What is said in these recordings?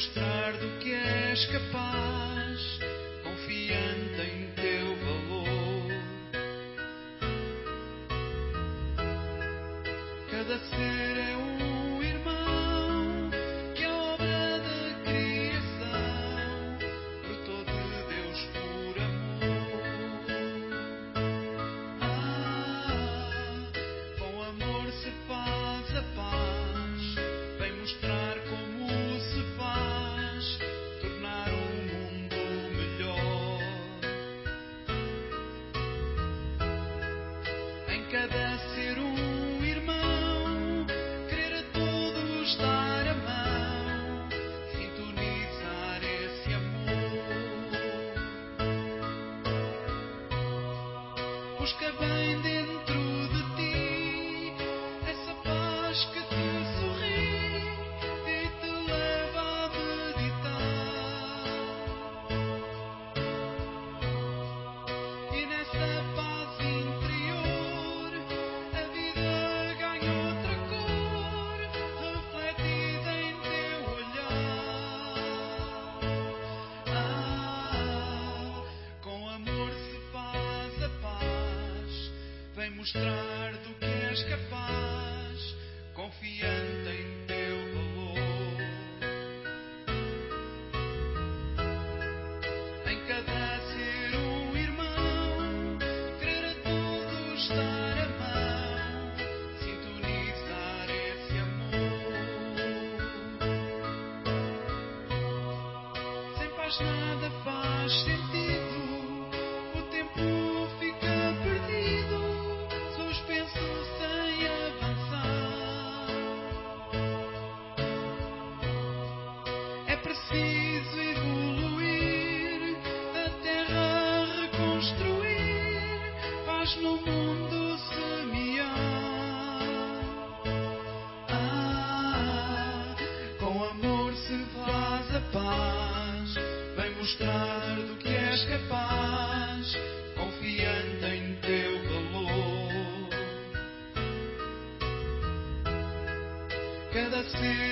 mostrar do que és capaz, confiante em mostrar do que és capaz, confiante em teu valor. Em cada ser um irmão, querer a todos dar a mão, sintonizar esse amor. Sem paz nada faz sentido, Cada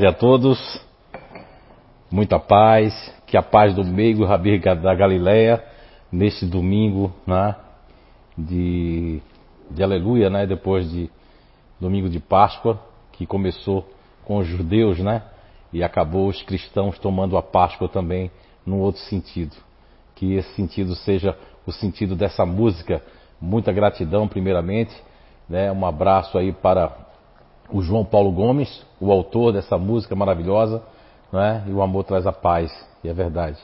tarde a todos, muita paz, que a paz do meio Rabi da Galileia, neste domingo né, de, de aleluia, né, depois de domingo de Páscoa, que começou com os judeus, né, e acabou os cristãos tomando a Páscoa também num outro sentido. Que esse sentido seja o sentido dessa música. Muita gratidão, primeiramente, né, um abraço aí para o João Paulo Gomes, o autor dessa música maravilhosa, né? e o amor traz a paz, e é verdade.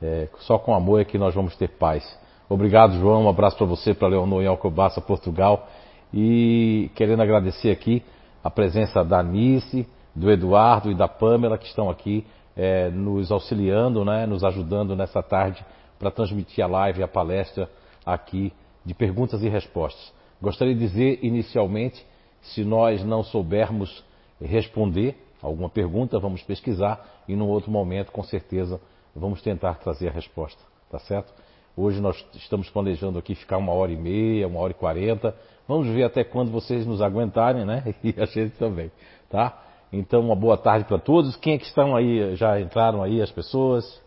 É, só com amor é que nós vamos ter paz. Obrigado, João, um abraço para você, para Leonor em Alcobaça, Portugal, e querendo agradecer aqui a presença da Anice, do Eduardo e da Pamela, que estão aqui é, nos auxiliando, né? nos ajudando nessa tarde para transmitir a live e a palestra aqui de perguntas e respostas. Gostaria de dizer inicialmente se nós não soubermos responder alguma pergunta, vamos pesquisar e num outro momento, com certeza, vamos tentar trazer a resposta, tá certo? Hoje nós estamos planejando aqui ficar uma hora e meia, uma hora e quarenta. Vamos ver até quando vocês nos aguentarem, né? E a gente também, tá? Então, uma boa tarde para todos. Quem é que estão aí? Já entraram aí as pessoas?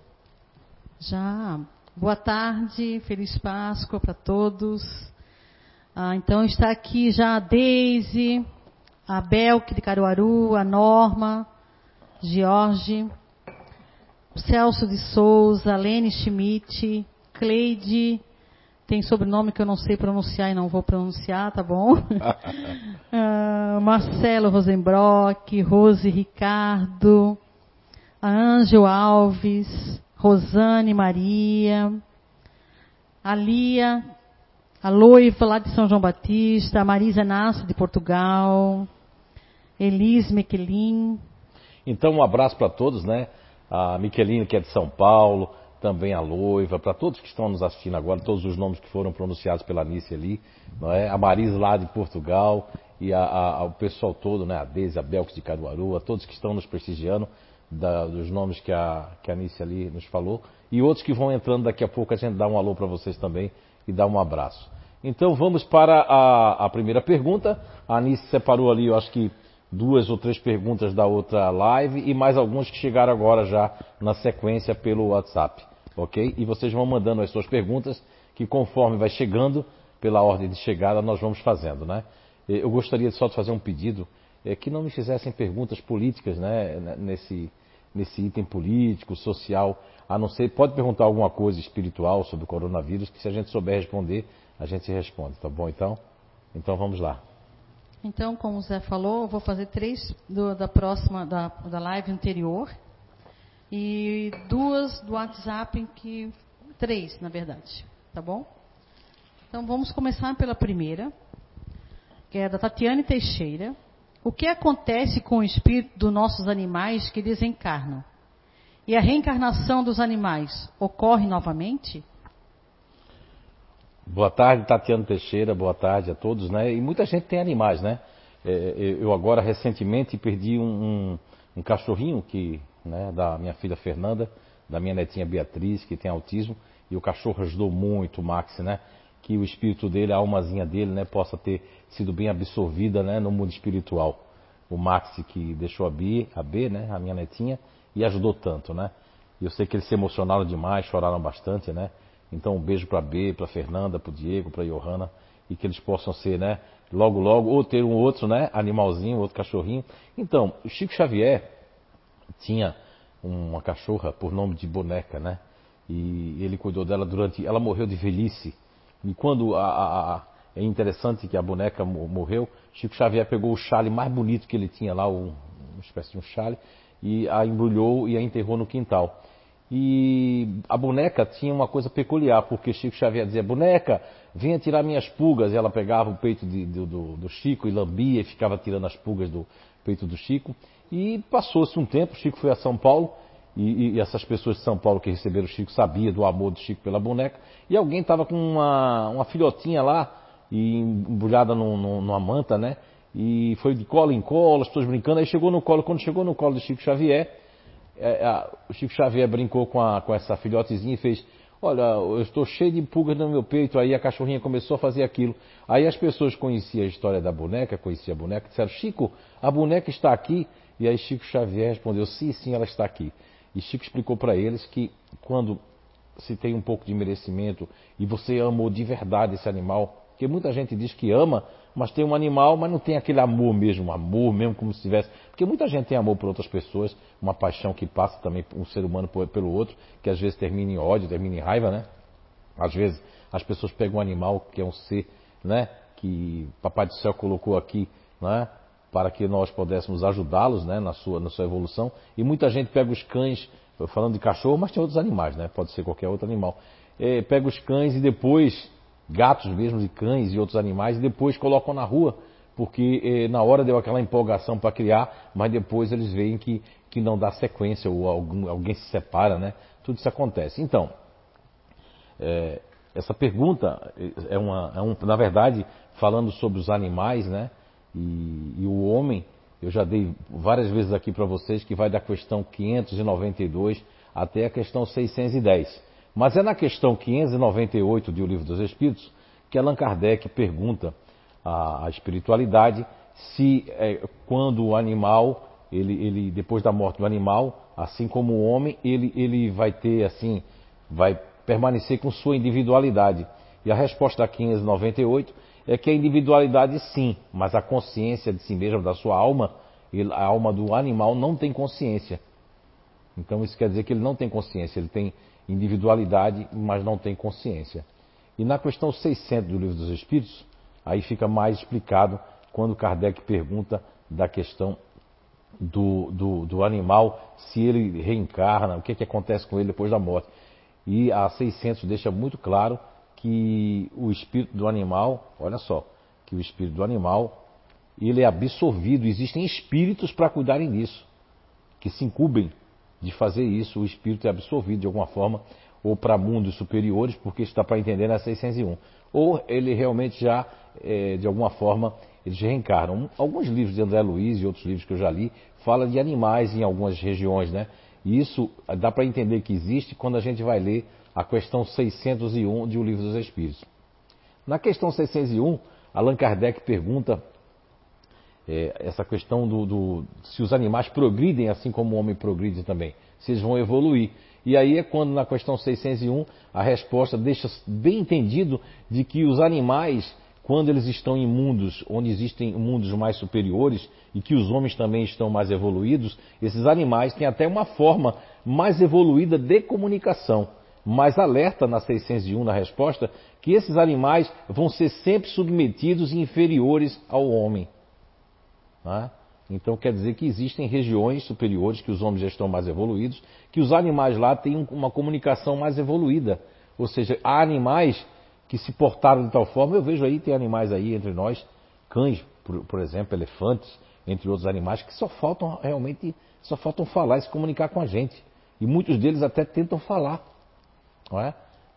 Já. Boa tarde, feliz Páscoa para todos. Ah, então está aqui já a Deise, a Belk de Caruaru, a Norma, Jorge, Celso de Souza, Lene Schmidt, Cleide, tem sobrenome que eu não sei pronunciar e não vou pronunciar, tá bom? uh, Marcelo Rosenbrock, Rose Ricardo, a Ângel Alves, Rosane Maria, a Lia, a Loiva lá de São João Batista, a Marisa Nasce de Portugal, Elis Mequelin. Então um abraço para todos, né? A Miquelina que é de São Paulo, também a Loiva, para todos que estão nos assistindo agora, todos os nomes que foram pronunciados pela Anice ali, não é? a Marisa lá de Portugal e a, a, o pessoal todo, né? a Deise, a Belks de Caruaru, a todos que estão nos prestigiando, da, dos nomes que a, que a Anice ali nos falou, e outros que vão entrando daqui a pouco, a gente dá um alô para vocês também e dá um abraço. Então vamos para a, a primeira pergunta. A Anice separou ali, eu acho que duas ou três perguntas da outra live e mais algumas que chegaram agora já na sequência pelo WhatsApp, ok? E vocês vão mandando as suas perguntas que conforme vai chegando, pela ordem de chegada, nós vamos fazendo, né? Eu gostaria só de fazer um pedido, é que não me fizessem perguntas políticas, né? Nesse, nesse item político, social, a não ser, pode perguntar alguma coisa espiritual sobre o coronavírus, que se a gente souber responder, a gente responde, tá bom então? Então vamos lá. Então, como o Zé falou, eu vou fazer três do, da próxima, da, da live anterior e duas do WhatsApp, que três, na verdade, tá bom? Então, vamos começar pela primeira, que é da Tatiane Teixeira. O que acontece com o espírito dos nossos animais que desencarnam? E a reencarnação dos animais ocorre novamente? Boa tarde, Tatiana Teixeira, boa tarde a todos, né? E muita gente tem animais, né? É, é, eu agora recentemente perdi um, um, um, cachorrinho que, né, da minha filha Fernanda, da minha netinha Beatriz, que tem autismo, e o cachorro ajudou muito o Max, né? Que o espírito dele, a almazinha dele, né, possa ter sido bem absorvida, né, no mundo espiritual. O Max que deixou a B, a B, né, a minha netinha, e ajudou tanto, né? E eu sei que eles se emocionaram demais, choraram bastante, né? Então um beijo para B, para Fernanda, para Diego, para Johanna e que eles possam ser, né, logo logo ou ter um outro, né, animalzinho, outro cachorrinho. Então, o Chico Xavier tinha uma cachorra por nome de Boneca, né? E ele cuidou dela durante, ela morreu de velhice. E quando a, a, a é interessante que a boneca morreu, Chico Xavier pegou o chale mais bonito que ele tinha lá, um, uma espécie de um chale, e a embrulhou e a enterrou no quintal. E a boneca tinha uma coisa peculiar, porque Chico Xavier dizia: boneca, venha tirar minhas pulgas. E ela pegava o peito de, do, do, do, Chico e lambia e ficava tirando as pulgas do peito do Chico. E passou-se um tempo, Chico foi a São Paulo. E, e, essas pessoas de São Paulo que receberam o Chico sabiam do amor do Chico pela boneca. E alguém estava com uma, uma filhotinha lá, e embrulhada num, num, numa manta, né? E foi de colo em colo, as pessoas brincando. Aí chegou no colo, quando chegou no colo do Chico Xavier, é, a, o Chico Xavier brincou com, a, com essa filhotezinha e fez: Olha, eu estou cheio de pulgas no meu peito. Aí a cachorrinha começou a fazer aquilo. Aí as pessoas conheciam a história da boneca, conheciam a boneca, disseram: Chico, a boneca está aqui. E aí Chico Xavier respondeu: Sim, sim, ela está aqui. E Chico explicou para eles que quando se tem um pouco de merecimento e você amou de verdade esse animal, porque muita gente diz que ama, mas tem um animal, mas não tem aquele amor mesmo, amor mesmo como se tivesse. Porque muita gente tem amor por outras pessoas, uma paixão que passa também um ser humano pelo outro, que às vezes termina em ódio, termina em raiva, né? Às vezes as pessoas pegam um animal que é um ser, né? Que Papai do Céu colocou aqui, né? Para que nós pudéssemos ajudá-los, né? Na sua, na sua evolução. E muita gente pega os cães, falando de cachorro, mas tem outros animais, né? Pode ser qualquer outro animal. É, pega os cães e depois gatos mesmo e cães e outros animais, e depois colocam na rua, porque eh, na hora deu aquela empolgação para criar, mas depois eles veem que, que não dá sequência, ou algum, alguém se separa, né? Tudo isso acontece. Então, é, essa pergunta é uma, é um, na verdade, falando sobre os animais, né? E, e o homem, eu já dei várias vezes aqui para vocês que vai da questão 592 até a questão 610. Mas é na questão 598 de O Livro dos Espíritos que Allan Kardec pergunta à, espiritualidade se é, quando o animal, ele, ele, depois da morte do animal, assim como o homem, ele, ele vai ter assim, vai permanecer com sua individualidade. E a resposta da 598 é que a individualidade sim, mas a consciência de si mesmo, da sua alma, a alma do animal não tem consciência. Então isso quer dizer que ele não tem consciência, ele tem individualidade, mas não tem consciência. E na questão 600 do Livro dos Espíritos, aí fica mais explicado quando Kardec pergunta da questão do, do, do animal, se ele reencarna, o que, é que acontece com ele depois da morte. E a 600 deixa muito claro que o espírito do animal, olha só, que o espírito do animal, ele é absorvido, existem espíritos para cuidarem disso, que se incumbem de fazer isso, o espírito é absorvido de alguma forma, ou para mundos superiores, porque está para entender na 601. Ou ele realmente já, é, de alguma forma, eles reencarnam. Alguns livros de André Luiz e outros livros que eu já li falam de animais em algumas regiões, né? E isso dá para entender que existe quando a gente vai ler a questão 601 de O Livro dos Espíritos. Na questão 601, Allan Kardec pergunta é, essa questão do, do, se os animais progridem assim como o homem progride também, se eles vão evoluir. E aí é quando na questão 601 a resposta deixa bem entendido de que os animais, quando eles estão em mundos onde existem mundos mais superiores e que os homens também estão mais evoluídos, esses animais têm até uma forma mais evoluída de comunicação. Mas alerta na 601 na resposta que esses animais vão ser sempre submetidos e inferiores ao homem. Né? Então quer dizer que existem regiões superiores que os homens já estão mais evoluídos, que os animais lá têm uma comunicação mais evoluída. Ou seja, há animais que se portaram de tal forma, eu vejo aí, tem animais aí entre nós, cães, por, por exemplo, elefantes, entre outros animais, que só faltam realmente, só faltam falar e se comunicar com a gente. E muitos deles até tentam falar. Não é?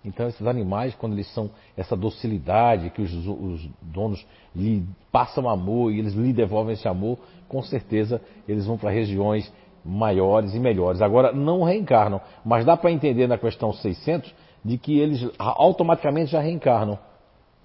Então esses animais, quando eles são essa docilidade que os, os, donos lhe passam amor e eles lhe devolvem esse amor, com certeza eles vão para regiões maiores e melhores. Agora não reencarnam, mas dá para entender na questão 600 de que eles automaticamente já reencarnam,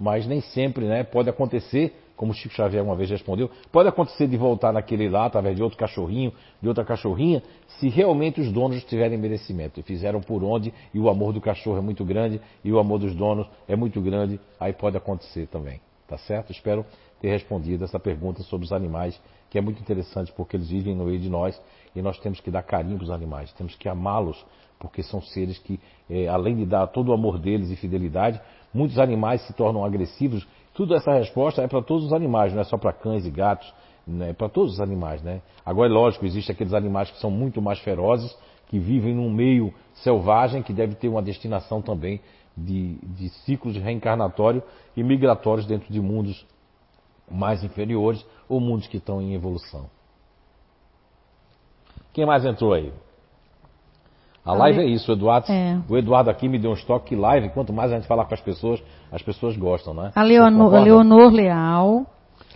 mas nem sempre, né? Pode acontecer como Chico Xavier uma vez respondeu, pode acontecer de voltar naquele lá através de outro cachorrinho, de outra cachorrinha, se realmente os donos tiverem merecimento. E fizeram por onde, e o amor do cachorro é muito grande, e o amor dos donos é muito grande, aí pode acontecer também. Tá certo? Espero ter respondido essa pergunta sobre os animais, que é muito interessante porque eles vivem no meio de nós e nós temos que dar carinho para os animais, temos que amá-los, porque são seres que, é, além de dar todo o amor deles e fidelidade, muitos animais se tornam agressivos tudo essa resposta é para todos os animais, não é só para cães e gatos, né? é para todos os animais. Né? Agora, é lógico, existem aqueles animais que são muito mais ferozes, que vivem num meio selvagem, que deve ter uma destinação também de, de ciclos reencarnatório e migratórios dentro de mundos mais inferiores ou mundos que estão em evolução. Quem mais entrou aí? A live é isso, o Eduardo, é. o Eduardo aqui me deu um estoque que live, quanto mais a gente falar com as pessoas, as pessoas gostam, né? A Leonor, a Leonor Leal.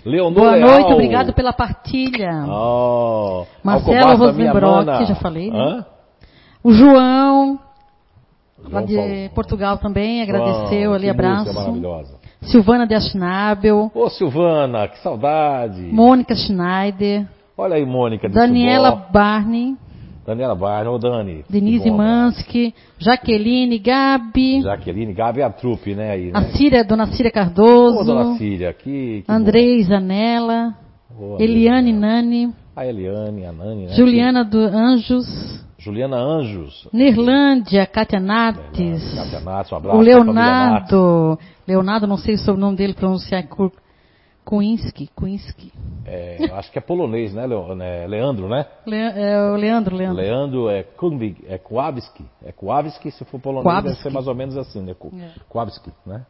Leonor Boa Leal. noite, obrigado pela partilha. Oh, Marcelo Rosenbrock, já falei, né? Hã? O João, João lá de Paulo. Portugal também, agradeceu ali, abraço. Silvana de Aschnabel. Ô Silvana, que saudade. Mônica Schneider. Olha aí, Mônica. Daniela Barney. Daniela Barney, ô Dani. Denise Mansky, Jaqueline, Gabi. Jaqueline, Gabi é a trupe, né? Aí, né? A Círia, Dona Círia Cardoso. Ô, Dona Círia, que. que Andrei Zanella. Oh, Eliane Nani. A Eliane, a Nani, né? Juliana do Anjos. Juliana Anjos. Nerlândia, Kátia Nates. Kátia Nates, um abraço. O Leonardo. Leonardo, não sei o sobrenome dele pronunciar. Kuinski, Kuinski. É, acho que é polonês, né, né Leandro, né? Le, é o Leandro, Leandro. Leandro é Kumbig, é Kowalski. É Kowalski, se for polonês, Kowalski. deve ser mais ou menos assim, né? É. Kowalski, né?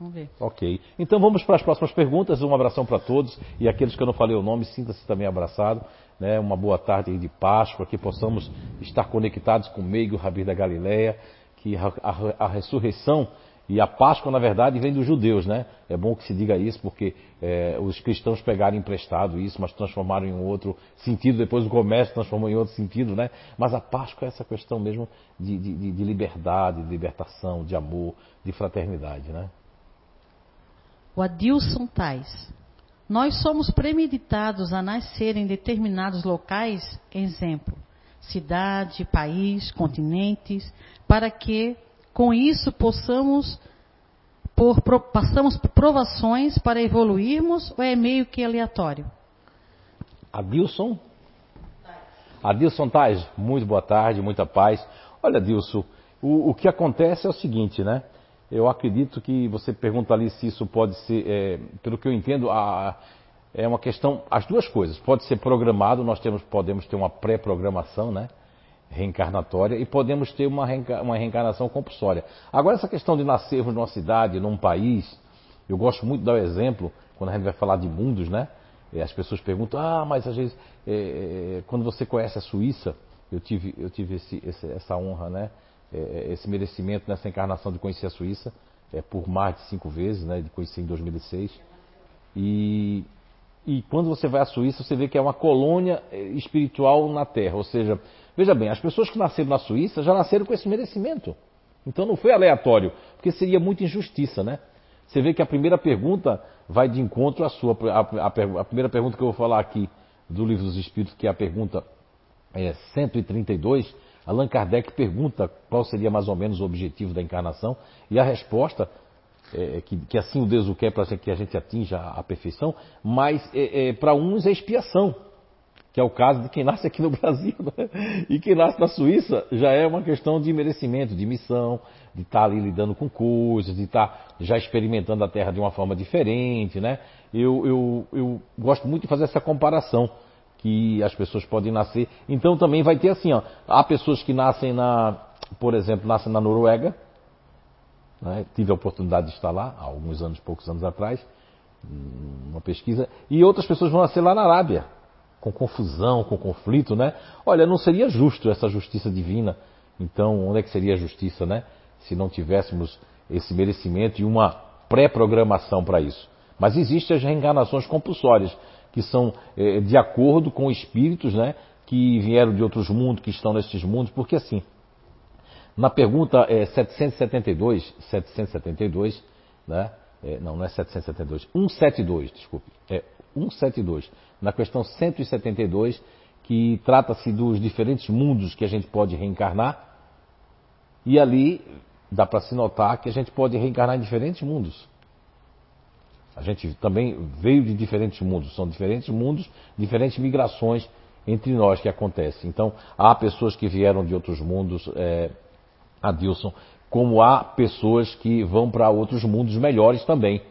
Vamos ver. Ok. Então vamos para as próximas perguntas. Um abração para todos. E aqueles que eu não falei o nome, sinta-se também abraçado. Né? Uma boa tarde de Páscoa, que possamos estar conectados com o Meigo Rabi da Galileia, que a, a, a ressurreição e a Páscoa, na verdade, vem dos judeus, né? É bom que se diga isso, porque é, os cristãos pegaram emprestado isso, mas transformaram em outro sentido, depois o comércio transformou em outro sentido, né? Mas a Páscoa é essa questão mesmo de, de, de liberdade, de libertação, de amor, de fraternidade, né? O Adilson Tais. Nós somos premeditados a nascer em determinados locais, exemplo, cidade, país, continentes, para que com isso possamos por, passamos por provações para evoluirmos ou é meio que aleatório? Adilson? Adilson Tais, muito boa tarde, muita paz. Olha, Adilson, o, o que acontece é o seguinte, né? eu acredito que você pergunta ali se isso pode ser, é, pelo que eu entendo, a, é uma questão, as duas coisas. Pode ser programado, nós temos, podemos ter uma pré-programação, né? Reencarnatória, e podemos ter uma, reenca, uma reencarnação compulsória. Agora, essa questão de nascermos numa cidade, num país, eu gosto muito de dar o exemplo, quando a gente vai falar de mundos, né? As pessoas perguntam, ah, mas às vezes, é, quando você conhece a Suíça, eu tive, eu tive esse, esse, essa honra, né? Esse merecimento nessa encarnação de conhecer a Suíça, é, por mais de cinco vezes, né? De conhecer em 2006. E, e quando você vai à Suíça, você vê que é uma colônia espiritual na Terra. Ou seja, veja bem, as pessoas que nasceram na Suíça já nasceram com esse merecimento. Então não foi aleatório, porque seria muita injustiça, né? Você vê que a primeira pergunta vai de encontro à sua. A, a, a primeira pergunta que eu vou falar aqui do Livro dos Espíritos, que é a pergunta é, 132, Allan Kardec pergunta qual seria mais ou menos o objetivo da encarnação, e a resposta é, que, que, assim o Deus o quer para que a gente atinja a perfeição, mas é, é, para uns é expiação, que é o caso de quem nasce aqui no Brasil. Né? E quem nasce na Suíça já é uma questão de merecimento, de missão, de estar tá ali lidando com coisas, de estar tá já experimentando a Terra de uma forma diferente. Né? Eu, eu, eu gosto muito de fazer essa comparação que as pessoas podem nascer. Então também vai ter assim, ó, há pessoas que nascem na, por exemplo, nascem na Noruega. Né? Tive a oportunidade de estar lá há alguns anos, poucos anos atrás, uma pesquisa. E outras pessoas vão nascer lá na Arábia, com confusão, com conflito, né? Olha, não seria justo essa justiça divina. Então, onde é que seria a justiça, né? Se não tivéssemos esse merecimento e uma pré-programação para isso. Mas existem as reencarnações compulsórias que são é, de acordo com espíritos né, que vieram de outros mundos, que estão nesses mundos, porque assim, na pergunta é, 772, 772, né, é, não, não é 772, 172, desculpe, é 172, na questão 172, que trata-se dos diferentes mundos que a gente pode reencarnar, e ali dá para se notar que a gente pode reencarnar em diferentes mundos. A gente também veio de diferentes mundos, são diferentes mundos, diferentes migrações entre nós que acontecem. Então, há pessoas que vieram de outros mundos, é, Adilson, como há pessoas que vão para outros mundos melhores também.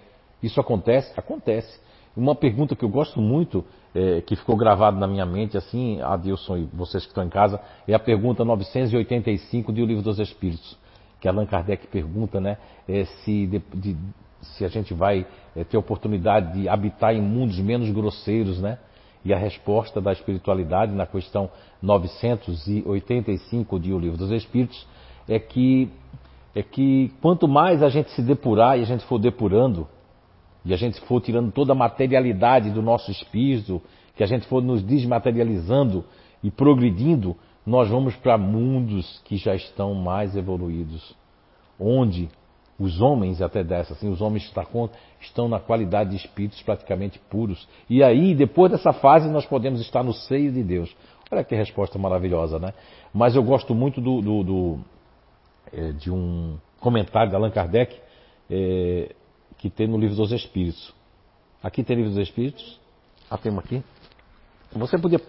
Isso acontece? Acontece. Uma pergunta que eu gosto muito, é, que ficou gravada na minha mente, assim, Adilson e vocês que estão em casa, é a pergunta 985 do Livro dos Espíritos, que Allan Kardec pergunta, né, é, se de, de, se a gente vai é, ter oportunidade de habitar em mundos menos grosseiros, né? E a resposta da espiritualidade na questão 985 de O Livro dos Espíritos é que é que quanto mais a gente se depurar e a gente for depurando e a gente for tirando toda a materialidade do nosso espírito, que a gente for nos desmaterializando e progredindo, nós vamos para mundos que já estão mais evoluídos, onde os homens, até dessa, assim, os homens estão na qualidade de espíritos praticamente puros. E aí, depois dessa fase, nós podemos estar no seio de Deus. Olha que resposta maravilhosa, né? Mas eu gosto muito do, do, do é, de um comentário de Allan Kardec é, que tem no Livro dos Espíritos. Aqui tem Livro dos Espíritos. Ah, tem aqui. Você podia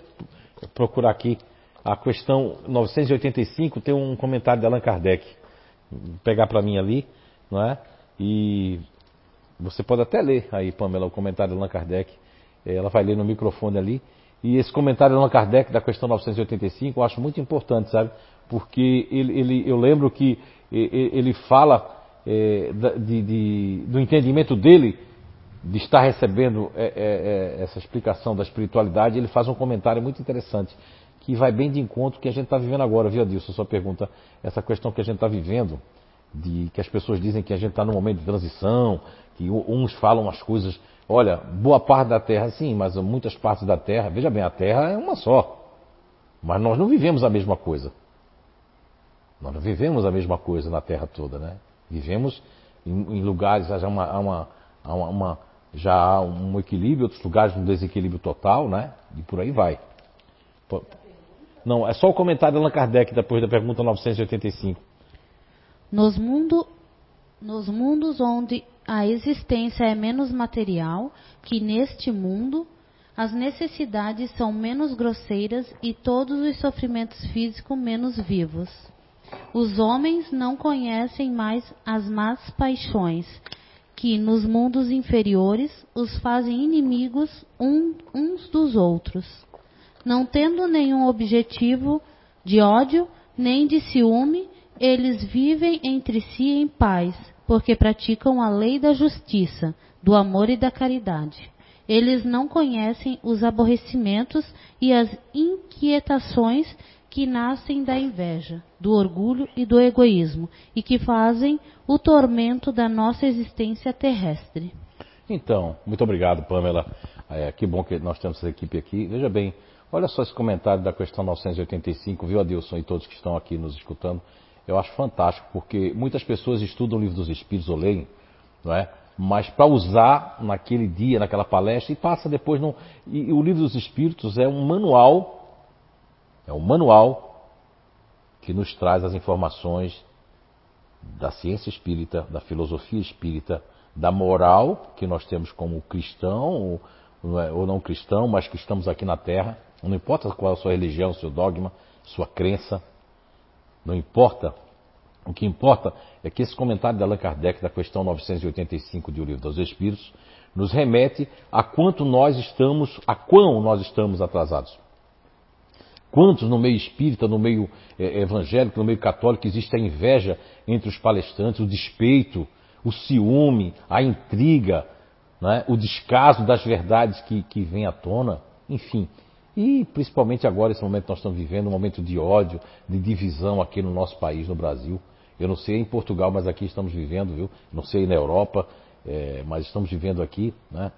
procurar aqui a questão 985, tem um comentário de Allan Kardec. Pegar para mim ali não é? E você pode até ler aí, Pamela, o comentário de Allan Kardec. É, ela vai ler no microfone ali. E esse comentário de Allan Kardec da questão 985 eu acho muito importante, sabe? Porque ele, ele eu lembro que ele fala é, de, de, do entendimento dele de estar recebendo é, é, essa explicação da espiritualidade. Ele faz um comentário muito interessante que vai bem de encontro que a gente está vivendo agora, viu, Adilson? Sua pergunta, essa questão que a gente está vivendo de que as pessoas dizem que a gente está num momento de transição, que uns falam as coisas. Olha, boa parte da Terra, sim, mas muitas partes da Terra, veja bem, a Terra é uma só. Mas nós não vivemos a mesma coisa. Nós não vivemos a mesma coisa na Terra toda, né? Vivemos em, em lugares, já uma, há uma, há uma, já há um equilíbrio, outros lugares um desequilíbrio total, né? E por aí vai. Não, é só o comentário de Allan Kardec depois da pergunta 985. Nos, mundo, nos mundos onde a existência é menos material que neste mundo, as necessidades são menos grosseiras e todos os sofrimentos físicos menos vivos. Os homens não conhecem mais as más paixões, que nos mundos inferiores os fazem inimigos um- uns dos outros. Não tendo nenhum objetivo de ódio nem de ciúme, eles vivem entre si em paz, porque praticam a lei da justiça, do amor e da caridade. Eles não conhecem os aborrecimentos e as inquietações que nascem da inveja, do orgulho e do egoísmo, e que fazem o tormento da nossa existência terrestre. Então, muito obrigado, Pamela. É, que bom que nós temos essa equipe aqui. Veja bem, olha só esse comentário da questão 985, viu, Adilson, e todos que estão aqui nos escutando. Eu acho fantástico, porque muitas pessoas estudam o livro dos Espíritos ou leem, não é? Mas para usar naquele dia, naquela palestra, e passa depois. Não... E, e o livro dos Espíritos é um manual, é um manual que nos traz as informações da ciência espírita, da filosofia espírita, da moral que nós temos como cristão ou, não é, cristão, mas que estamos aqui na Terra. Não importa qual é a sua religião, seu dogma, sua crença, não importa. O que importa é que esse comentário de Allan Kardec da questão 985 de O Livro dos Espíritos nos remete a quanto nós estamos, a quão nós estamos atrasados. Quantos no meio espírita, no meio eh, evangélico, no meio católico existe a inveja entre os palestrantes, o despeito, o ciúme, a intriga, né, o descaso das verdades que, que vêm à tona, enfim. E principalmente agora, esse momento que nós estamos vivendo, um momento de ódio, de divisão aqui no nosso país, no Brasil. Eu não sei em Portugal, mas aqui estamos vivendo, viu? Não sei na Europa, é, mas estamos vivendo aqui, né?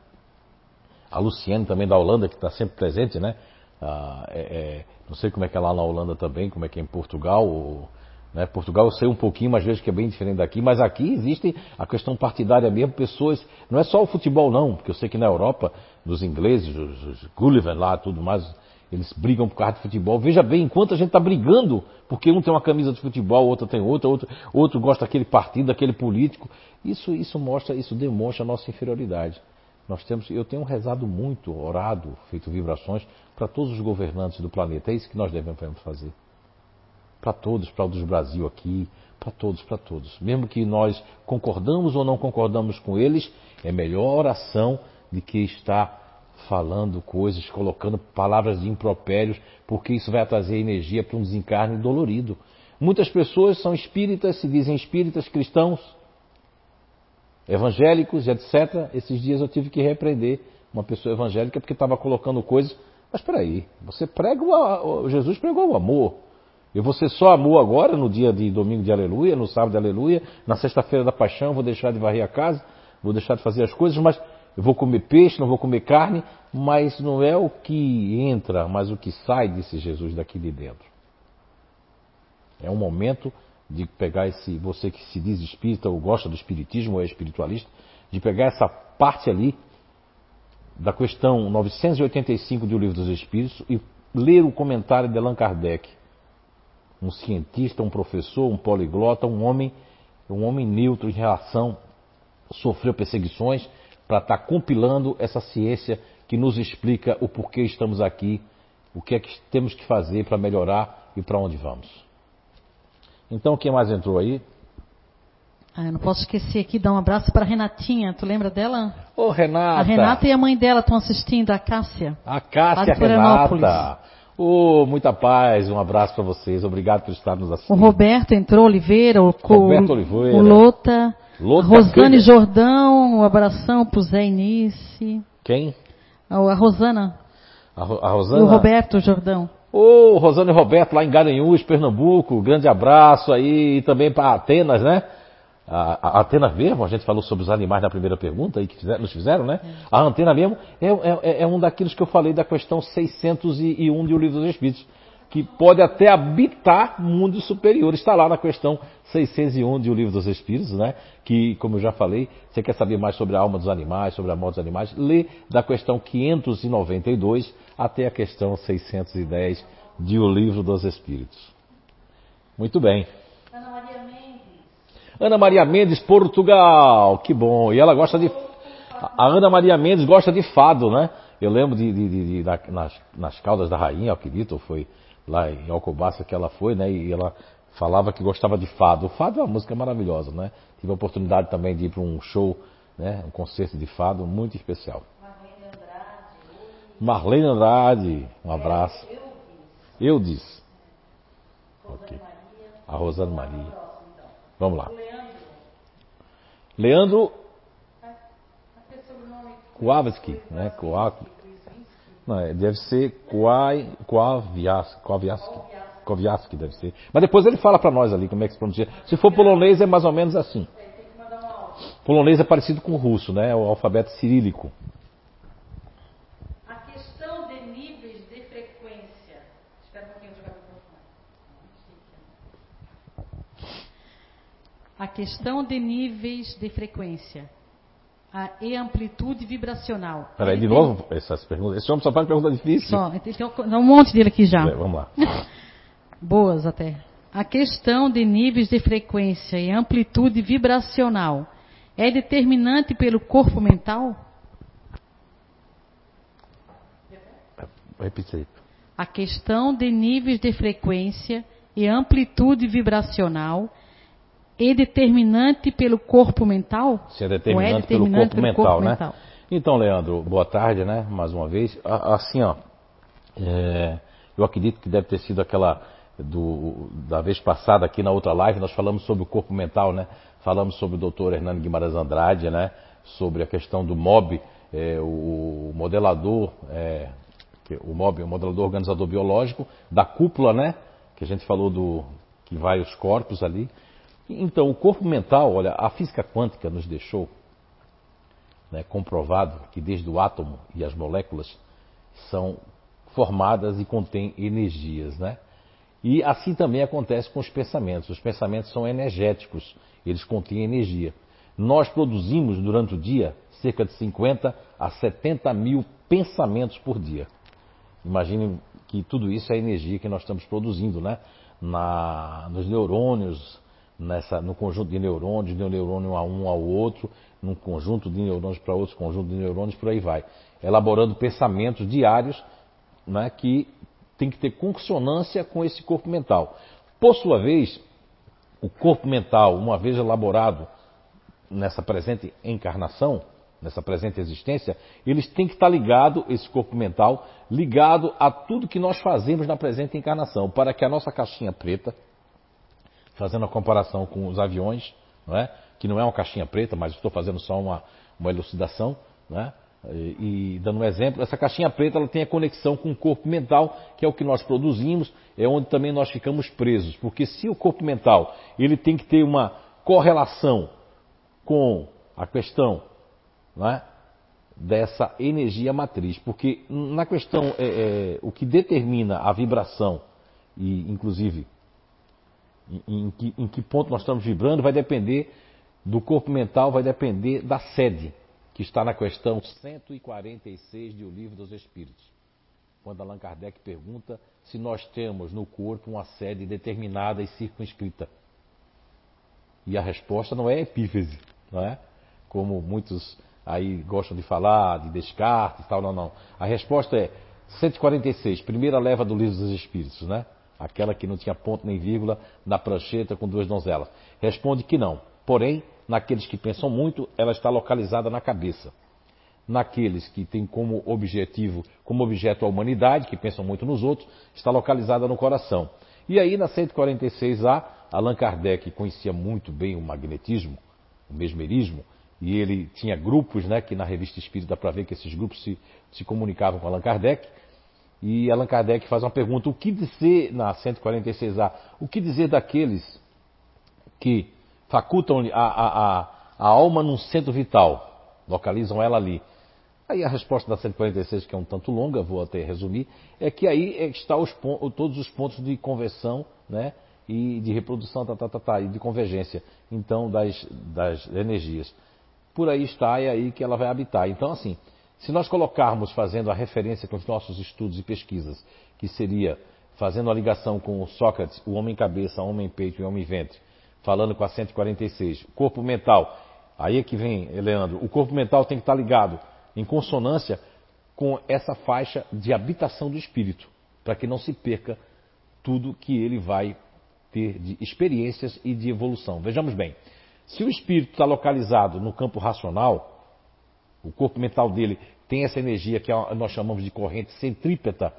A Luciane também da Holanda, que está sempre presente, né? Ah, é, é, não sei como é que é lá na Holanda também, como é que é em Portugal. Ou, né? Portugal eu sei um pouquinho, mas vejo que é bem diferente daqui. Mas aqui existe a questão partidária mesmo, pessoas. Não é só o futebol, não, porque eu sei que na Europa, dos ingleses, os, os Gulliver lá, tudo mais, eles brigam por causa de futebol. Veja bem, enquanto a gente está brigando, porque um tem uma camisa de futebol, outro tem outra, outro, outro gosta daquele partido, daquele político. Isso, isso mostra, isso demonstra a nossa inferioridade. Nós temos, eu tenho rezado muito, orado, feito vibrações para todos os governantes do planeta. É isso que nós devemos fazer. Para todos, para o dos Brasil aqui, para todos, para todos. Mesmo que nós concordamos ou não concordamos com eles, é melhor oração de que está falando coisas, colocando palavras de impropérios, porque isso vai trazer energia para um desencarne dolorido. Muitas pessoas são espíritas, se dizem espíritas cristãos, evangélicos, etc. Esses dias eu tive que repreender uma pessoa evangélica porque estava colocando coisas. Mas espera aí, você prega o, Jesus pregou o amor. E você só amou agora no dia de domingo de aleluia, no sábado de aleluia, na sexta-feira da paixão, vou deixar de varrer a casa, vou deixar de fazer as coisas, mas eu vou comer peixe, não vou comer carne, mas não é o que entra, mas o que sai, disse Jesus, daqui de dentro. É um momento de pegar esse, você que se diz espírita ou gosta do espiritismo ou é espiritualista, de pegar essa parte ali da questão 985 do Livro dos Espíritos e ler o comentário de Allan Kardec. Um cientista, um professor, um poliglota, um homem, um homem neutro em relação, sofreu perseguições para estar tá compilando essa ciência que nos explica o porquê estamos aqui, o que é que temos que fazer para melhorar e para onde vamos. Então, quem mais entrou aí? Ah, eu não posso esquecer aqui, dar um abraço para a Renatinha. Tu lembra dela? Ô, Renata. A Renata e a mãe dela estão assistindo, a Cássia. A Cássia Renata. Ô, oh, muita paz, um abraço para vocês. Obrigado por estar nos assistindo. O Roberto entrou, Oliveira, o, Roberto Oliveira. o Lota, Lota Rosane Jordão, um abração pro Zé Inice. Quem? A, a Rosana. A, a Rosana? E o Roberto Jordão. Ô, oh, Rosana e Roberto, lá em Garanhuns, Pernambuco, grande abraço aí, e também para Atenas, né? A, a, antena mesmo, a gente falou sobre os animais na primeira pergunta aí que fizeram, nos fizeram, né? É. A antena mesmo é, é, é, um daqueles que eu falei da questão 601 de O Livro dos Espíritos, que pode até habitar mundos superiores. Está lá na questão 601 de O Livro dos Espíritos, né? Que, como eu já falei, você quer saber mais sobre a alma dos animais, sobre a morte dos animais, lê da questão 592 até a questão 610 de O Livro dos Espíritos. Muito bem. Ana Maria Mendes. Portugal, que bom. E ela gosta de. A Ana Maria Mendes gosta de fado, né? Eu lembro de, de, de, de nas, nas Caldas da Rainha, acredito, foi lá em Alcobaça que ela foi, né? E ela falava que gostava de fado. O fado é uma música maravilhosa, né? Tive a oportunidade também de ir para um show, né? um concerto de fado muito especial. Marlene Andrade, um abraço. Eu disse. Okay. A Rosana Maria. Vamos lá. Leandro Kowalski, né? Kowalski. Não, é, deve ser Kowalski, Kowalski deve ser. Mas depois ele fala para nós ali como é que se pronuncia. Se for polonês é mais ou menos assim. Polonês é parecido com o russo, né? O alfabeto cirílico. A questão de níveis de frequência a, e amplitude vibracional. Peraí, de tem... novo, essas perguntas. Esse homem só faz pergunta difícil. Só, tem, um monte dele aqui já. É, vamos lá. Boas até. A questão de níveis de frequência e amplitude vibracional é determinante pelo corpo mental? Repita. A questão de níveis de frequência e amplitude vibracional é determinante pelo corpo mental? Se é determinante, é determinante pelo, corpo, pelo mental, corpo né? Mental. Então, Leandro, boa tarde, né? Mais uma vez. Assim, ó, é, eu acredito que deve ter sido aquela do, da vez passada aqui na outra live, nós falamos sobre o corpo mental, né? Falamos sobre o doutor Hernando Guimarães Andrade, né? Sobre a questão do MOB, é, o modelador, é, o MOB, o modelador organizador biológico, da cúpula, né? Que a gente falou do que vai os corpos ali. Então, o corpo mental, olha, a física quântica nos deixou né, comprovado que desde o átomo e as moléculas são formadas e contêm energias, né? E assim também acontece com os pensamentos. Os pensamentos são energéticos, eles contêm energia. Nós produzimos durante o dia cerca de 50 a 70 mil pensamentos por dia. Imaginem que tudo isso é energia que nós estamos produzindo, né? Na, nos neurônios, nessa, no conjunto de neurônios, de um neurônio a um ao outro, num conjunto de neurônios para outro conjunto de neurônios, por aí vai. Elaborando pensamentos diários né, que tem que ter consonância com esse corpo mental. Por sua vez, o corpo mental, uma vez elaborado nessa presente encarnação, nessa presente existência, eles têm que estar ligado, esse corpo mental, ligado a tudo que nós fazemos na presente encarnação, para que a nossa caixinha preta, fazendo a comparação com os aviões, não é? que não é uma caixinha preta, mas estou fazendo só uma, uma elucidação, é? e, dando um exemplo, essa caixinha preta ela tem a conexão com o corpo mental, que é o que nós produzimos, é onde também nós ficamos presos, porque se o corpo mental ele tem que ter uma correlação com a questão é? dessa energia matriz, porque na questão é, é, o que determina a vibração e inclusive em, que, em que ponto nós estamos vibrando, vai depender do corpo mental, vai depender da sede, que está na questão 146 do Livro dos Espíritos. Quando Allan Kardec pergunta se nós temos no corpo uma sede determinada e circunscrita. E a resposta não é epífise, não é? Como muitos aí gostam de falar, de Descartes e tal, não, não. A resposta é 146, primeira leva do Livro dos Espíritos, né? Aquela que não tinha ponto nem vírgula na prancheta com duas donzelas? Responde que não. Porém, naqueles que pensam muito, ela está localizada na cabeça. Naqueles que têm como objetivo, como objeto a humanidade, que pensam muito nos outros, está localizada no coração. E aí, na 146A, Allan Kardec conhecia muito bem o magnetismo, o mesmerismo, e ele tinha grupos, né, que na revista Espírita para ver que esses grupos se, se comunicavam com Allan Kardec, e Allan Kardec faz uma pergunta: o que dizer, na 146A, o que dizer daqueles que facultam a, a, a, a alma num centro vital, localizam ela ali? Aí a resposta da 146, que é um tanto longa, vou até resumir, é que aí está os, todos os pontos de conversão né, e de reprodução tá, tá, tá, tá, e de convergência, então, das, das energias. Por aí está, é aí que ela vai habitar. Então, assim, se nós colocarmos, fazendo a referência com os nossos estudos e pesquisas, que seria fazendo a ligação com o Sócrates, o homem cabeça, o homem peito e o homem ventre, falando com a 146, corpo mental, aí é que vem, Leandro, o corpo mental tem que estar ligado em consonância com essa faixa de habitação do espírito, para que não se perca tudo que ele vai ter de experiências e de evolução. Vejamos bem, se o espírito está localizado no campo racional, o corpo mental dele tem essa energia que nós chamamos de corrente centrípeta,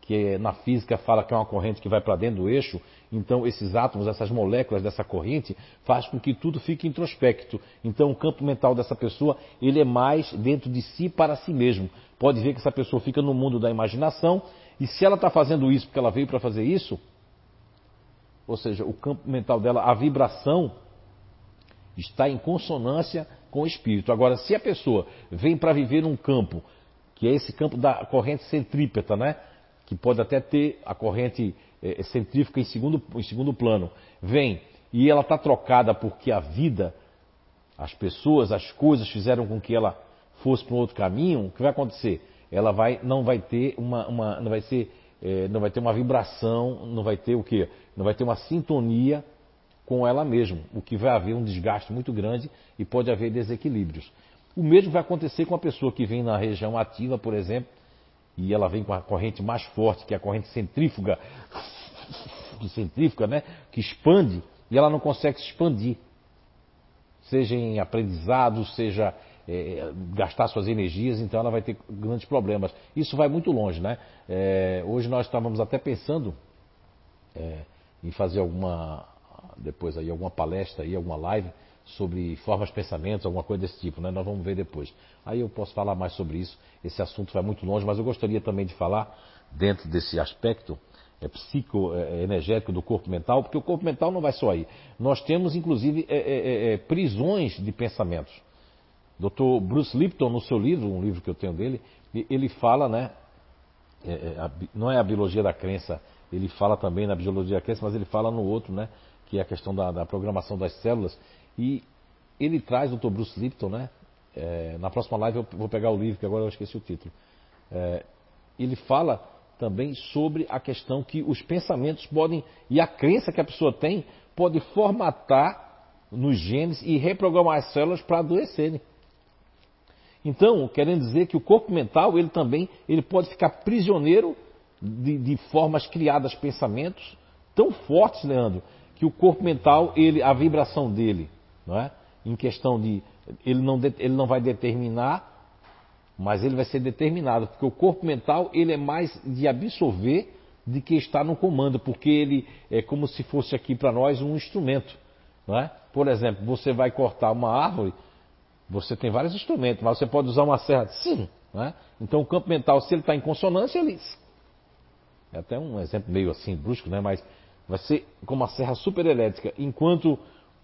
que é, na física fala que é uma corrente que vai para dentro do eixo, então esses átomos, essas moléculas dessa corrente, faz com que tudo fique introspecto. Então o campo mental dessa pessoa, ele é mais dentro de si para si mesmo. Pode ver que essa pessoa fica no mundo da imaginação, e se ela está fazendo isso porque ela veio para fazer isso, ou seja, o campo mental dela, a vibração está em consonância com o espírito. Agora, se a pessoa vem para viver num campo, que é esse campo da corrente centrípeta, né? que pode até ter a corrente é, centrífuga em segundo, em segundo plano, vem e ela está trocada porque a vida, as pessoas, as coisas fizeram com que ela fosse para um outro caminho, o que vai acontecer? Ela vai, não vai ter uma, uma não vai ser, é, não vai ter uma vibração, não vai ter o quê? Não vai ter uma sintonia com ela mesma, o que vai haver um desgaste muito grande e pode haver desequilíbrios. O mesmo vai acontecer com a pessoa que vem na região ativa, por exemplo, e ela vem com a corrente mais forte, que é a corrente centrífuga, que centrífuga, né? Que expande e ela não consegue se expandir. Seja em aprendizado, seja é, gastar suas energias, então ela vai ter grandes problemas. Isso vai muito longe, né? É, hoje nós estávamos até pensando é, em fazer alguma depois aí alguma palestra aí, alguma live sobre formas de pensamentos, alguma coisa desse tipo, né? Nós vamos ver depois. Aí eu posso falar mais sobre isso. Esse assunto vai muito longe, mas eu gostaria também de falar dentro desse aspecto é, psicoenergético é, do corpo mental, porque o corpo mental não vai só aí. Nós temos, inclusive, é, é, é prisões de pensamentos. Dr. Bruce Lipton, no seu livro, um livro que eu tenho dele, ele fala, né? É, não é a biologia da crença, ele fala também na biologia da crença, mas ele fala no outro, né? Que é a questão da, da programação das células. E ele traz o Dr. Bruce Lipton, né? É, na próxima live eu vou pegar o livro, que agora eu esqueci o título. É, ele fala também sobre a questão que os pensamentos podem, e a crença que a pessoa tem, pode formatar nos genes e reprogramar as células para adoecerem. Então, querendo dizer que o corpo mental, ele também ele pode ficar prisioneiro de, de formas criadas, pensamentos tão fortes, Leandro, que o corpo mental, ele, a vibração dele, não é? Em questão de ele não, ele não vai determinar, mas ele vai ser determinado, porque o corpo mental ele é mais de absorver de que está no comando, porque ele é como se fosse aqui para nós um instrumento. Não é? Por exemplo, você vai cortar uma árvore, você tem vários instrumentos, mas você pode usar uma serra, sim. É? Então o campo mental, se ele está em consonância, ele. É até um exemplo meio assim brusco, né? mas vai ser como uma serra super elétrica, enquanto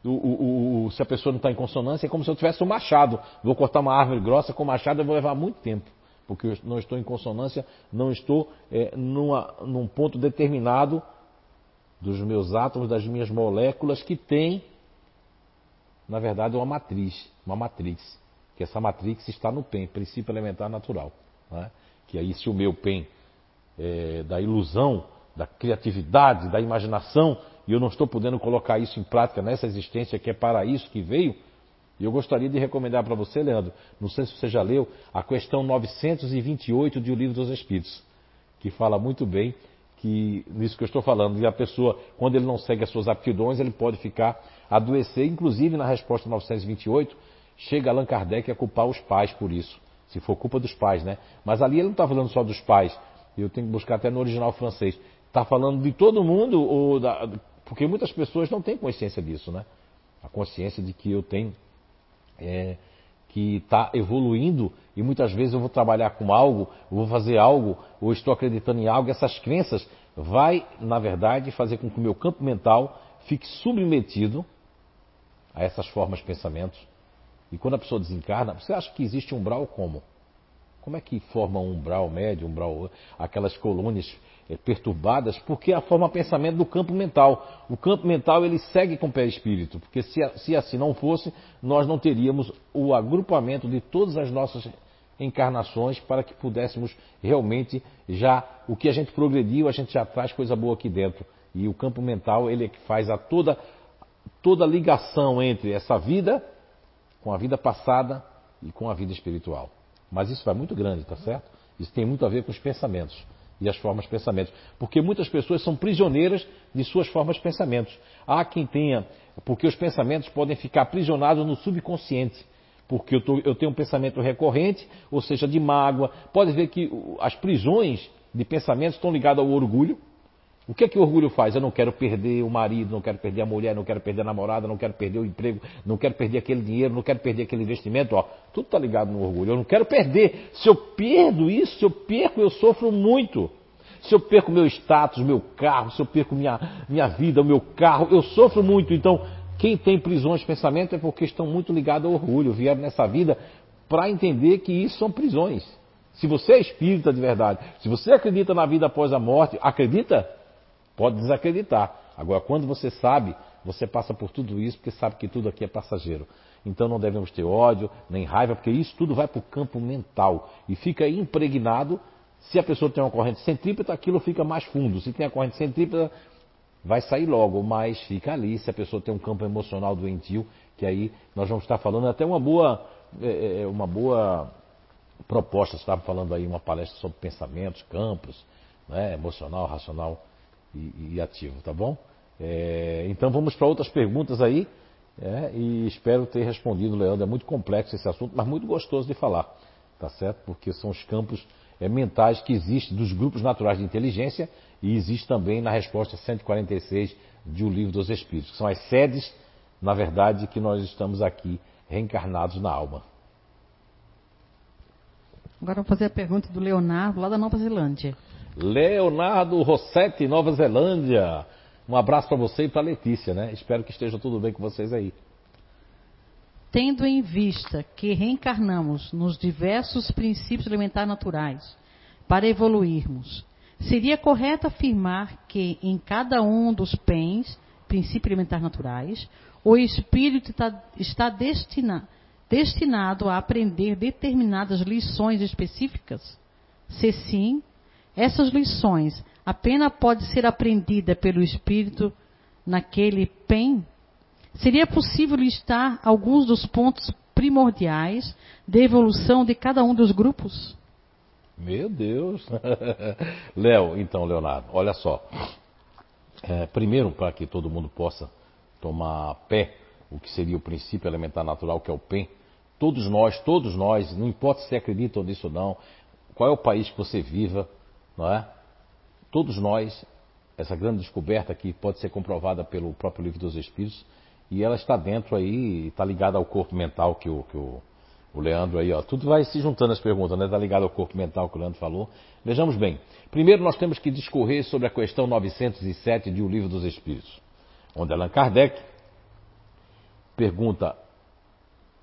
o, o, o, se a pessoa não está em consonância, é como se eu tivesse um machado. Vou cortar uma árvore grossa com machado, eu vou levar muito tempo. Porque eu não estou em consonância, não estou é, numa, num ponto determinado dos meus átomos, das minhas moléculas, que tem, na verdade, uma matriz, uma matrix. Que essa matrix está no PEN, princípio elementar natural. Né? Que aí, se o meu PEN é, da ilusão, da criatividade, da imaginação, e eu não estou podendo colocar isso em prática nessa existência que é para isso que veio, e eu gostaria de recomendar para você, Leandro, não sei se você já leu, a questão 928 de O Livro dos Espíritos, que fala muito bem que nisso que eu estou falando. E a pessoa, quando ele não segue as suas aptidões, ele pode ficar adoecer. Inclusive, na resposta 928, chega Allan Kardec a culpar os pais por isso. Se for culpa dos pais, né? Mas ali ele não está falando só dos pais. Eu tenho que buscar até no original francês. Está falando de todo mundo, ou da, porque muitas pessoas não têm consciência disso, né? A consciência de que eu tenho é, que está evoluindo e muitas vezes eu vou trabalhar com algo, vou fazer algo, ou estou acreditando em algo, essas crenças vai, na verdade, fazer com que o meu campo mental fique submetido a essas formas de pensamento. E quando a pessoa desencarna, você acha que existe umbral como? Como é que forma um umbral médio, um umbral, aquelas colônias é, perturbadas, porque a forma pensamento do campo mental. O campo mental ele segue com o perispírito, porque se, se assim não fosse, nós não teríamos o agrupamento de todas as nossas encarnações para que pudéssemos realmente já o que a gente progrediu, a gente já traz coisa boa aqui dentro. E o campo mental ele é que faz a toda toda a ligação entre essa vida com a vida passada e com a vida espiritual. Mas isso vai muito grande, tá certo? Isso tem muito a ver com os pensamentos. E as formas de pensamentos. Porque muitas pessoas são prisioneiras de suas formas de pensamentos. Há quem tenha, porque os pensamentos podem ficar aprisionados no subconsciente. Porque eu, tô, eu tenho um pensamento recorrente, ou seja, de mágoa. Pode ver que as prisões de pensamentos estão ligadas ao orgulho. O que é que o orgulho faz? Eu não quero perder o marido, não quero perder a mulher, não quero perder a namorada, não quero perder o emprego, não quero perder aquele dinheiro, não quero perder aquele investimento. Ó, tudo está ligado no orgulho. Eu não quero perder. Se eu perdo isso, se eu perco, eu sofro muito. Se eu perco meu status, meu carro, se eu perco minha, minha vida, meu carro, eu sofro muito. Então, quem tem prisões de pensamento é porque estão muito ligados ao orgulho, vieram nessa vida para entender que isso são prisões. Se você é espírita de verdade, se você acredita na vida após a morte, acredita? Pode desacreditar. Agora, quando você sabe, você passa por tudo isso porque sabe que tudo aqui é passageiro. Então não devemos ter ódio, nem raiva, porque isso tudo vai para o campo mental e fica impregnado. Se a pessoa tem uma corrente centrípeta, aquilo fica mais fundo. Se tem a corrente centrípeta, vai sair logo, mas fica ali. Se a pessoa tem um campo emocional doentio, que aí nós vamos estar falando até uma boa, é, é uma boa proposta. Você estava falando aí uma palestra sobre pensamentos, campos, né, emocional, racional e, e ativo, tá bom? É, então vamos para outras perguntas aí. É, e espero ter respondido, Leandro. É muito complexo esse assunto, mas muito gostoso de falar, tá certo? Porque são os campos é, mentais que existem dos grupos naturais de inteligência e existe também na resposta 146 de O Livro dos Espíritos, que são as sedes, na verdade, que nós estamos aqui reencarnados na alma. Agora vou fazer a pergunta do Leonardo, lá da Nova Zelândia. Leonardo Rossetti, Nova Zelândia. Um abraço para você e para Letícia, né? Espero que esteja tudo bem com vocês aí. Tendo em vista que reencarnamos nos diversos princípios elementares naturais para evoluirmos, seria correto afirmar que em cada um dos PENs, princípios elementares naturais, o espírito está, está destina, destinado a aprender determinadas lições específicas? Se sim, essas lições apenas pode ser aprendida pelo espírito naquele PEN? Seria possível listar alguns dos pontos primordiais de evolução de cada um dos grupos? Meu Deus! Léo, então, Leonardo, olha só. É, primeiro, para que todo mundo possa tomar pé, o que seria o princípio elementar natural, que é o PEN, todos nós, todos nós, não importa se acreditam nisso ou não, qual é o país que você viva, não é? Todos nós, essa grande descoberta que pode ser comprovada pelo próprio livro dos Espíritos, e ela está dentro aí, está ligada ao corpo mental que o, que o, o Leandro aí, ó, tudo vai se juntando as perguntas, né? Está ligado ao corpo mental que o Leandro falou. Vejamos bem. Primeiro nós temos que discorrer sobre a questão 907 de O Livro dos Espíritos, onde Allan Kardec pergunta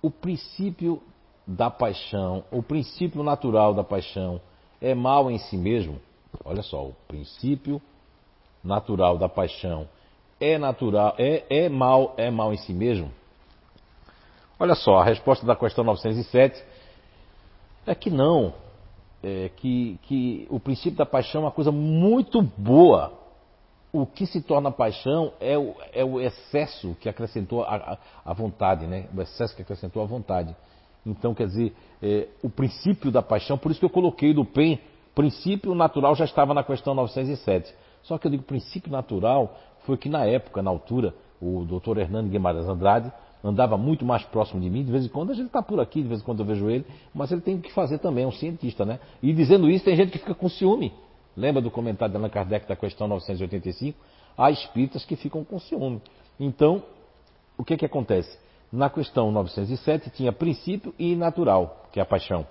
o princípio da paixão, o princípio natural da paixão é mal em si mesmo? Olha só, o princípio natural da paixão é natural, é, é mal, é mal em si mesmo? Olha só, a resposta da questão 907 é que não, é que, que o princípio da paixão é uma coisa muito boa. O que se torna paixão é o, é o excesso que acrescentou a, a, a, vontade, né? O excesso que acrescentou a vontade. Então, quer dizer, é, o princípio da paixão, por isso que eu coloquei do PEN princípio natural já estava na questão 907. Só que eu digo princípio natural foi que na época, na altura, o doutor Hernando Guimarães Andrade andava muito mais próximo de mim, de vez em quando a gente está por aqui, de vez em quando eu vejo ele, mas ele tem o que fazer também, é um cientista, né? E dizendo isso, tem gente que fica com ciúme. Lembra do comentário de Allan Kardec da questão 985? Há espíritas que ficam com ciúme. Então, o que, que acontece? Na questão 907 tinha princípio e natural, que é a paixão.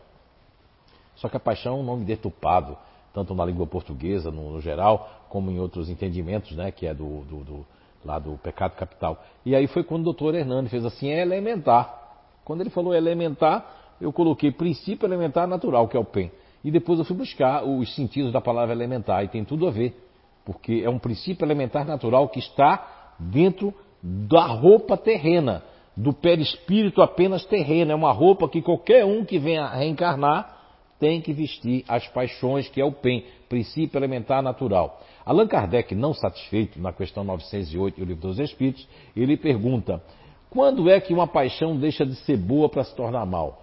Só que a paixão é um nome deturpado, tanto na língua portuguesa, no, no geral, como em outros entendimentos, né, que é do, do, do, lá do pecado capital. E aí foi quando o doutor Hernani fez assim, é elementar. Quando ele falou elementar, eu coloquei princípio elementar natural, que é o PEN. E depois eu fui buscar os sentidos da palavra elementar, e tem tudo a ver. Porque é um princípio elementar natural que está dentro da roupa terrena, do perispírito apenas terreno. É uma roupa que qualquer um que venha reencarnar tem que vestir as paixões, que é o PEN, princípio elementar natural. Allan Kardec, não satisfeito na questão 908 do Livro dos Espíritos, ele pergunta: quando é que uma paixão deixa de ser boa para se tornar mal?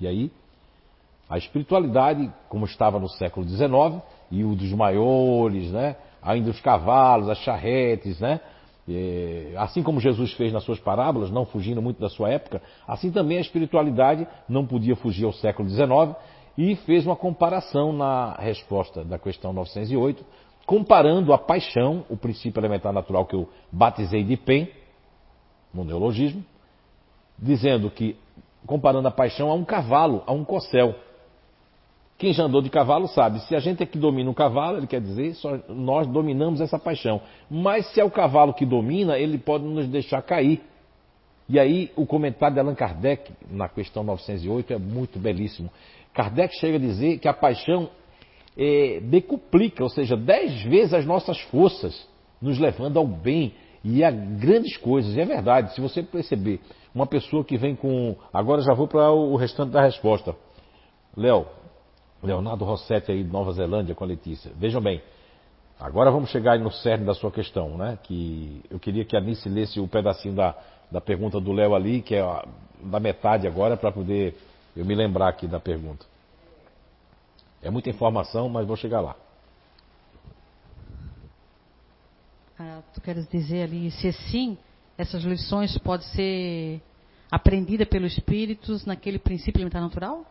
E aí, A espiritualidade, como estava no século XIX, e o dos maiores, né? ainda os cavalos, as charretes, né? Assim como Jesus fez nas suas parábolas, não fugindo muito da sua época, assim também a espiritualidade não podia fugir ao século XIX e fez uma comparação na resposta da questão 908, comparando a paixão, o princípio elementar natural que eu batizei de PEN, no neologismo, dizendo que, comparando a paixão a um cavalo, a um corcel. Quem já andou de cavalo sabe, se a gente é que domina o cavalo, ele quer dizer, só nós dominamos essa paixão. Mas se é o cavalo que domina, ele pode nos deixar cair. E aí o comentário de Allan Kardec na questão 908 é muito belíssimo. Kardec chega a dizer que a paixão é, decuplica, ou seja, dez vezes as nossas forças, nos levando ao bem e a grandes coisas. E é verdade, se você perceber, uma pessoa que vem com. Agora já vou para o restante da resposta. Léo, Leonardo Rossetti aí de Nova Zelândia com a Letícia. Vejam bem, agora vamos chegar no cerne da sua questão, né? Que eu queria que a Nice lesse o um pedacinho da, da pergunta do Léo ali, que é a, da metade agora, para poder eu me lembrar aqui da pergunta. É muita informação, mas vou chegar lá. Ah, tu queres dizer ali, se sim, essas lições podem ser aprendidas pelos espíritos naquele princípio elementar natural?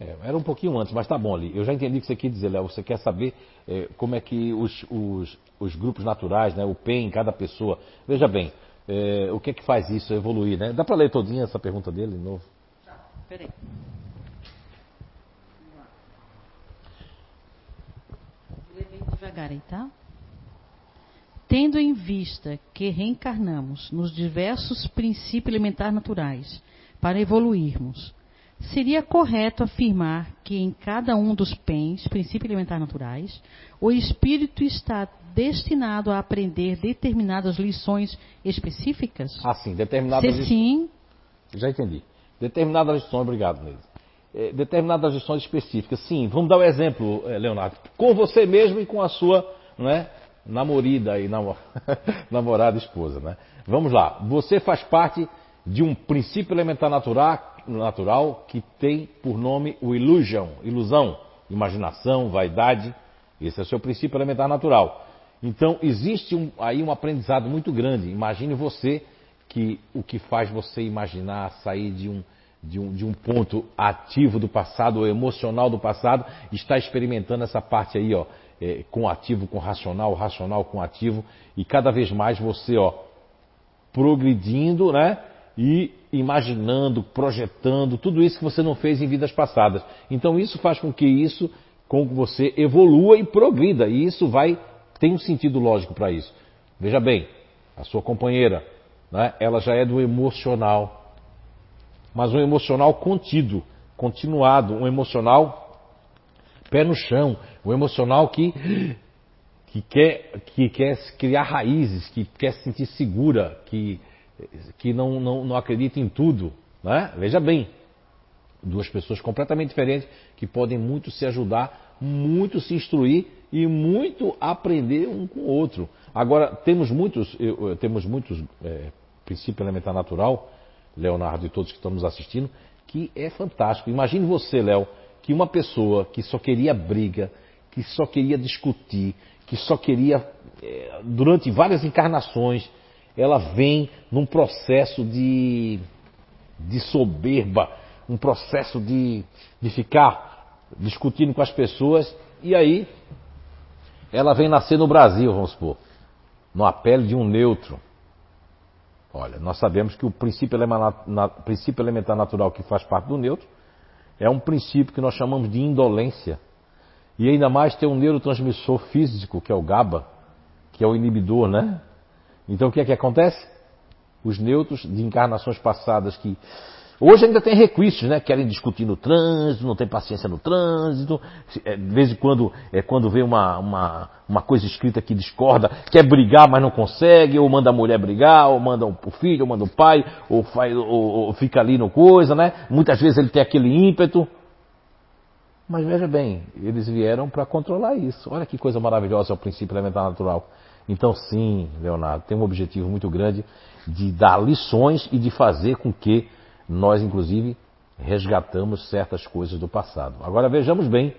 É, era um pouquinho antes, mas tá bom ali. Eu já entendi o que você quer dizer, Léo. Você quer saber é, como é que os, os, os, grupos naturais, né, o PEN, cada pessoa. Veja bem, é, o que é que faz isso evoluir, né? Dá para ler todinha essa pergunta dele de novo? Tá, peraí. Devagar aí, tá? Tendo em vista que reencarnamos nos diversos princípios elementares naturais para evoluirmos, seria correto afirmar que em cada um dos PENs, princípios elementares naturais, o espírito está destinado a aprender determinadas lições específicas? Ah, sim, determinadas Se sim. Já entendi. Determinadas lições, obrigado, Neide. É, determinadas lições específicas. Sim, vamos dar um exemplo, é, Leonardo. Com você mesmo e com a sua né, namorida e namor... namorada esposa. Né? Vamos lá. Você faz parte de um princípio elementar natural, natural que tem por nome o illusion, ilusão, imaginação, vaidade. Esse é o seu princípio elementar natural. Então existe um, aí um aprendizado muito grande. Imagine você que o que faz você imaginar sair de um, de um, de um ponto ativo do passado, ou emocional do passado, está experimentando essa parte aí, ó, é, com ativo, com racional, racional com ativo, e cada vez mais você, ó, progredindo, né? E imaginando, projetando, tudo isso que você não fez em vidas passadas. Então isso faz com que isso, com que você evolua e progrida, e isso vai tem um sentido lógico para isso. Veja bem, a sua companheira, né, ela já é do emocional, mas um emocional contido, continuado, um emocional pé no chão, um emocional que que quer, que quer criar raízes, que quer se sentir segura, que que não, não, não acredita em tudo. Né? Veja bem, duas pessoas completamente diferentes que podem muito se ajudar, muito se instruir e muito aprender um com o outro. Agora, temos muitos, temos muitos é, princípio elementar natural, Leonardo e todos que estão nos assistindo, que é fantástico. Imagine você, Léo, que uma pessoa que só queria briga, que só queria discutir, que só queria, é, durante várias encarnações, ela vem num processo de, de soberba, um processo de, de ficar discutindo com as pessoas, e aí ela vem nascer no Brasil, vamos supor, no pele de um neutro. Olha, nós sabemos que o princípio elementar, princípio elementar natural que faz parte do neutro é um princípio que nós chamamos de indolência. E ainda mais tem um neurotransmissor físico, que é o GABA, que é o inibidor, né? Então o que é que acontece? Os neutros de encarnações passadas que hoje ainda tem requisitos, né? Querem discutir no trânsito, não tem paciência no trânsito, é, de vez em quando é quando vê uma, uma, uma coisa escrita que discorda, quer brigar, mas não consegue, ou manda a mulher brigar, ou manda o filho, ou manda o pai, ou, faz, ou, ou fica ali no coisa, né? Muitas vezes ele tem aquele ímpeto. Mas veja bem, eles vieram para controlar isso. Olha que coisa maravilhosa é o princípio elementar natural. Então, sim, Leonardo, tem um objetivo muito grande de dar lições e de fazer com que nós, inclusive, resgatamos certas coisas do passado. Agora vejamos bem,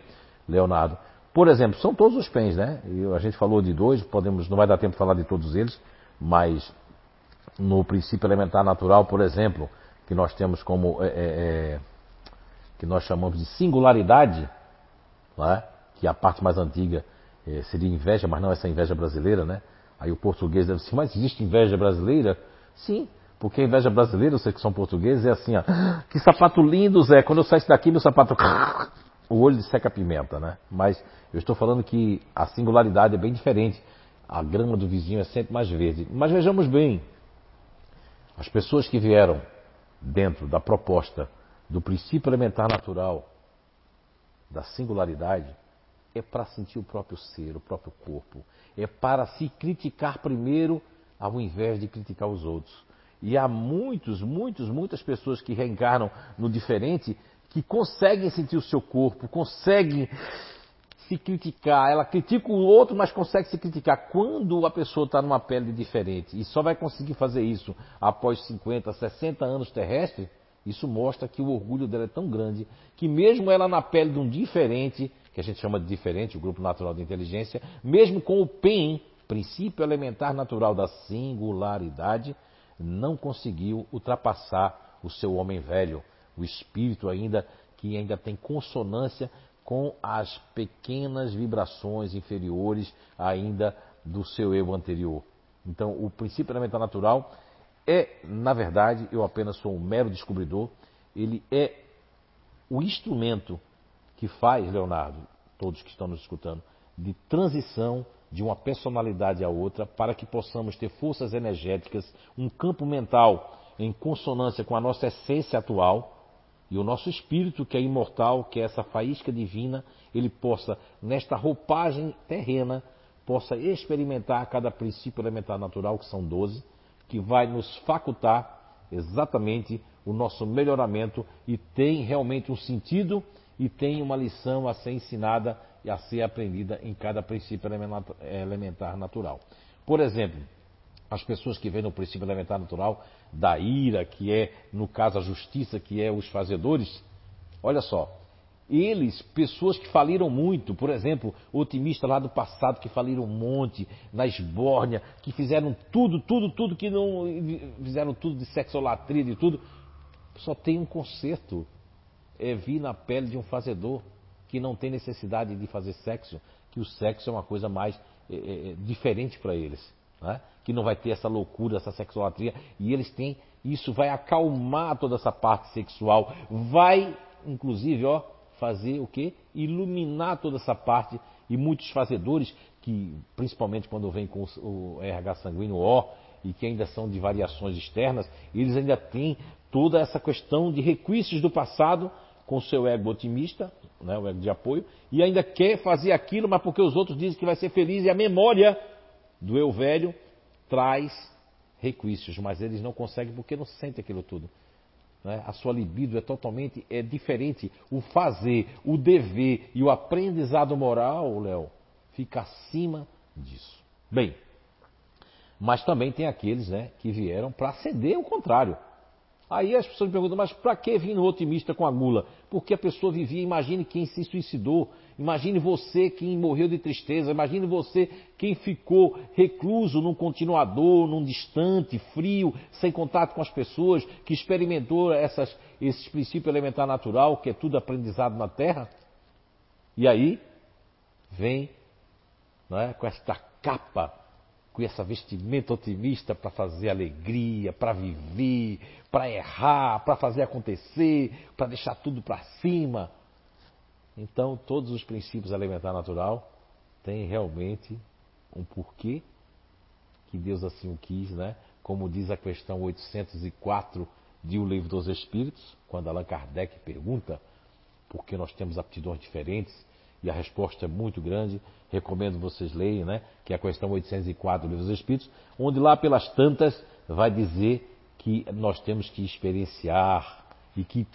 Leonardo. Por exemplo, são todos os pens, né? a gente falou de dois, podemos, não vai dar tempo de falar de todos eles, mas no princípio elementar natural, por exemplo, que nós temos como é, é, é que nós chamamos de singularidade, é? que a parte mais antiga é, seria inveja, mas não essa inveja brasileira, né? Aí o português deve dizer, mas existe inveja brasileira? Sim, porque a inveja brasileira, vocês que são portugueses, é assim, ó, que sapato lindo, Zé, quando eu saísse daqui, meu sapato, o olho de seca pimenta, né? Mas eu estou falando que a singularidade é bem diferente. A grama do vizinho é sempre mais verde. Mas vejamos bem, as pessoas que vieram dentro da proposta do princípio elementar natural, da singularidade, é para sentir o próprio ser, o próprio corpo. É para se criticar primeiro, ao invés de criticar os outros. E há muitos, muitos, muitas pessoas que reencarnam no diferente que conseguem sentir o seu corpo, conseguem se criticar. Ela critica o outro, mas consegue se criticar. Quando a pessoa está numa pele diferente e só vai conseguir fazer isso após 50, 60 anos terrestres, isso mostra que o orgulho dela é tão grande que mesmo ela na pele de um diferente, que a gente chama de diferente, o grupo natural de inteligência, mesmo com o PEN, princípio elementar natural da singularidade, não conseguiu ultrapassar o seu homem velho, o espírito ainda que ainda tem consonância com as pequenas vibrações inferiores ainda do seu eu anterior. Então, o princípio elementar natural é, na verdade, eu apenas sou um mero descobridor, ele é o instrumento que faz, Leonardo, todos que estão nos escutando, de transição de uma personalidade a outra para que possamos ter forças energéticas, um campo mental em consonância com a nossa essência atual e o nosso espírito, que é imortal, que é essa faísca divina, ele possa, nesta roupagem terrena, possa experimentar cada princípio elementar natural, que são 12, que vai nos facultar exatamente o nosso melhoramento e tem realmente um sentido e tem uma lição a ser ensinada e a ser aprendida em cada princípio elementar natural. Por exemplo, as pessoas que veem no princípio elementar natural da ira, que é, no caso, a justiça, que é os fazedores, olha só, eles, pessoas que faliram muito, por exemplo, otimistas lá do passado que faliram um monte, na esbórnia, que fizeram tudo, tudo, tudo que não. fizeram tudo de sexolatria, de tudo. Só tem um conserto. É vir na pele de um fazedor que não tem necessidade de fazer sexo, que o sexo é uma coisa mais é, é, é diferente para eles. Né? Que não vai ter essa loucura, essa sexolatria. E eles têm. Isso vai acalmar toda essa parte sexual. Vai, inclusive, ó fazer o quê? Iluminar toda essa parte. E muitos fazedores, que principalmente quando vem com o RH sanguíneo O, e que ainda são de variações externas, eles ainda têm toda essa questão de requisitos do passado com seu ego otimista, né, o ego de apoio, e ainda quer fazer aquilo, mas porque os outros dizem que vai ser feliz, e a memória do eu velho traz requisitos, mas eles não conseguem porque não sentem aquilo tudo. Né? A sua libido é totalmente é diferente. O fazer, o dever e o aprendizado moral, Léo, fica acima disso. Bem, mas também tem aqueles né, que vieram para ceder o contrário. Aí as pessoas me perguntam, mas para que vir no otimista com a gula? Porque a pessoa vivia, imagine quem se suicidou, imagine você quem morreu de tristeza, imagine você quem ficou recluso num continuador, num distante, frio, sem contato com as pessoas, que experimentou essas, esses princípios elementar natural, que é tudo aprendizado na Terra. E aí vem é, com esta capa com essa vestimenta otimista para fazer alegria, para viver, para errar, para fazer acontecer, para deixar tudo para cima. Então, todos os princípios elementar natural têm realmente um porquê que Deus assim o quis, né? Como diz a questão 804 de O Livro dos Espíritos, quando Allan Kardec pergunta por que nós temos aptidões diferentes, e a resposta é muito grande. Recomendo vocês leiam, né? Que é a questão 804 do Livro dos Espíritos, onde lá pelas tantas vai dizer que nós temos que experienciar e que,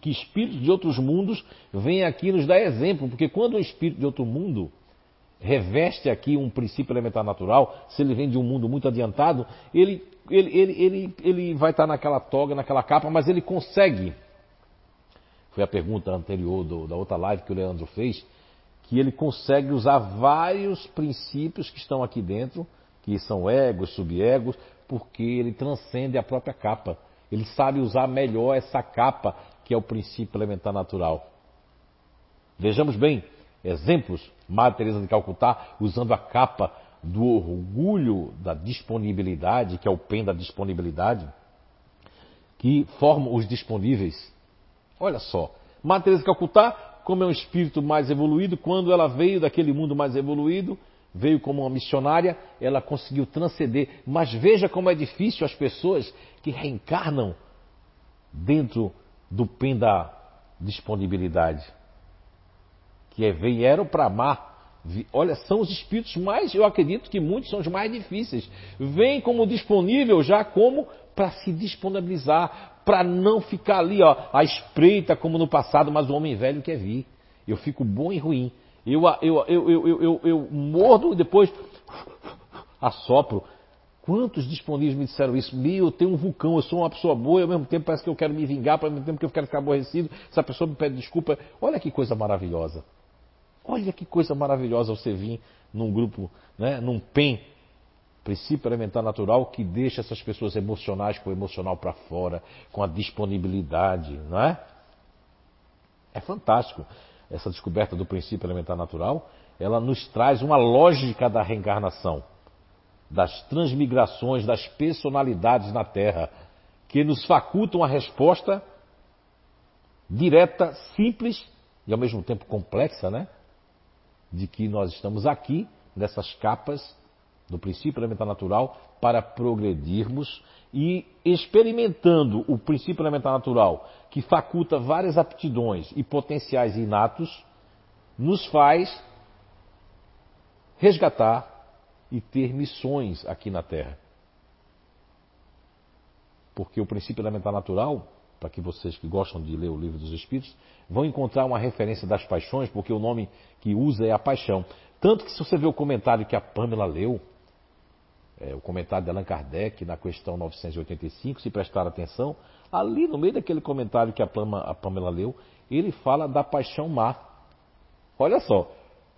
que espíritos de outros mundos vêm aqui nos dar exemplo, porque quando um espírito de outro mundo reveste aqui um princípio elementar natural, se ele vem de um mundo muito adiantado, ele, ele, ele, ele, ele vai estar naquela toga, naquela capa, mas ele consegue foi a pergunta anterior do, da outra live que o Leandro fez, que ele consegue usar vários princípios que estão aqui dentro, que são egos, subegos, porque ele transcende a própria capa. Ele sabe usar melhor essa capa, que é o princípio elementar natural. Vejamos bem, exemplos, Madre Teresa de Calcutá usando a capa do orgulho da disponibilidade, que é o pen da disponibilidade, que formam os disponíveis. Olha só, Madre Teresa de Calcutá, como é um espírito mais evoluído, quando ela veio daquele mundo mais evoluído, veio como uma missionária, ela conseguiu transcender. Mas veja como é difícil as pessoas que reencarnam dentro do pen da disponibilidade. Que é, vieram para amar. Olha, são os espíritos mais, eu acredito que muitos são os mais difíceis. Vêm como disponível já como para se disponibilizar, para não ficar ali, ó, à espreita como no passado, mas o homem velho quer vir. Eu fico bom e ruim. Eu, eu, eu, eu, eu, eu mordo e depois assopro. Quantos disponíveis me disseram isso? Meu, eu tenho um vulcão, eu sou uma pessoa boa, e ao mesmo tempo parece que eu quero me vingar, ao mesmo tempo que eu quero ficar aborrecido. Essa pessoa me pede desculpa. Olha que coisa maravilhosa. Olha que coisa maravilhosa você vir num grupo, né, num PEN, princípio elementar natural, que deixa essas pessoas emocionais com o emocional para fora, com a disponibilidade, não é? É fantástico essa descoberta do princípio elementar natural, ela nos traz uma lógica da reencarnação, das transmigrações, das personalidades na Terra, que nos facultam a resposta direta, simples e ao mesmo tempo complexa, né? De que nós estamos aqui, nessas capas do princípio elementar natural, para progredirmos e experimentando o princípio elementar natural, que faculta várias aptidões e potenciais inatos, nos faz resgatar e ter missões aqui na Terra. Porque o princípio elementar natural, para que vocês que gostam de ler o livro dos Espíritos, vão encontrar uma referência das paixões, porque o nome que usa é a paixão. Tanto que se você ver o comentário que a Pamela leu, é, o comentário de Allan Kardec na questão 985, se prestar atenção, ali no meio daquele comentário que a, Pama, a Pamela leu, ele fala da paixão má. Olha só,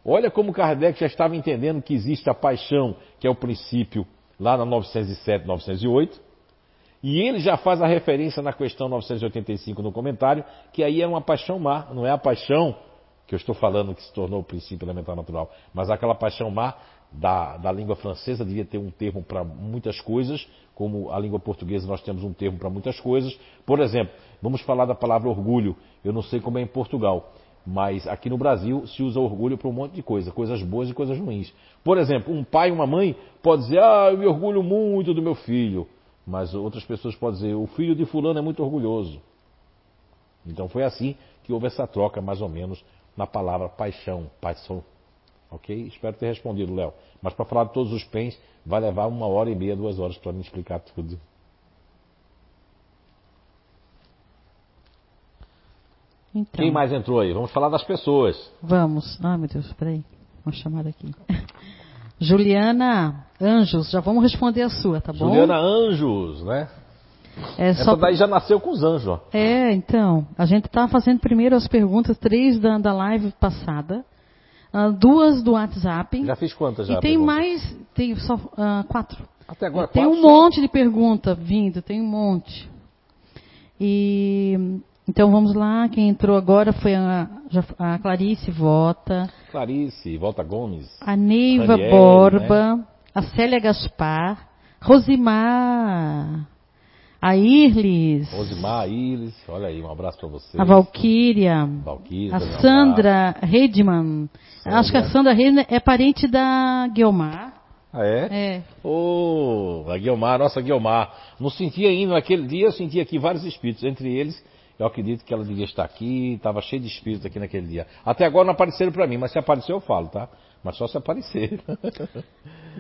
olha como Kardec já estava entendendo que existe a paixão, que é o princípio lá na 907, 908, e ele já faz a referência na questão 985 no comentário, que aí é uma paixão má, não é a paixão que eu estou falando que se tornou o princípio elementar natural, mas aquela paixão má da, da língua francesa devia ter um termo para muitas coisas, como a língua portuguesa nós temos um termo para muitas coisas. Por exemplo, vamos falar da palavra orgulho. Eu não sei como é em Portugal, mas aqui no Brasil se usa orgulho para um monte de coisa, coisas boas e coisas ruins. Por exemplo, um pai e uma mãe pode dizer, ah, eu me orgulho muito do meu filho. Mas outras pessoas podem dizer, o filho de fulano é muito orgulhoso. Então foi assim que houve essa troca, mais ou menos, na palavra paixão, paixão Ok? Espero ter respondido, Léo. Mas para falar de todos os pens, vai levar uma hora e meia, duas horas para me explicar tudo. Então, Quem mais entrou aí? Vamos falar das pessoas. Vamos. Ah, meu Deus, peraí. Vamos chamar aqui. Juliana Anjos, já vamos responder a sua, tá bom? Juliana Anjos, né? É Essa só... daí já nasceu com os anjos, ó. É, então. A gente está fazendo primeiro as perguntas, três da, da live passada. Uh, duas do WhatsApp. Já fiz quantas já? E tem mais, tem só uh, quatro. Até agora Tem quatro, um monte de pergunta vindo, tem um monte. E então vamos lá, quem entrou agora foi a, a Clarice Vota. Clarice, Volta Gomes. A Neiva Daniele, Borba, né? a Célia Gaspar, Rosimar. A Irlis. Rosimar, Irlis, olha aí, um abraço para você. A Valquíria. Valquíria a Sandra Redman. Acho que a Sandra Redman é parente da Guilmar. Ah, é? É. Oh, a Guilmar, nossa Guilmar. Não sentia ainda, naquele dia eu sentia aqui vários espíritos, entre eles eu acredito que ela devia estar aqui, estava cheio de espíritos aqui naquele dia. Até agora não apareceram para mim, mas se aparecer eu falo, tá? Mas só se aparecer.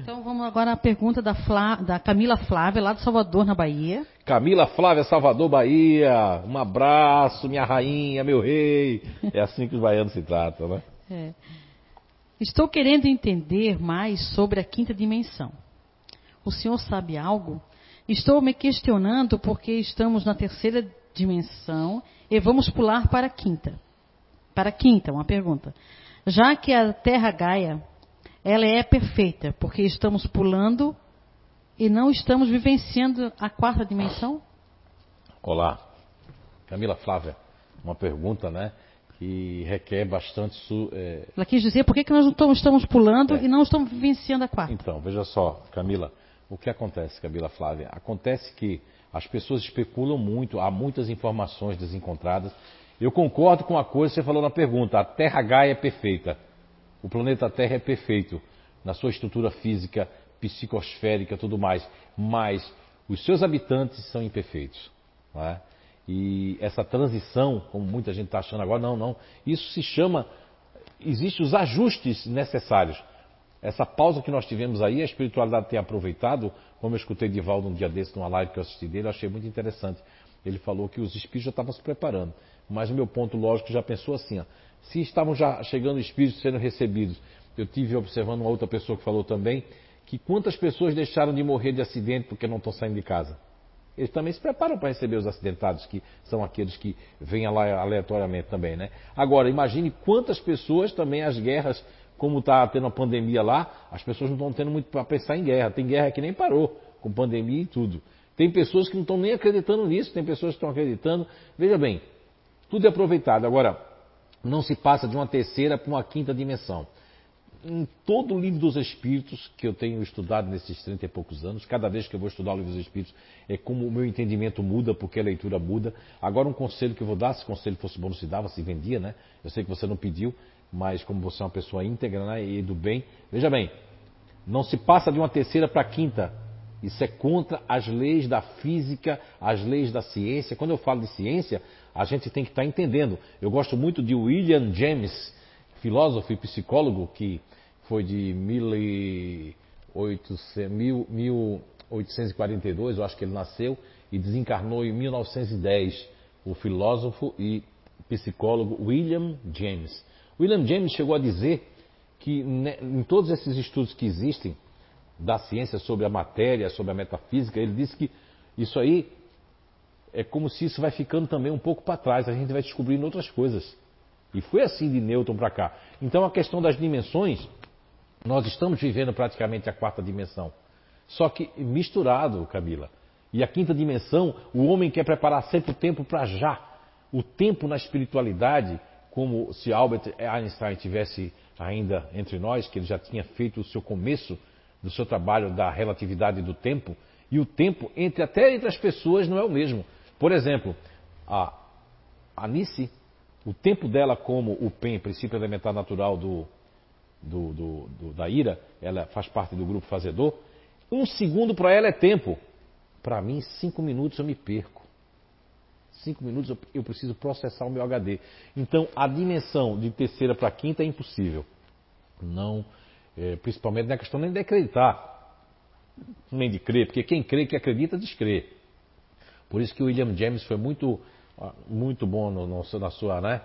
Então vamos agora à pergunta da, Flá, da Camila Flávia, lá de Salvador, na Bahia. Camila Flávia, Salvador, Bahia. Um abraço, minha rainha, meu rei. É assim que os baianos se tratam, né? É. Estou querendo entender mais sobre a quinta dimensão. O senhor sabe algo? Estou me questionando porque estamos na terceira dimensão e vamos pular para a quinta. Para a quinta, uma pergunta. Já que a Terra Gaia, ela é perfeita, porque estamos pulando e não estamos vivenciando a quarta dimensão? Olá, Camila Flávia, uma pergunta, né? Que requer bastante. Su, é... Ela quis dizer por que, que nós não estamos pulando É. e não estamos vivenciando a quarta. Então, veja só, Camila, o que acontece, Camila Flávia? Acontece que as pessoas especulam muito, há muitas informações desencontradas. Eu concordo com a coisa que você falou na pergunta: a Terra Gaia é perfeita. O planeta Terra é perfeito na sua estrutura física, psicosférica, tudo mais. Mas os seus habitantes são imperfeitos. não é? E essa transição, como muita gente está achando agora, não, não. Isso se chama. Existem os ajustes necessários. Essa pausa que nós tivemos aí, a espiritualidade tem aproveitado, como eu escutei de Valdo um dia desse, numa live que eu assisti dele, eu achei muito interessante. Ele falou que os espíritos já estavam se preparando. Mas o meu ponto lógico já pensou assim, ó, se estavam já chegando espíritos sendo recebidos, eu tive observando uma outra pessoa que falou também, que quantas pessoas deixaram de morrer de acidente porque não estão saindo de casa? Eles também se preparam para receber os acidentados, que são aqueles que vêm lá aleatoriamente também, né? Agora, imagine quantas pessoas também as guerras, como está tendo a pandemia lá, as pessoas não estão tendo muito para pensar em guerra. Tem guerra que nem parou, com pandemia e tudo. Tem pessoas que não estão nem acreditando nisso, tem pessoas que estão acreditando. Veja bem, tudo é aproveitado. Agora, não se passa de uma terceira para uma quinta dimensão. Em todo o livro dos Espíritos que eu tenho estudado nesses 30 e poucos anos, cada vez que eu vou estudar o livro dos Espíritos, é como o meu entendimento muda, porque a leitura muda. Agora, um conselho que eu vou dar, se conselho fosse bom, não se dava, se vendia, né? Eu sei que você não pediu, mas como você é uma pessoa íntegra né, e do bem, veja bem, não se passa de uma terceira para a quinta. Isso é contra as leis da física, as leis da ciência. Quando eu falo de ciência, a gente tem que estar entendendo. Eu gosto muito de William James, filósofo e psicólogo que foi de 1842, eu acho que ele nasceu, e desencarnou em 1910, o filósofo e psicólogo William James. William James chegou a dizer que em todos esses estudos que existem da ciência sobre a matéria, sobre a metafísica, ele disse que isso aí é como se isso vai ficando também um pouco para trás, a gente vai descobrindo outras coisas. E foi assim de Newton para cá. Então a questão das dimensões, nós estamos vivendo praticamente a quarta dimensão. Só que misturado, Camila. E a quinta dimensão, o homem quer preparar sempre o tempo para já. O tempo na espiritualidade, como se Albert Einstein tivesse ainda entre nós, que ele já tinha feito o seu começo do seu trabalho da relatividade do tempo, e o tempo entre até entre as pessoas não é o mesmo. Por exemplo, a Anice, o tempo dela como o PEN, princípio elementar natural do, do, do, do, da ira, ela faz parte do grupo fazedor, um segundo para ela é tempo. Para mim, cinco minutos eu me perco. Cinco minutos eu, eu preciso processar o meu HD. Então, a dimensão de terceira para quinta é impossível. Não, é, principalmente na questão nem de acreditar, nem de crer, porque quem crê que acredita, descrê. Por isso que o William James foi muito, muito bom no, no, na sua, né?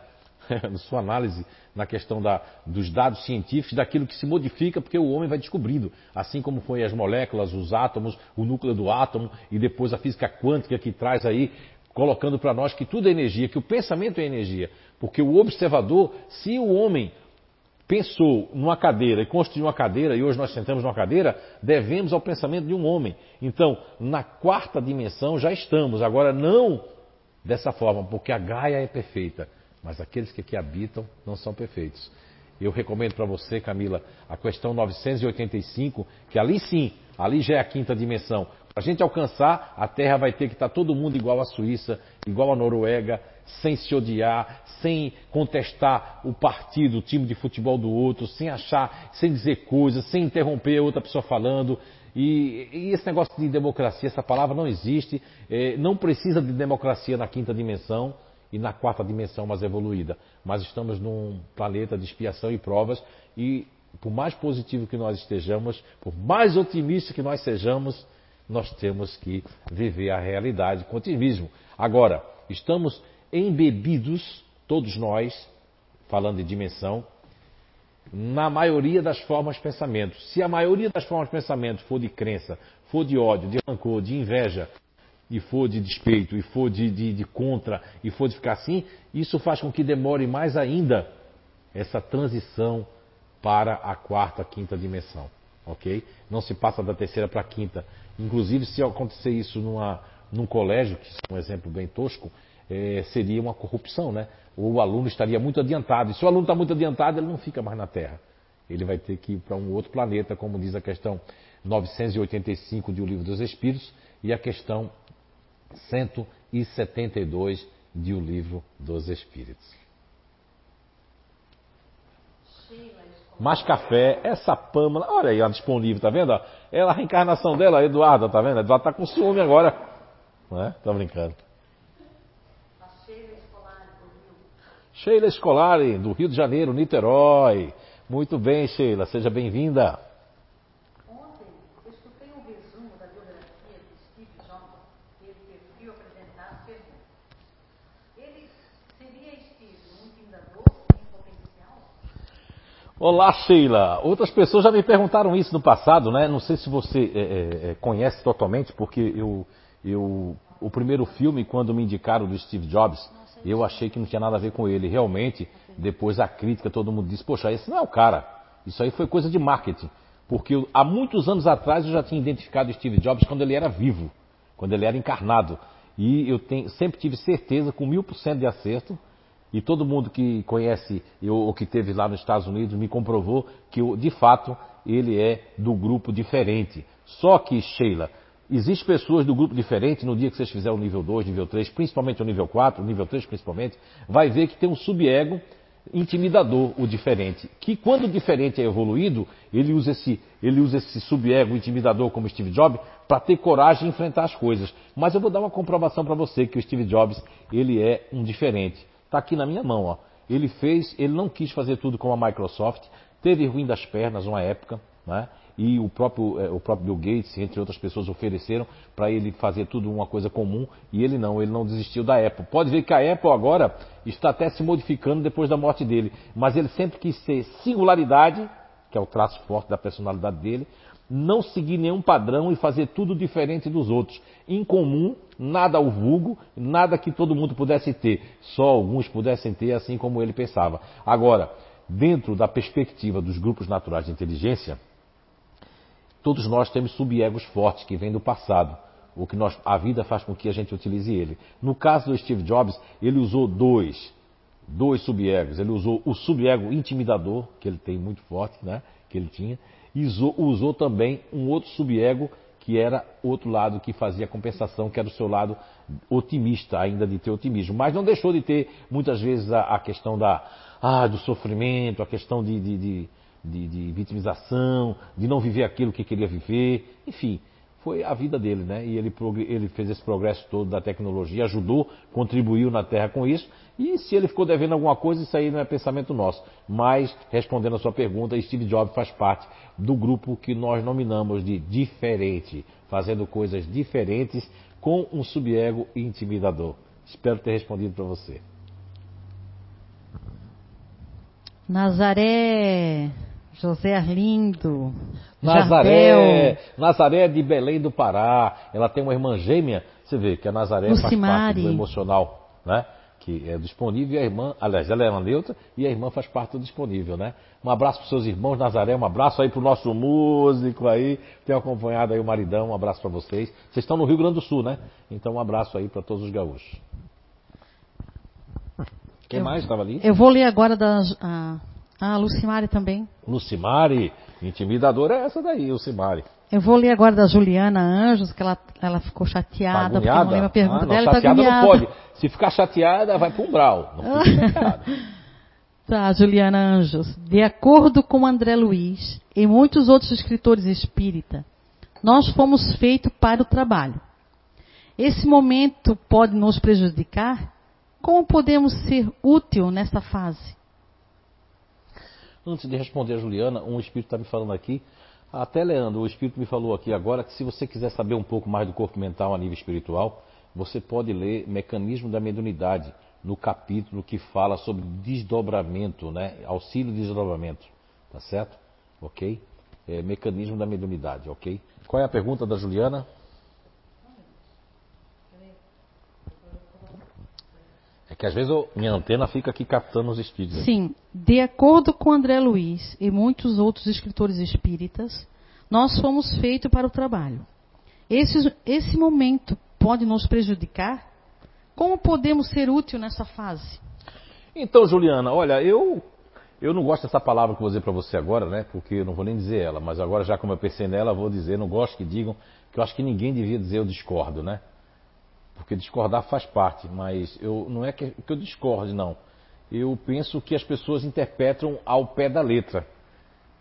na sua análise na questão da, dos dados científicos, daquilo que se modifica, porque o homem vai descobrindo. Assim como foi as moléculas, os átomos, o núcleo do átomo e depois a física quântica que traz aí, colocando para nós que tudo é energia, que o pensamento é energia. Porque o observador, se o homem pensou numa cadeira e construiu uma cadeira, e hoje nós sentamos numa cadeira, devemos ao pensamento de um homem. Então, na quarta dimensão já estamos, agora não dessa forma, porque a Gaia é perfeita, mas aqueles que aqui habitam não são perfeitos. Eu recomendo para você, Camila, a questão 985, que ali sim, ali já é a quinta dimensão. Para a gente alcançar, a Terra vai ter que estar todo mundo igual à Suíça, igual à Noruega, sem se odiar, sem contestar o partido, o time de futebol do outro, sem achar, sem dizer coisas, sem interromper outra pessoa falando. E, e esse negócio de democracia, essa palavra não existe. É, não precisa de democracia na quinta dimensão e na quarta dimensão mais evoluída. Mas estamos num planeta de expiação e provas e por mais positivo que nós estejamos, por mais otimista que nós sejamos, nós temos que viver a realidade com otimismo. Agora, estamos embebidos, todos nós, falando de dimensão, na maioria das formas de pensamento. Se a maioria das formas de pensamento for de crença, for de ódio, de rancor, de inveja, e for de despeito, e for de, de, de contra, e for de ficar assim, isso faz com que demore mais ainda essa transição para a quarta, quinta dimensão, ok? Não se passa da terceira para a quinta. Inclusive, se acontecer isso numa, num colégio, que é um exemplo bem tosco, é, seria uma corrupção, né? O aluno estaria muito adiantado. E se o aluno está muito adiantado, ele não fica mais na Terra. Ele vai ter que ir para um outro planeta, como diz a questão 985 de O Livro dos Espíritos e a questão 172 de O Livro dos Espíritos. Mais café, essa Pâmela, olha aí, ela disponível, tá vendo? Ela, a reencarnação dela, Eduarda, tá vendo? A Eduarda tá com ciúme agora. Não é? Tá brincando. Sheila Escolari, do Rio de Janeiro, Niterói. Muito bem, Sheila, seja bem-vinda. Ontem eu escutei um resumo da biografia de Steve Jobs, ele preferiu apresentar as perguntas. Ele seria Steve um intimidador em potencial? Olá, Sheila. Outras pessoas já me perguntaram isso no passado, né? Não sei se você é, é, conhece totalmente, porque eu, eu, o primeiro filme, quando me indicaram do Steve Jobs, eu achei que não tinha nada a ver com ele. Realmente, depois a crítica, todo mundo disse, poxa, esse não é o cara. Isso aí foi coisa de marketing. Porque eu, há muitos anos atrás eu já tinha identificado o Steve Jobs quando ele era vivo, quando ele era encarnado. E eu tenho, sempre tive certeza, com mil por cento de acerto, e todo mundo que conhece eu, ou que teve lá nos Estados Unidos me comprovou que, de fato, ele é do grupo diferente. Só que, Sheila, Existem pessoas do grupo diferente, no dia que vocês fizerem o nível 2, nível 3, principalmente o nível 4, o nível 3 principalmente, vai ver que tem um sub-ego intimidador, o diferente. Que quando o diferente é evoluído, ele usa esse, ele usa esse sub-ego intimidador como Steve Jobs para ter coragem de enfrentar as coisas. Mas eu vou dar uma comprovação para você que o Steve Jobs, ele é um diferente. Está aqui na minha mão, ó. Ele fez, ele não quis fazer tudo como a Microsoft, teve ruim das pernas uma época, né? e o próprio, eh, o próprio Bill Gates, entre outras pessoas, ofereceram para ele fazer tudo uma coisa comum e ele não, ele não desistiu da Apple. Pode ver que a Apple agora está até se modificando depois da morte dele, mas ele sempre quis ser singularidade, que é o traço forte da personalidade dele, não seguir nenhum padrão e fazer tudo diferente dos outros. Incomum, nada ao vulgo, nada que todo mundo pudesse ter, só alguns pudessem ter, assim como ele pensava. Agora, dentro da perspectiva dos grupos naturais de inteligência, Todos nós temos subegos fortes que vêm do passado. O que nós, a vida faz com que a gente utilize ele. No caso do Steve Jobs, ele usou dois, dois subegos. Ele usou o subego intimidador, que ele tem muito forte, né? Que ele tinha, usou, usou também um outro subego que era outro lado que fazia compensação, que era o seu lado otimista, ainda de ter otimismo. Mas não deixou de ter, muitas vezes, a, a questão da, ah, do sofrimento, a questão de, de, de de, de vitimização, de não viver aquilo que queria viver, enfim, foi a vida dele, né? E ele, ele fez esse progresso todo da tecnologia, ajudou, contribuiu na Terra com isso. E se ele ficou devendo alguma coisa, isso aí não é pensamento nosso. Mas, respondendo a sua pergunta, Steve Jobs faz parte do grupo que nós nominamos de diferente, fazendo coisas diferentes com um subego intimidador. Espero ter respondido para você. Nazaré José Arlindo. Nazaré, Nazaré de Belém do Pará. Ela tem uma irmã gêmea. Você vê que a Nazaré Lucimari. faz parte do emocional, né? Que é disponível e a irmã, aliás, ela é uma neutra e a irmã faz parte do disponível, né? Um abraço para seus irmãos, Nazaré, um abraço aí para o nosso músico aí, tem acompanhado aí o maridão, um abraço para vocês. Vocês estão no Rio Grande do Sul, né? Então um abraço aí para todos os gaúchos. Quem Eu- mais estava ali? Eu vou ler agora da a, a Lucimari também. Lucimari, intimidadora é essa daí, Lucimari. Eu vou ler agora da Juliana Anjos, que ela, ela ficou Tá chateada porque não lembro a pergunta Ah, não, dela. tá chateada não pode. Se ficar chateada, vai para um brau. Não fica chateada. Tá, Juliana Anjos. De acordo com André Luiz e muitos outros escritores espírita, nós fomos feitos para o trabalho. Esse momento pode nos prejudicar? Como podemos ser útil nessa fase? Antes de responder a Juliana, um espírito está me falando aqui. Até Leandro, o espírito me falou aqui agora que se você quiser saber um pouco mais do corpo mental a nível espiritual, você pode ler Mecanismo da Mediunidade, no capítulo que fala sobre desdobramento, né? Auxílio de desdobramento. Tá certo? Ok? É, mecanismo da mediunidade, ok? Qual é a pergunta da Juliana? Que às vezes eu, minha antena fica aqui captando os espíritos. Sim, de acordo com André Luiz e muitos outros escritores espíritas, nós fomos feitos para o trabalho. Esse, esse momento pode nos prejudicar? Como podemos ser útil nessa fase? Então, Juliana, olha, eu eu não gosto dessa palavra que eu vou dizer para você agora, né? Porque eu não vou nem dizer ela, mas agora já como eu pensei nela, vou dizer, não gosto que digam, que eu acho que ninguém devia dizer eu discordo, né? Porque discordar faz parte, mas eu não é que, que eu discorde, não. Eu penso que as pessoas interpretam ao pé da letra.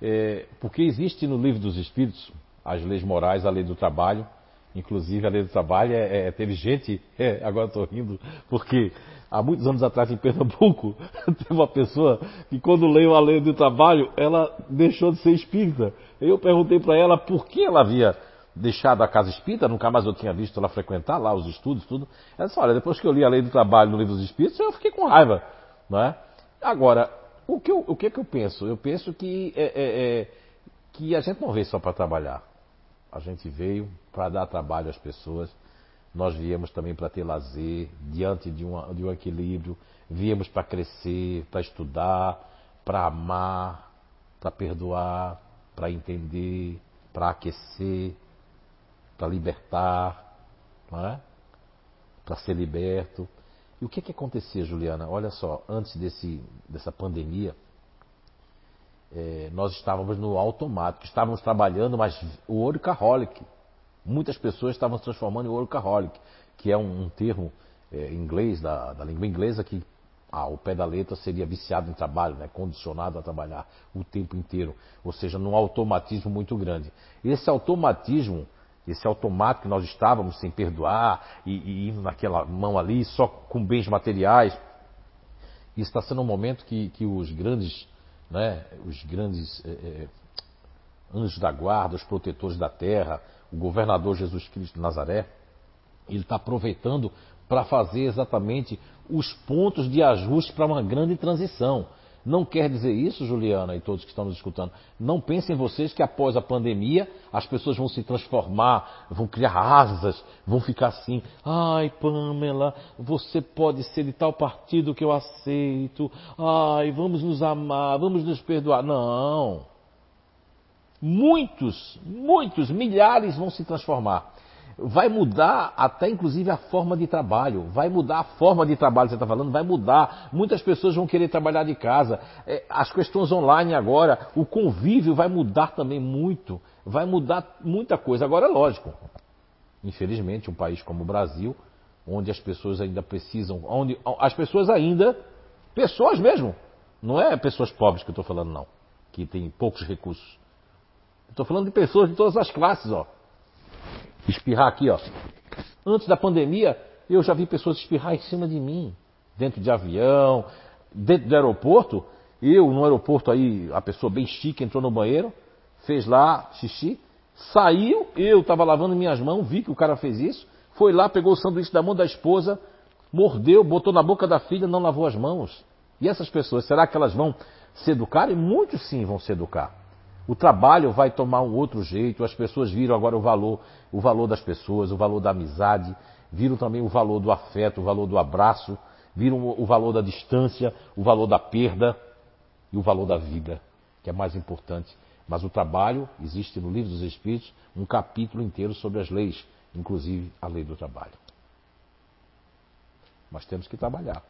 É, porque existe no livro dos Espíritos as leis morais, a lei do trabalho, Inclusive, a lei do trabalho é, é teve gente, é, agora estou rindo, porque há muitos anos atrás em Pernambuco, teve uma pessoa que quando leu a lei do trabalho, ela deixou de ser espírita. Eu perguntei para ela por que ela havia deixado a casa espírita, nunca mais eu tinha visto ela frequentar lá os estudos, tudo. Ela disse, olha, depois que eu li a lei do trabalho no livro dos espíritos, eu fiquei com raiva. Não é? Agora, o que, eu, o que, é que eu penso? Eu penso que, é, é, é que a gente não veio só para trabalhar. A gente veio para dar trabalho às pessoas. Nós viemos também para ter lazer, diante de, uma, de um equilíbrio. Viemos para crescer, para estudar, para amar, para perdoar, para entender, para aquecer, para libertar, é? para ser liberto. E o que, que acontecia, Juliana? Olha só, antes desse, dessa pandemia, é, nós estávamos no automático, estávamos trabalhando, mas o workaholic. Muitas pessoas estavam se transformando em workaholic, que é um, um termo é, inglês, da, da, língua inglesa, que ao pé da letra seria viciado em trabalho, né, condicionado a trabalhar o tempo inteiro, ou seja, num automatismo muito grande. Esse automatismo, esse automático que nós estávamos sem perdoar e, e indo naquela mão ali só com bens materiais, isso está sendo um momento que, que os grandes né, os grandes é, é, anjos da guarda, os protetores da terra, o governador Jesus Cristo de Nazaré, ele está aproveitando para fazer exatamente os pontos de ajuste para uma grande transição. Não quer dizer isso, Juliana e todos que estão nos escutando. Não pensem vocês que após a pandemia as pessoas vão se transformar, vão criar asas, vão ficar assim. Ai, Pamela, você pode ser de tal partido que eu aceito. Ai, vamos nos amar, vamos nos perdoar. Não. Muitos, muitos, milhares vão se transformar vai mudar até inclusive a forma de trabalho, vai mudar a forma de trabalho que você está falando, vai mudar. Muitas pessoas vão querer trabalhar de casa. É, as questões online agora, o convívio vai mudar também muito, vai mudar muita coisa. Agora, é lógico, infelizmente, um país como o Brasil, onde as pessoas ainda precisam, onde as pessoas ainda, pessoas mesmo, não é pessoas pobres que eu estou falando não, que têm poucos recursos. Estou falando de pessoas de todas as classes, ó espirrar aqui, ó. Antes da pandemia, eu já vi pessoas espirrar em cima de mim, dentro de avião, dentro do aeroporto. Eu, no aeroporto aí, a pessoa bem chique entrou no banheiro, fez lá xixi, saiu, eu estava lavando minhas mãos, vi que o cara fez isso, foi lá, pegou o sanduíche da mão da esposa, mordeu, botou na boca da filha, não lavou as mãos. E essas pessoas, será que elas vão se educar? E muitos sim vão se educar. O trabalho vai tomar um outro jeito, as pessoas viram agora o valor, o valor das pessoas, o valor da amizade, viram também o valor do afeto, o valor do abraço, viram o valor da distância, o valor da perda e o valor da vida, que é mais importante. Mas o trabalho, existe no Livro dos Espíritos um capítulo inteiro sobre as leis, inclusive a lei do trabalho. Mas temos que trabalhar.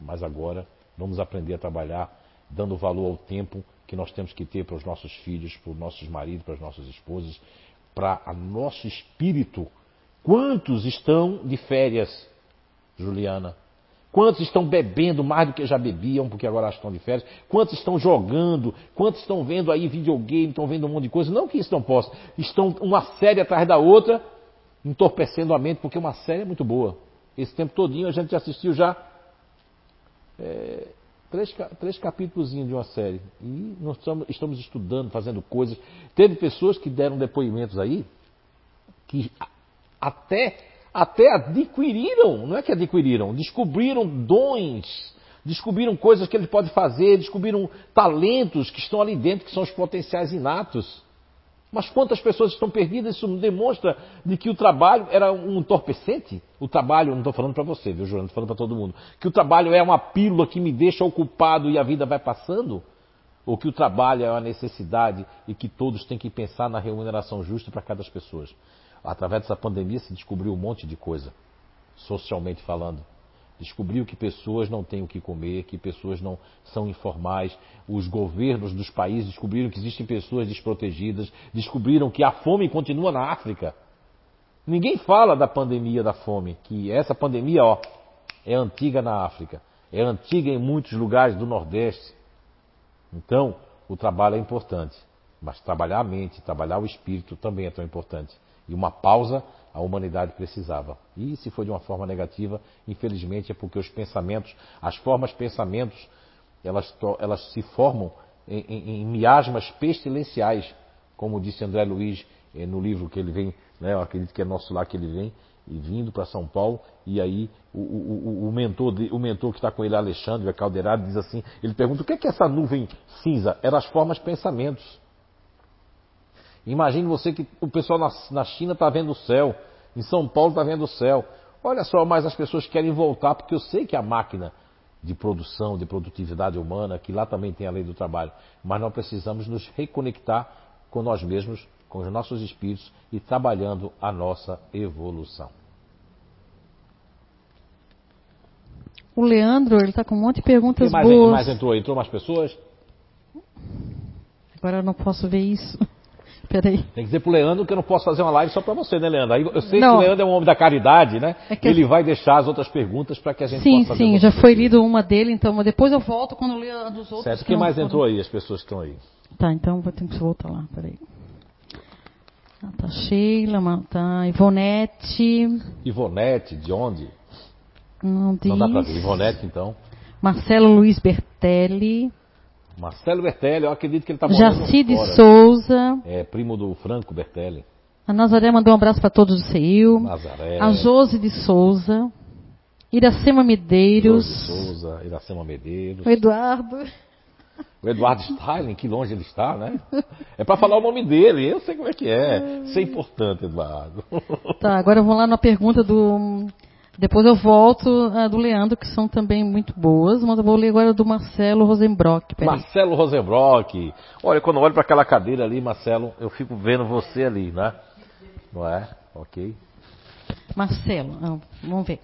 Mas agora vamos aprender a trabalhar dando valor ao tempo que nós temos que ter para os nossos filhos, para os nossos maridos, para as nossas esposas, para o nosso espírito. Quantos estão de férias, Juliana? Quantos estão bebendo mais do que já bebiam, porque agora estão de férias? Quantos estão jogando? Quantos estão vendo aí videogame, estão vendo um monte de coisa? Não que isso não possa. Estão uma série atrás da outra, entorpecendo a mente, porque uma série é muito boa. Esse tempo todinho a gente assistiu já é, três, três capítulos de uma série. E nós estamos, estamos estudando, fazendo coisas. Teve pessoas que deram depoimentos aí que até, até adquiriram, não é que adquiriram, descobriram dons, descobriram coisas que ele pode fazer, descobriram talentos que estão ali dentro, que são os potenciais inatos. Mas quantas pessoas estão perdidas? Isso demonstra de que o trabalho era um entorpecente. O trabalho, não estou falando para você, viu, Joana? Estou falando para todo mundo. Que o trabalho é uma pílula que me deixa ocupado e a vida vai passando? Ou que o trabalho é uma necessidade e que todos têm que pensar na remuneração justa para cada pessoa? Através dessa pandemia se descobriu um monte de coisa, socialmente falando descobriu que pessoas não têm o que comer, que pessoas não são informais. Os governos dos países descobriram que existem pessoas desprotegidas, descobriram que a fome continua na África. Ninguém fala da pandemia da fome, que essa pandemia, ó, é antiga na África, é antiga em muitos lugares do Nordeste. Então, o trabalho é importante, mas trabalhar a mente, trabalhar o espírito também é tão importante. E uma pausa a humanidade precisava. E se foi de uma forma negativa, infelizmente é porque os pensamentos, as formas pensamentos, elas, elas se formam em, em, em miasmas pestilenciais, como disse André Luiz eh, no livro que ele vem, né, eu acredito que é nosso lá que ele vem, e vindo para São Paulo, e aí o, o, o, mentor, o mentor que está com ele, Alexandre Caldeirado, diz assim, ele pergunta o que é, que é essa nuvem cinza? Eram as formas pensamentos. Imagine você que o pessoal na, na China está vendo o céu, em São Paulo está vendo o céu. Olha só, mas as pessoas querem voltar, porque eu sei que a máquina de produção, de produtividade humana, que lá também tem a lei do trabalho, mas nós precisamos nos reconectar com nós mesmos, com os nossos espíritos e trabalhando a nossa evolução. O Leandro, ele está com um monte de perguntas mais, boas. mais entrou? Entrou mais pessoas? Agora eu não posso ver isso. Peraí. Tem que dizer pro Leandro que eu não posso fazer uma live só para você, né, Leandro? Aí eu sei não. que o Leandro é um homem da caridade, né? É Ele vai deixar as outras perguntas para que a gente sim, possa fazer. Sim, sim, já foi lido uma dele, então depois eu volto quando eu ler a dos outros. Certo. Que Quem mais foram. entrou aí, as pessoas que estão aí? Tá, então vou ter que voltar lá, peraí. Ah, tá Sheila, tá Ivonete, Ivonete, de onde? não diz. Não dá para ver. Ivonete, então. Marcelo Luiz Bertelli, Marcelo Bertelli, eu acredito que ele está morando Jaci de fora. Souza, É primo do Franco Bertelli. a Nazaré mandou um abraço para todos do CEIU, Nazaré. a Josi de Souza, Iracema Medeiros, Jorge Souza, Iracema Medeiros. o Eduardo. O Eduardo Stalin, que longe ele está, né? É para falar o nome dele, eu sei como é que é. Isso é importante, Eduardo. Tá, agora vamos lá na pergunta do. Depois eu volto a do Leandro, que são também muito boas, mas eu vou ler agora do Marcelo Rosenbrock. Peraí. Marcelo Rosenbrock. Olha, quando eu olho para aquela cadeira ali, Marcelo, eu fico vendo você ali, né? Não é? Ok. Marcelo, ah, vamos ver.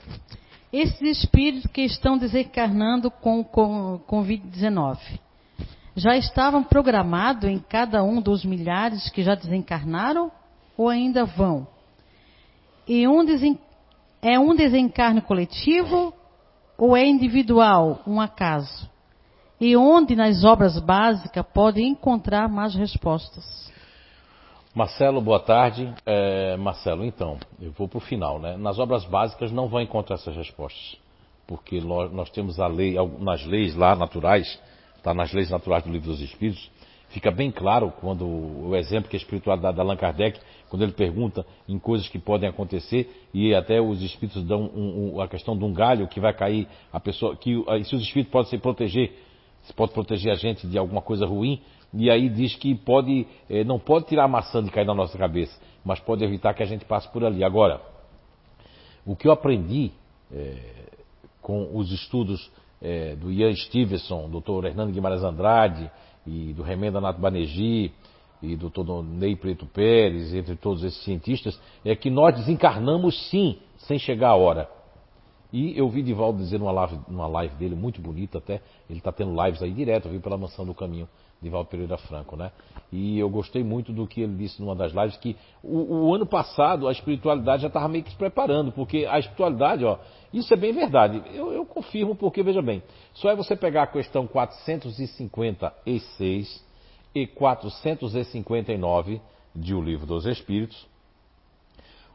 Esses espíritos que estão desencarnando com com Covid-19 já estavam programados em cada um dos milhares que já desencarnaram ou ainda vão? E um desen- é um desencarne coletivo ou é individual, um acaso? E onde nas obras básicas podem encontrar mais respostas? Marcelo, boa tarde. É, Marcelo, então, eu vou para o final, né? Nas obras básicas não vão encontrar essas respostas, porque nós temos a lei, nas leis lá naturais, está nas leis naturais do Livro dos Espíritos, fica bem claro quando o exemplo que a espiritualidade da Allan Kardec, quando ele pergunta em coisas que podem acontecer e até os espíritos dão um- um- a questão de um galho que vai cair a pessoa, que se os espíritos podem se proteger, se pode proteger a gente de alguma coisa ruim, e aí diz que pode, eh, não pode tirar a maçã de cair na nossa cabeça, mas pode evitar que a gente passe por ali. Agora, o que eu aprendi eh, com os estudos eh, do Ian Stevenson, Dr. Hernando Guimarães Andrade e do Remenda Nato Banerjee e do Dr. Ney Preto Pérez, entre todos esses cientistas, é que nós desencarnamos sim, sem chegar a hora. E eu vi Divaldo dizer numa live, numa live dele, muito bonita até, ele está tendo lives aí direto, eu vi pela Mansão do Caminho, Divaldo Pereira Franco, né? E eu gostei muito do que ele disse numa das lives, que o, o ano passado a espiritualidade já estava meio que se preparando, porque a espiritualidade, ó, isso é bem verdade, eu, eu confirmo porque, veja bem, só é você pegar a questão 456 e 459 de O Livro dos Espíritos,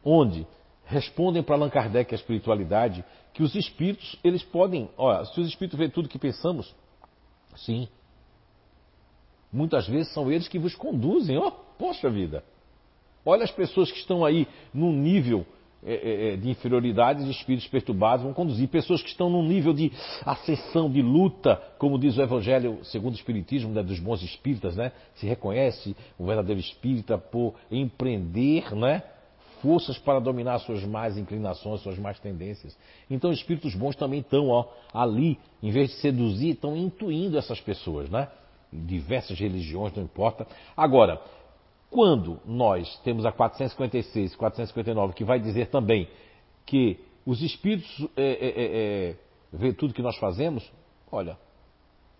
onde respondem para Allan Kardec a espiritualidade que os espíritos, eles podem, olha, se os espíritos veem tudo que pensamos, sim. Muitas vezes são eles que vos conduzem, ó, poxa vida. Olha as pessoas que estão aí num nível é, é, é, de inferioridade de espíritos perturbados vão conduzir. Pessoas que estão num nível de ascensão, de luta, como diz o Evangelho segundo o Espiritismo, né, dos bons espíritas, né? Se reconhece o verdadeiro espírita por empreender, né? Forças para dominar suas más inclinações, suas más tendências. Então, espíritos bons também estão ó, ali, em vez de seduzir, estão intuindo essas pessoas, né? Diversas religiões, não importa. Agora, quando nós temos a 456 e 459, que vai dizer também que os espíritos é, é, é, é, vê tudo que nós fazemos, olha,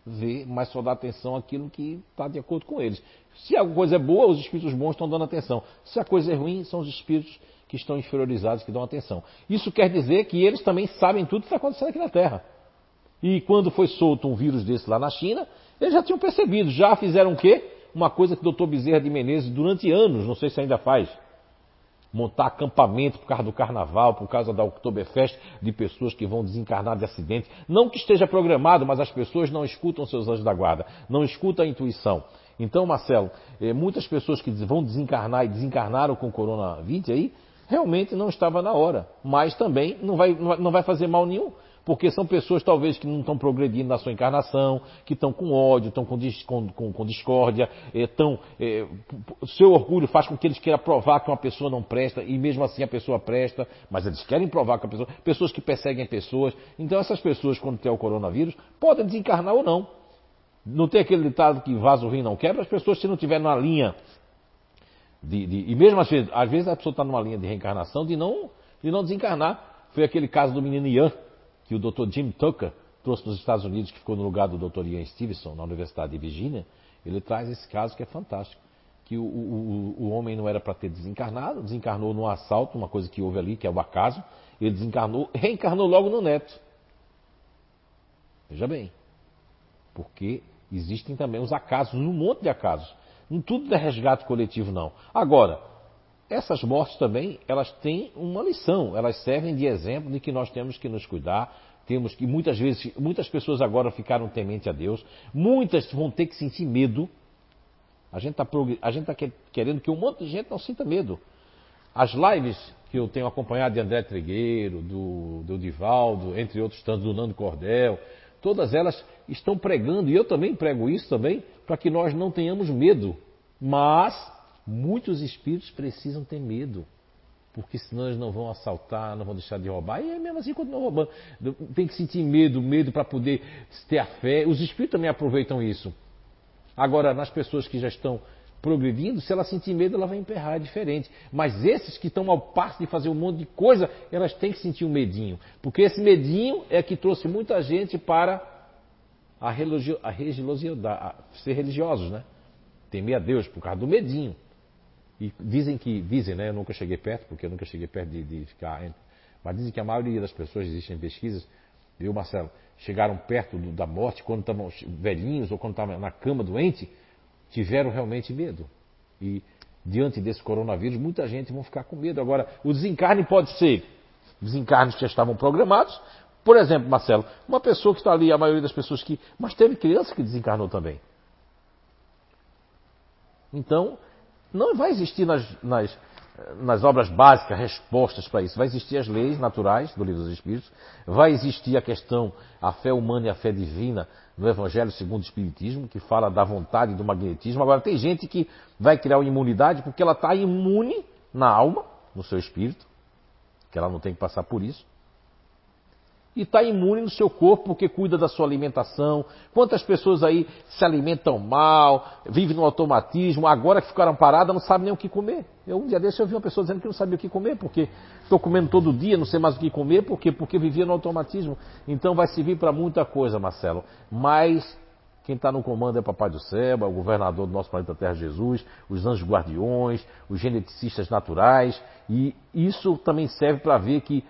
vê, mas só dá atenção àquilo que está de acordo com eles. Se a coisa é boa, os espíritos bons estão dando atenção. Se a coisa é ruim, são os espíritos que estão inferiorizados que dão atenção. Isso quer dizer que eles também sabem tudo que está acontecendo aqui na Terra. E quando foi solto um vírus desse lá na China, eles já tinham percebido, já fizeram o quê? uma coisa que o doutor Bezerra de Menezes, durante anos, não sei se ainda faz, montar acampamento por causa do carnaval, por causa da Oktoberfest, de pessoas que vão desencarnar de acidente. Não que esteja programado, mas as pessoas não escutam seus anjos da guarda, não escutam a intuição. Então, Marcelo, eh, muitas pessoas que vão desencarnar e desencarnaram com o coronavírus aí, realmente não estava na hora. Mas também não vai, não vai fazer mal nenhum. Porque são pessoas talvez que não estão progredindo na sua encarnação, que estão com ódio, estão com, com, com discórdia, estão, é, seu orgulho faz com que eles queiram provar que uma pessoa não presta, e mesmo assim a pessoa presta, mas eles querem provar que a pessoa. Pessoas que perseguem pessoas. Então essas pessoas, quando tem o coronavírus, podem desencarnar ou não. Não tem aquele ditado que vaso ruim não quebra, as pessoas se não tiverem na linha de, de, e mesmo às vezes, às vezes a pessoa está numa linha de reencarnação de não, de não desencarnar. Foi aquele caso do menino Ian, que o Dr. Jim Tucker trouxe dos Estados Unidos, que ficou no lugar do Dr. Ian Stevenson, na Universidade de Virgínia, ele traz esse caso que é fantástico. Que o, o, o homem não era para ter desencarnado, desencarnou num assalto, uma coisa que houve ali, que é o acaso, ele desencarnou, reencarnou logo no neto. Veja bem, porque existem também os acasos, um monte de acasos. Não tudo é resgate coletivo, não. Agora, essas mortes também, elas têm uma lição, elas servem de exemplo de que nós temos que nos cuidar, temos que muitas vezes, muitas pessoas agora ficaram temente a Deus, muitas vão ter que sentir medo. A gente está tá querendo que um monte de gente não sinta medo. As lives que eu tenho acompanhado de André Trigueiro, do, do Divaldo, entre outros tantos, do Nando Cordel, todas elas estão pregando, e eu também prego isso também, para que nós não tenhamos medo, mas Muitos espíritos precisam ter medo, porque senão eles não vão assaltar, não vão deixar de roubar, e é mesmo assim continuam roubando. Tem que sentir medo, medo para poder ter a fé. Os espíritos também aproveitam isso. Agora, nas pessoas que já estão progredindo, se ela sentir medo, ela vai emperrar, é diferente. Mas esses que estão ao passo de fazer um monte de coisa, elas têm que sentir um medinho. Porque esse medinho é que trouxe muita gente para a, religio, a religiosidade, a ser religiosos, né? Temer a Deus por causa do medinho. E dizem que, dizem, né? Eu nunca cheguei perto, porque eu nunca cheguei perto de, de ficar. Mas dizem que a maioria das pessoas, existem pesquisas, viu, Marcelo, chegaram perto do, da morte quando estavam velhinhos ou quando estavam na cama doente, tiveram realmente medo. E diante desse coronavírus, muita gente vão ficar com medo. Agora, o desencarne pode ser desencarnes que já estavam programados. Por exemplo, Marcelo, uma pessoa que está ali, a maioria das pessoas que. Mas teve criança que desencarnou também. Então, não vai existir nas, nas, nas obras básicas respostas para isso. Vai existir as leis naturais do livro dos Espíritos, vai existir a questão, a fé humana e a fé divina no Evangelho segundo o Espiritismo, que fala da vontade e do magnetismo. Agora, tem gente que vai criar uma imunidade porque ela está imune na alma, no seu espírito, que ela não tem que passar por isso e está imune no seu corpo porque cuida da sua alimentação. Quantas pessoas aí se alimentam mal, vivem no automatismo, agora que ficaram paradas não sabem nem o que comer. Eu um dia desse eu vi uma pessoa dizendo que não sabia o que comer, porque estou comendo todo dia, não sei mais o que comer, porque porque vivia no automatismo. Então vai servir para muita coisa, Marcelo. Mas quem está no comando é o Papai do Céu, é o governador do nosso planeta Terra Jesus, os anjos guardiões, os geneticistas naturais, e isso também serve para ver que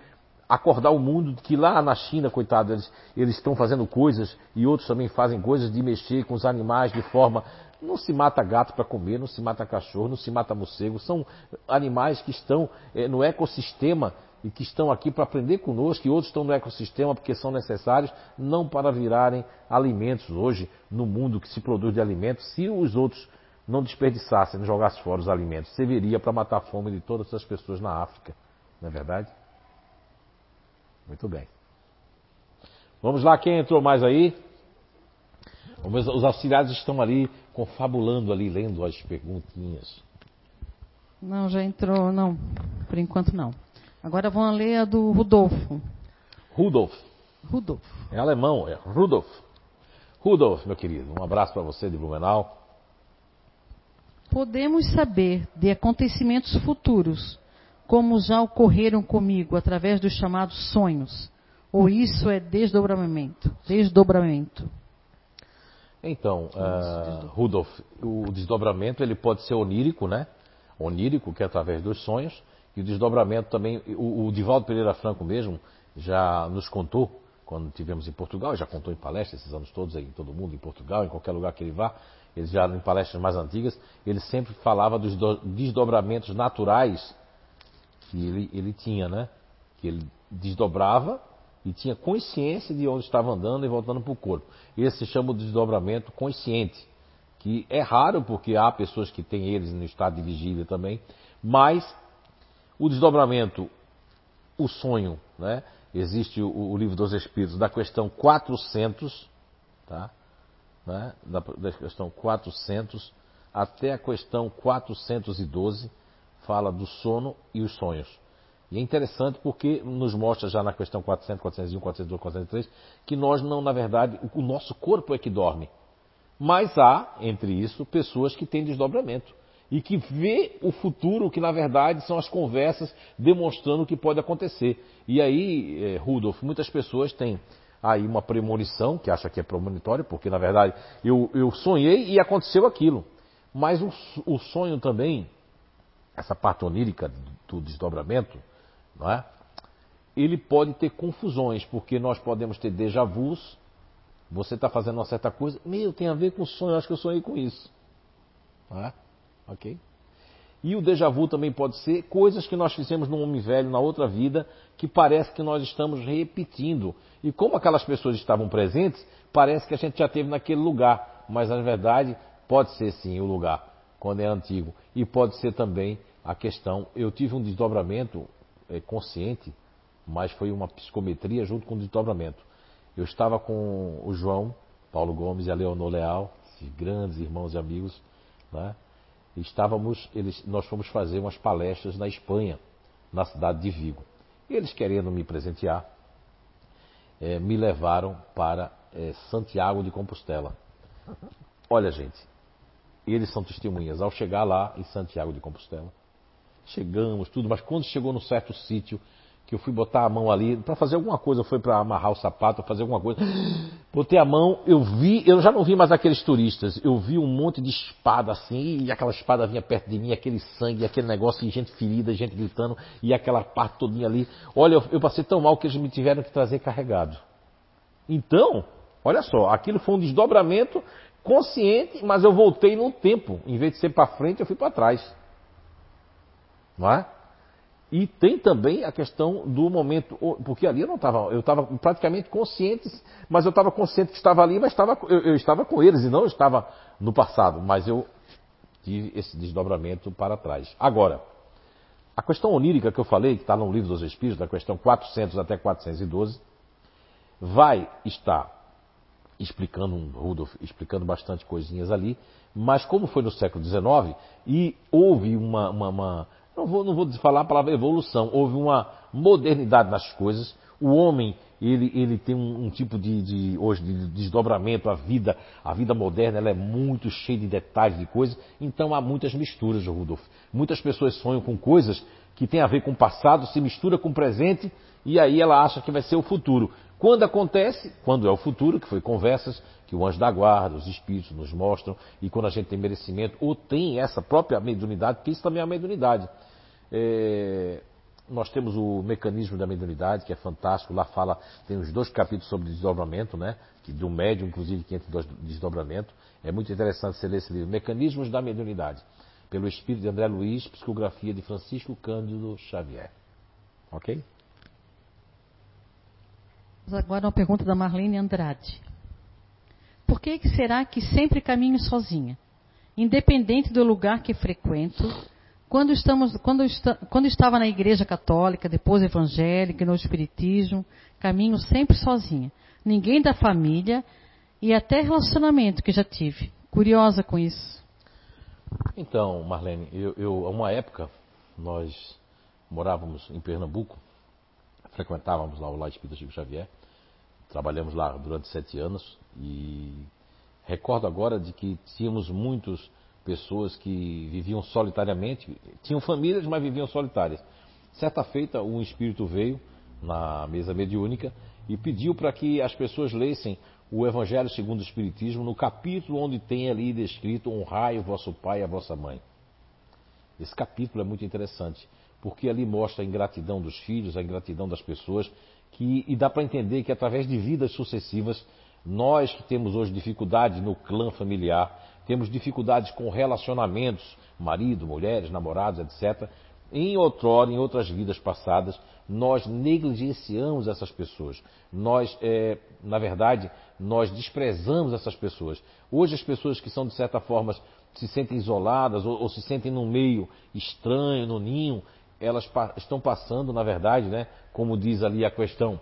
acordar o mundo que lá na China, coitado, eles, eles estão fazendo coisas e outros também fazem coisas de mexer com os animais de forma. Não se mata gato para comer, não se mata cachorro, não se mata morcego. São animais que estão é, no ecossistema e que estão aqui para aprender conosco, e outros estão no ecossistema porque são necessários, não para virarem alimentos hoje no mundo que se produz de alimentos. Se os outros não desperdiçassem, não jogassem fora os alimentos, serviria para matar a fome de todas as pessoas na África. Não é verdade? Muito bem. Vamos lá, quem entrou mais aí? Os auxiliares estão ali confabulando ali, lendo as perguntinhas. Não, já entrou, não. Por enquanto não. Agora vamos ler a do Rudolfo. Rudolf. Rudolf. É alemão, é Rudolf. Rudolf, meu querido, um abraço para você de Blumenau. Podemos saber de acontecimentos futuros, como já ocorreram comigo através dos chamados sonhos, ou isso é desdobramento? Desdobramento. Então, uh, Rudolf, o desdobramento ele pode ser onírico, né? Onírico, que é através dos sonhos, e o desdobramento também, o, o Divaldo Pereira Franco mesmo já nos contou, quando tivemos em Portugal, já contou em palestras esses anos todos aí, em todo mundo, em Portugal, em qualquer lugar que ele vá, ele já em palestras mais antigas, ele sempre falava dos desdobramentos naturais que ele, ele tinha, né? Que ele desdobrava e tinha consciência de onde estava andando e voltando para o corpo. Esse se chama de desdobramento consciente, que é raro porque há pessoas que têm eles no estado de vigília também, mas o desdobramento, o sonho, né? Existe o, o livro dos Espíritos da questão 400, tá? Né? Da, da questão 400 até a questão 412 fala do sono e os sonhos. E é interessante porque nos mostra já na questão 400, 401, 402, 403 que nós não, na verdade, o nosso corpo é que dorme. Mas há, entre isso, pessoas que têm desdobramento e que vê o futuro, que na verdade são as conversas demonstrando o que pode acontecer. E aí, eh, Rudolf, muitas pessoas têm aí uma premonição, que acha que é premonitório, porque na verdade eu, eu sonhei e aconteceu aquilo. Mas o, o sonho também, essa parte onírica do desdobramento, não é? Ele pode ter confusões, porque nós podemos ter déjà vus. Você está fazendo uma certa coisa, meu, tem a ver com sonho, acho que eu sonhei com isso. Não é? Ok? E o déjà vu também pode ser coisas que nós fizemos no homem velho, na outra vida, que parece que nós estamos repetindo. E como aquelas pessoas estavam presentes, parece que a gente já teve naquele lugar. Mas na verdade, pode ser sim o lugar, quando é antigo. E pode ser também a questão, eu tive um desdobramento é, consciente, mas foi uma psicometria junto com o desdobramento. Eu estava com o João, Paulo Gomes e a Leonor Leal, grandes irmãos e amigos, né? Estávamos, eles, nós fomos fazer umas palestras na Espanha, na cidade de Vigo. E eles querendo me presentear, é, me levaram para é, Santiago de Compostela. Olha, gente, eles são testemunhas. Ao chegar lá em Santiago de Compostela, Chegamos, tudo, mas quando chegou num certo sítio, que eu fui botar a mão ali para fazer alguma coisa, foi para amarrar o sapato, fazer alguma coisa. Botei a mão, eu vi, eu já não vi mais aqueles turistas, eu vi um monte de espada assim, e aquela espada vinha perto de mim, aquele sangue, aquele negócio, e gente ferida, gente gritando, e aquela parte todinha ali. Olha, eu, eu passei tão mal que eles me tiveram que trazer carregado. Então, olha só, aquilo foi um desdobramento consciente, mas eu voltei no tempo. Em vez de ser para frente, eu fui para trás. Não é? E tem também a questão do momento, porque ali eu não estava, eu estava praticamente consciente, mas eu estava consciente que estava ali, mas estava, eu, eu, estava com eles e não estava no passado, mas eu tive esse desdobramento para trás. Agora, a questão onírica que eu falei, que está no livro dos Espíritos, da questão 400 até 412, vai estar explicando, um Rudolf explicando bastante coisinhas ali, mas como foi no século XIX e houve uma, uma, uma não vou, não vou falar a palavra evolução, houve uma modernidade nas coisas. O homem, ele, ele tem um, um tipo de, de, hoje, de desdobramento, a vida, a vida moderna, ela é muito cheia de detalhes, de coisas, então há muitas misturas, Rudolf. Muitas pessoas sonham com coisas que têm a ver com o passado, se mistura com o presente, e aí ela acha que vai ser o futuro. Quando acontece, quando é o futuro, que foi conversas que o anjo da guarda, os espíritos nos mostram, e quando a gente tem merecimento, ou tem essa própria mediunidade, porque isso também é a mediunidade. É, nós temos o mecanismo da mediunidade, que é fantástico, lá fala, tem os dois capítulos sobre desdobramento, né? Que, do médium, inclusive, que entra desdobramento. É muito interessante você ler esse livro, Mecanismos da Mediunidade, pelo espírito de André Luiz, psicografia de Francisco Cândido Xavier. Ok? Agora uma pergunta da Marlene Andrade. Por que, será que sempre caminho sozinha? Independente do lugar que frequento, quando, estamos, quando, está, quando estava na igreja católica, depois evangélica, no espiritismo, caminho sempre sozinha. Ninguém da família e até relacionamento que já tive. Curiosa com isso. Então, Marlene, eu, eu, uma época nós morávamos em Pernambuco, frequentávamos lá o Lá Espírita Chico Xavier, trabalhamos lá durante sete anos e recordo agora de que tínhamos muitas pessoas que viviam solitariamente, tinham famílias, mas viviam solitárias. Certa feita, um espírito veio na mesa mediúnica e pediu para que as pessoas lessem o Evangelho segundo o Espiritismo no capítulo onde tem ali descrito honrai o vosso pai e a vossa mãe. Esse capítulo é muito interessante, porque ali mostra a ingratidão dos filhos, a ingratidão das pessoas, que, e dá para entender que através de vidas sucessivas, nós que temos hoje dificuldades no clã familiar, temos dificuldades com relacionamentos, marido, mulheres, namorados, etc., em outrora, em outras vidas passadas, nós negligenciamos essas pessoas. Nós, é, na verdade, nós desprezamos essas pessoas. Hoje as pessoas que são de certa forma se sentem isoladas ou, ou se sentem num meio estranho, no ninho, elas pa estão passando, na verdade, né, como diz ali a questão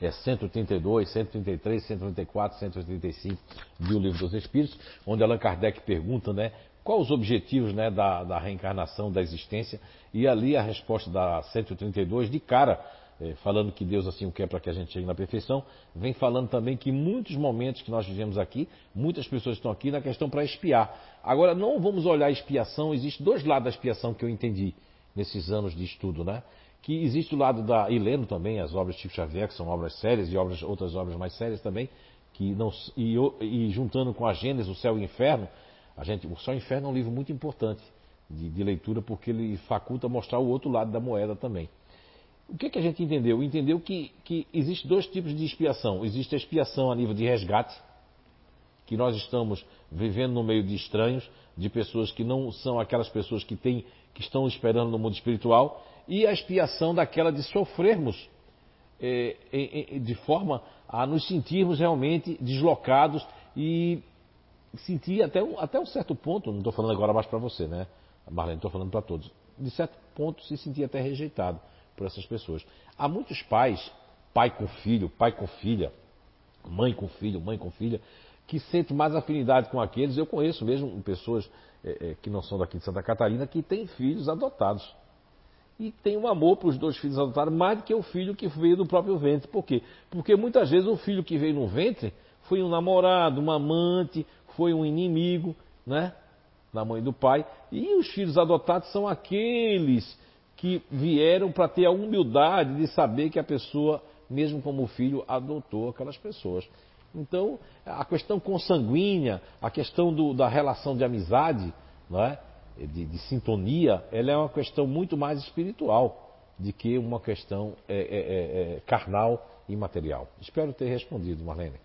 é 132, 133, 134, 135 do Livro dos Espíritos, onde Allan Kardec pergunta, né, quais os objetivos né, da, da, reencarnação, da existência, e ali a resposta da 132, de cara, é, falando que Deus assim o quer para que a gente chegue na perfeição, vem falando também que muitos momentos que nós vivemos aqui, muitas pessoas estão aqui na questão para expiar. Agora, não vamos olhar a expiação, existe dois lados da expiação que eu entendi nesses anos de estudo, né? Que existe o lado da, e lendo também as obras de Chico Xavier, que são obras sérias, e obras, outras obras mais sérias também, que não, e, e juntando com a Gênesis, o céu e o inferno, a gente, o Céu e o Inferno é um livro muito importante de, de, leitura porque ele faculta mostrar o outro lado da moeda também. O que, que a gente entendeu? Entendeu que, que existe dois tipos de expiação. Existe a expiação a nível de resgate, que nós estamos vivendo no meio de estranhos, de pessoas que não são aquelas pessoas que, têm, que estão esperando no mundo espiritual, e a expiação daquela de sofrermos é, é, de forma a nos sentirmos realmente deslocados e senti até um, até um certo ponto, não estou falando agora mais para você, né, Marlene, estou falando para todos, de certo ponto se sentia até rejeitado por essas pessoas. Há muitos pais, pai com filho, pai com filha, mãe com filho, mãe com filha, que sentem mais afinidade com aqueles. Eu conheço mesmo pessoas é, é, que não são daqui de Santa Catarina que têm filhos adotados. E tem um amor para os dois filhos adotados mais do que o filho que veio do próprio ventre. Por quê? Porque muitas vezes o filho que veio no ventre foi um namorado, um amante, foi um inimigo, né? Da mãe do pai. E os filhos adotados são aqueles que vieram para ter a humildade de saber que a pessoa, mesmo como filho, adotou aquelas pessoas. Então, a questão consanguínea, a questão do, da relação de amizade, não é? de, de, sintonia, ela é uma questão muito mais espiritual do que uma questão é, é, é, é carnal e material. Espero ter respondido, Marlene.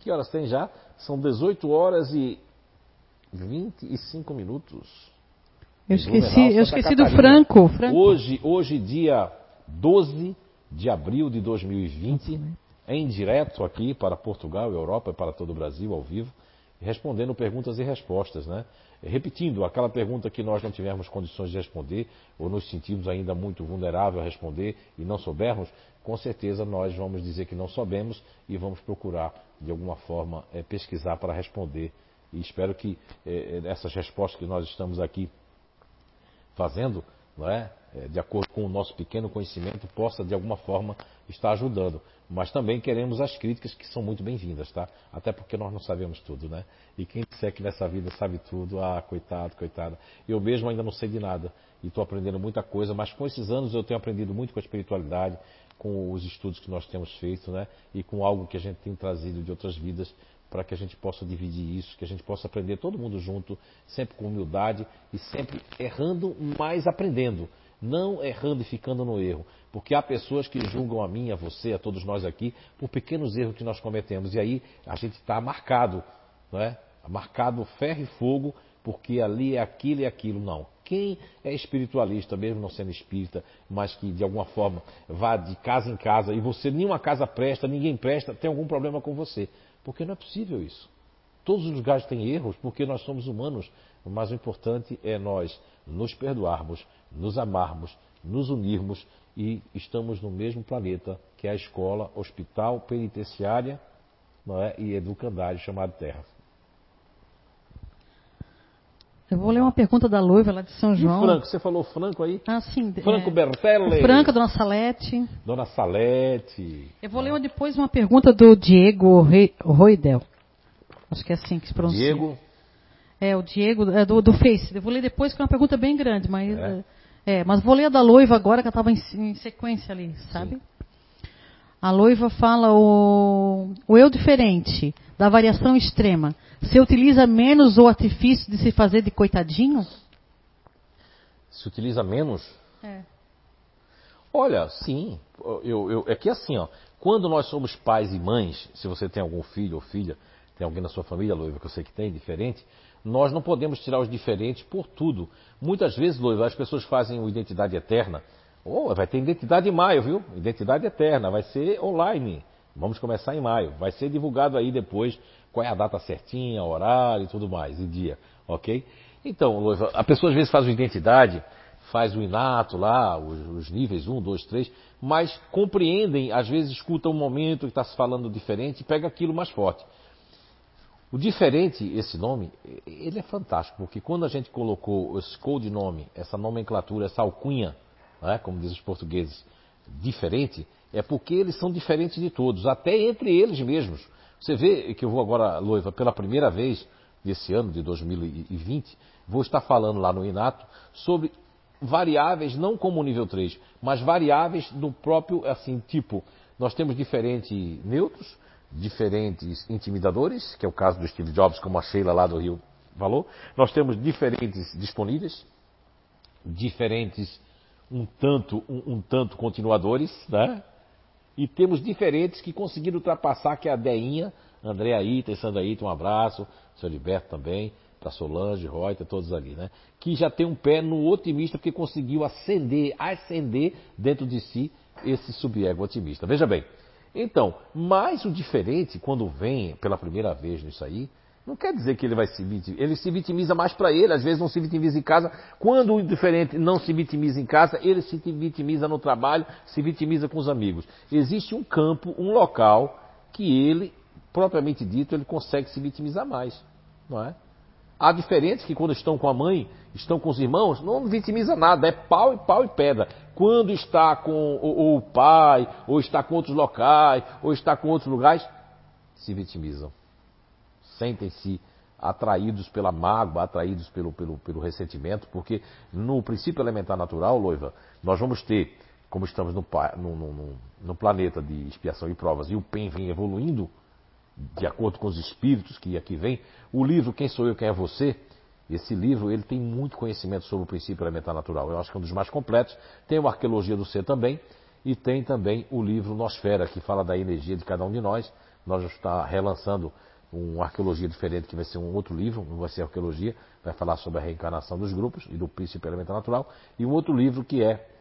Que horas tem já? São 18 horas e 25 minutos. Eu esqueci, eu esqueci do Franco, Franco. Hoje, hoje, dia 12 de abril de 2020, em direto aqui para Portugal, Europa e para todo o Brasil, ao vivo, respondendo perguntas e respostas, né? Repetindo aquela pergunta que nós não tivermos condições de responder, ou nos sentimos ainda muito vulnerável a responder e não soubermos, com certeza nós vamos dizer que não sabemos e vamos procurar, de alguma forma, é, pesquisar para responder. E espero que é, essas respostas que nós estamos aqui fazendo, não é? É, de acordo com o nosso pequeno conhecimento, possa, de alguma forma, estar ajudando. Mas também queremos as críticas que são muito bem-vindas, tá? Até porque nós não sabemos tudo, né? E quem disser que nessa vida sabe tudo, ah, coitado, coitada. Eu mesmo ainda não sei de nada e estou aprendendo muita coisa, mas com esses anos eu tenho aprendido muito com a espiritualidade, com os estudos que nós temos feito, né? E com algo que a gente tem trazido de outras vidas para que a gente possa dividir isso, que a gente possa aprender todo mundo junto, sempre com humildade e sempre errando, mas aprendendo. Não errando e ficando no erro. Porque há pessoas que julgam a mim, a você, a todos nós aqui, por pequenos erros que nós cometemos. E aí a gente está marcado, não é? Marcado ferro e fogo, porque ali é aquilo e aquilo. Não. Quem é espiritualista, mesmo não sendo espírita, mas que de alguma forma vá de casa em casa e você, nenhuma casa presta, ninguém presta, tem algum problema com você. Porque não é possível isso. Todos os lugares têm erros porque nós somos humanos, mas o importante é nós nos perdoarmos, nos amarmos, nos unirmos e estamos no mesmo planeta que é a escola, hospital, penitenciária não é? e educandário chamado Terra. Eu vou ler uma pergunta da Loiva lá de São João. E Franco, você falou Franco aí? Ah, sim. Franco é, Bertelli. Franca, Dona Salete. Dona Salete. Eu vou ler uma, depois uma pergunta do Diego Roidel. Acho que é assim que se pronuncia. Diego. É, o Diego, é do, do Face. Eu vou ler depois, que é uma pergunta bem grande, mas. É, é mas vou ler a da Loiva agora, que ela estava em, em, sequência ali, sabe? Sim. A Loiva fala o, o eu diferente, da variação extrema. Você utiliza menos o artifício de se fazer de coitadinho? Se utiliza menos? É. Olha, sim. Eu, eu, é que assim, ó, quando nós somos pais e mães, se você tem algum filho ou filha, tem alguém na sua família, Loiva, que eu sei que tem, diferente, nós não podemos tirar os diferentes por tudo. Muitas vezes, Loiva, as pessoas fazem o identidade eterna. Oh, vai ter identidade em maio, viu? Identidade eterna, vai ser online. Vamos começar em maio. Vai ser divulgado aí depois qual é a data certinha, horário e tudo mais, e dia, ok? Então, Loiva, a pessoa às vezes faz o identidade, faz o inato lá, os, os níveis 1, 2, 3, mas compreendem, às vezes escutam um momento que está se falando diferente e pega aquilo mais forte. O diferente, esse nome, ele é fantástico, porque quando a gente colocou esse codinome, essa nomenclatura, essa alcunha, né, como dizem os portugueses, diferente, é porque eles são diferentes de todos, até entre eles mesmos. Você vê que eu vou agora, Loiva, pela primeira vez desse ano de 2020, vou estar falando lá no Inato sobre variáveis, não como nível 3, mas variáveis do próprio, assim, tipo, nós temos diferentes neutros, diferentes intimidadores, que é o caso do Steve Jobs, como a Sheila lá do Rio falou. Nós temos diferentes disponíveis, diferentes um tanto, um, um tanto continuadores, né? E temos diferentes que conseguiram ultrapassar, que é a Deinha, André Aita e Sandra Aita, um abraço, seu Liberto também, para Solange, Reuter, todos ali, né? Que já tem um pé no otimista, porque conseguiu ascender, ascender dentro de si esse subego otimista. Veja bem, então, mas o diferente, quando vem pela primeira vez nisso aí, não quer dizer que ele vai se vitimizar. Ele se vitimiza mais para ele, às vezes não se vitimiza em casa. Quando o diferente não se vitimiza em casa, ele se vitimiza no trabalho, se vitimiza com os amigos. Existe um campo, um local que ele, propriamente dito, ele consegue se vitimizar mais, não é? Há diferentes que quando estão com a mãe, estão com os irmãos, não vitimiza nada, é pau e pau e pedra. Quando está com ou o pai, ou está com outros locais, ou está com outros lugares, se vitimizam sentem-se atraídos pela mágoa, atraídos pelo, pelo, pelo ressentimento, porque no princípio elementar natural, Loiva, nós vamos ter, como estamos no, no, no, no planeta de expiação e provas, e o PEN vem evoluindo, de acordo com os espíritos que aqui vem, o livro Quem Sou Eu, Quem é Você, esse livro ele tem muito conhecimento sobre o princípio elementar natural. Eu acho que é um dos mais completos. Tem o Arqueologia do Ser também, e tem também o livro Nosfera, que fala da energia de cada um de nós. Nós já está relançando uma arqueologia diferente, que vai ser um outro livro, não vai ser arqueologia, vai falar sobre a reencarnação dos grupos e do princípio elementar natural, e um outro livro que é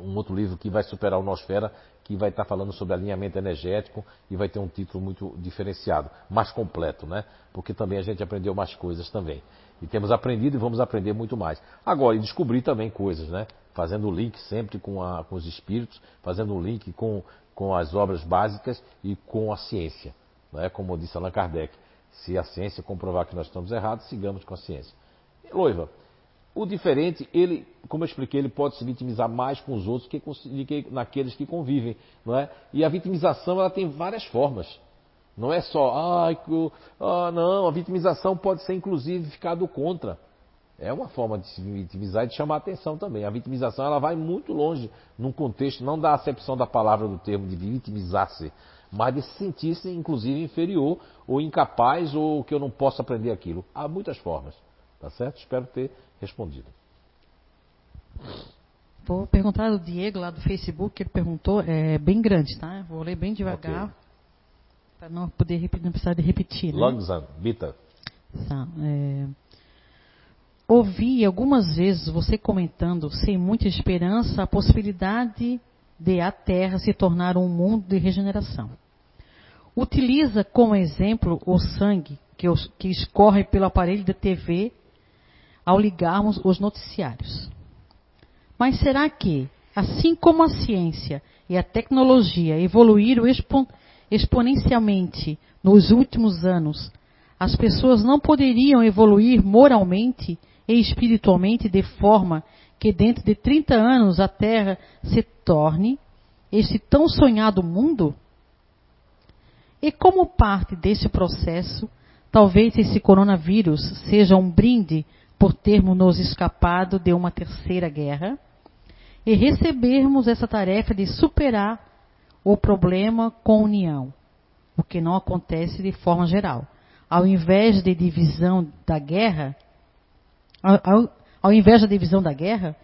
um outro livro que vai superar o Nosfera, que vai estar falando sobre alinhamento energético e vai ter um título muito diferenciado, mais completo, né? Porque também a gente aprendeu mais coisas também. E temos aprendido e vamos aprender muito mais. Agora, e descobrir também coisas, né? Fazendo o link sempre com, a, com os espíritos, fazendo o link com, com as obras básicas e com a ciência. Né? Como disse Allan Kardec, se a ciência comprovar que nós estamos errados, sigamos com a ciência. Loiva, o diferente, ele, como eu expliquei, ele pode se vitimizar mais com os outros que, que naqueles que convivem, não é? E a vitimização ela tem várias formas. Não é só, ah, ah, não, a vitimização pode ser inclusive ficar do contra. É uma forma de se vitimizar e de chamar a atenção também. A vitimização ela vai muito longe num contexto, não da acepção da palavra do termo de vitimizar-se, mas de se sentir-se, inclusive, inferior ou incapaz ou que eu não posso aprender aquilo. Há muitas formas, tá certo? Espero ter respondido. Vou perguntar do Diego lá do Facebook, que ele perguntou, é bem grande, tá? Vou ler bem devagar, okay. para não poder repetir, não precisar de repetir. Né? Bita. Tá, é... Ouvi algumas vezes você comentando, sem muita esperança, a possibilidade de a Terra se tornar um mundo de regeneração. Utiliza como exemplo o sangue que, que escorre pelo aparelho da TV ao ligarmos os noticiários. Mas será que, assim como a ciência e a tecnologia evoluíram expo exponencialmente nos últimos anos, as pessoas não poderiam evoluir moralmente e espiritualmente de forma que dentro de 30 anos a Terra se torne este tão sonhado mundo? E como parte desse processo, talvez esse coronavírus seja um brinde por termos nos escapado de uma terceira guerra e recebermos essa tarefa de superar o problema com união, o que não acontece de forma geral. Ao invés de divisão da guerra, ao, ao invés da divisão da guerra,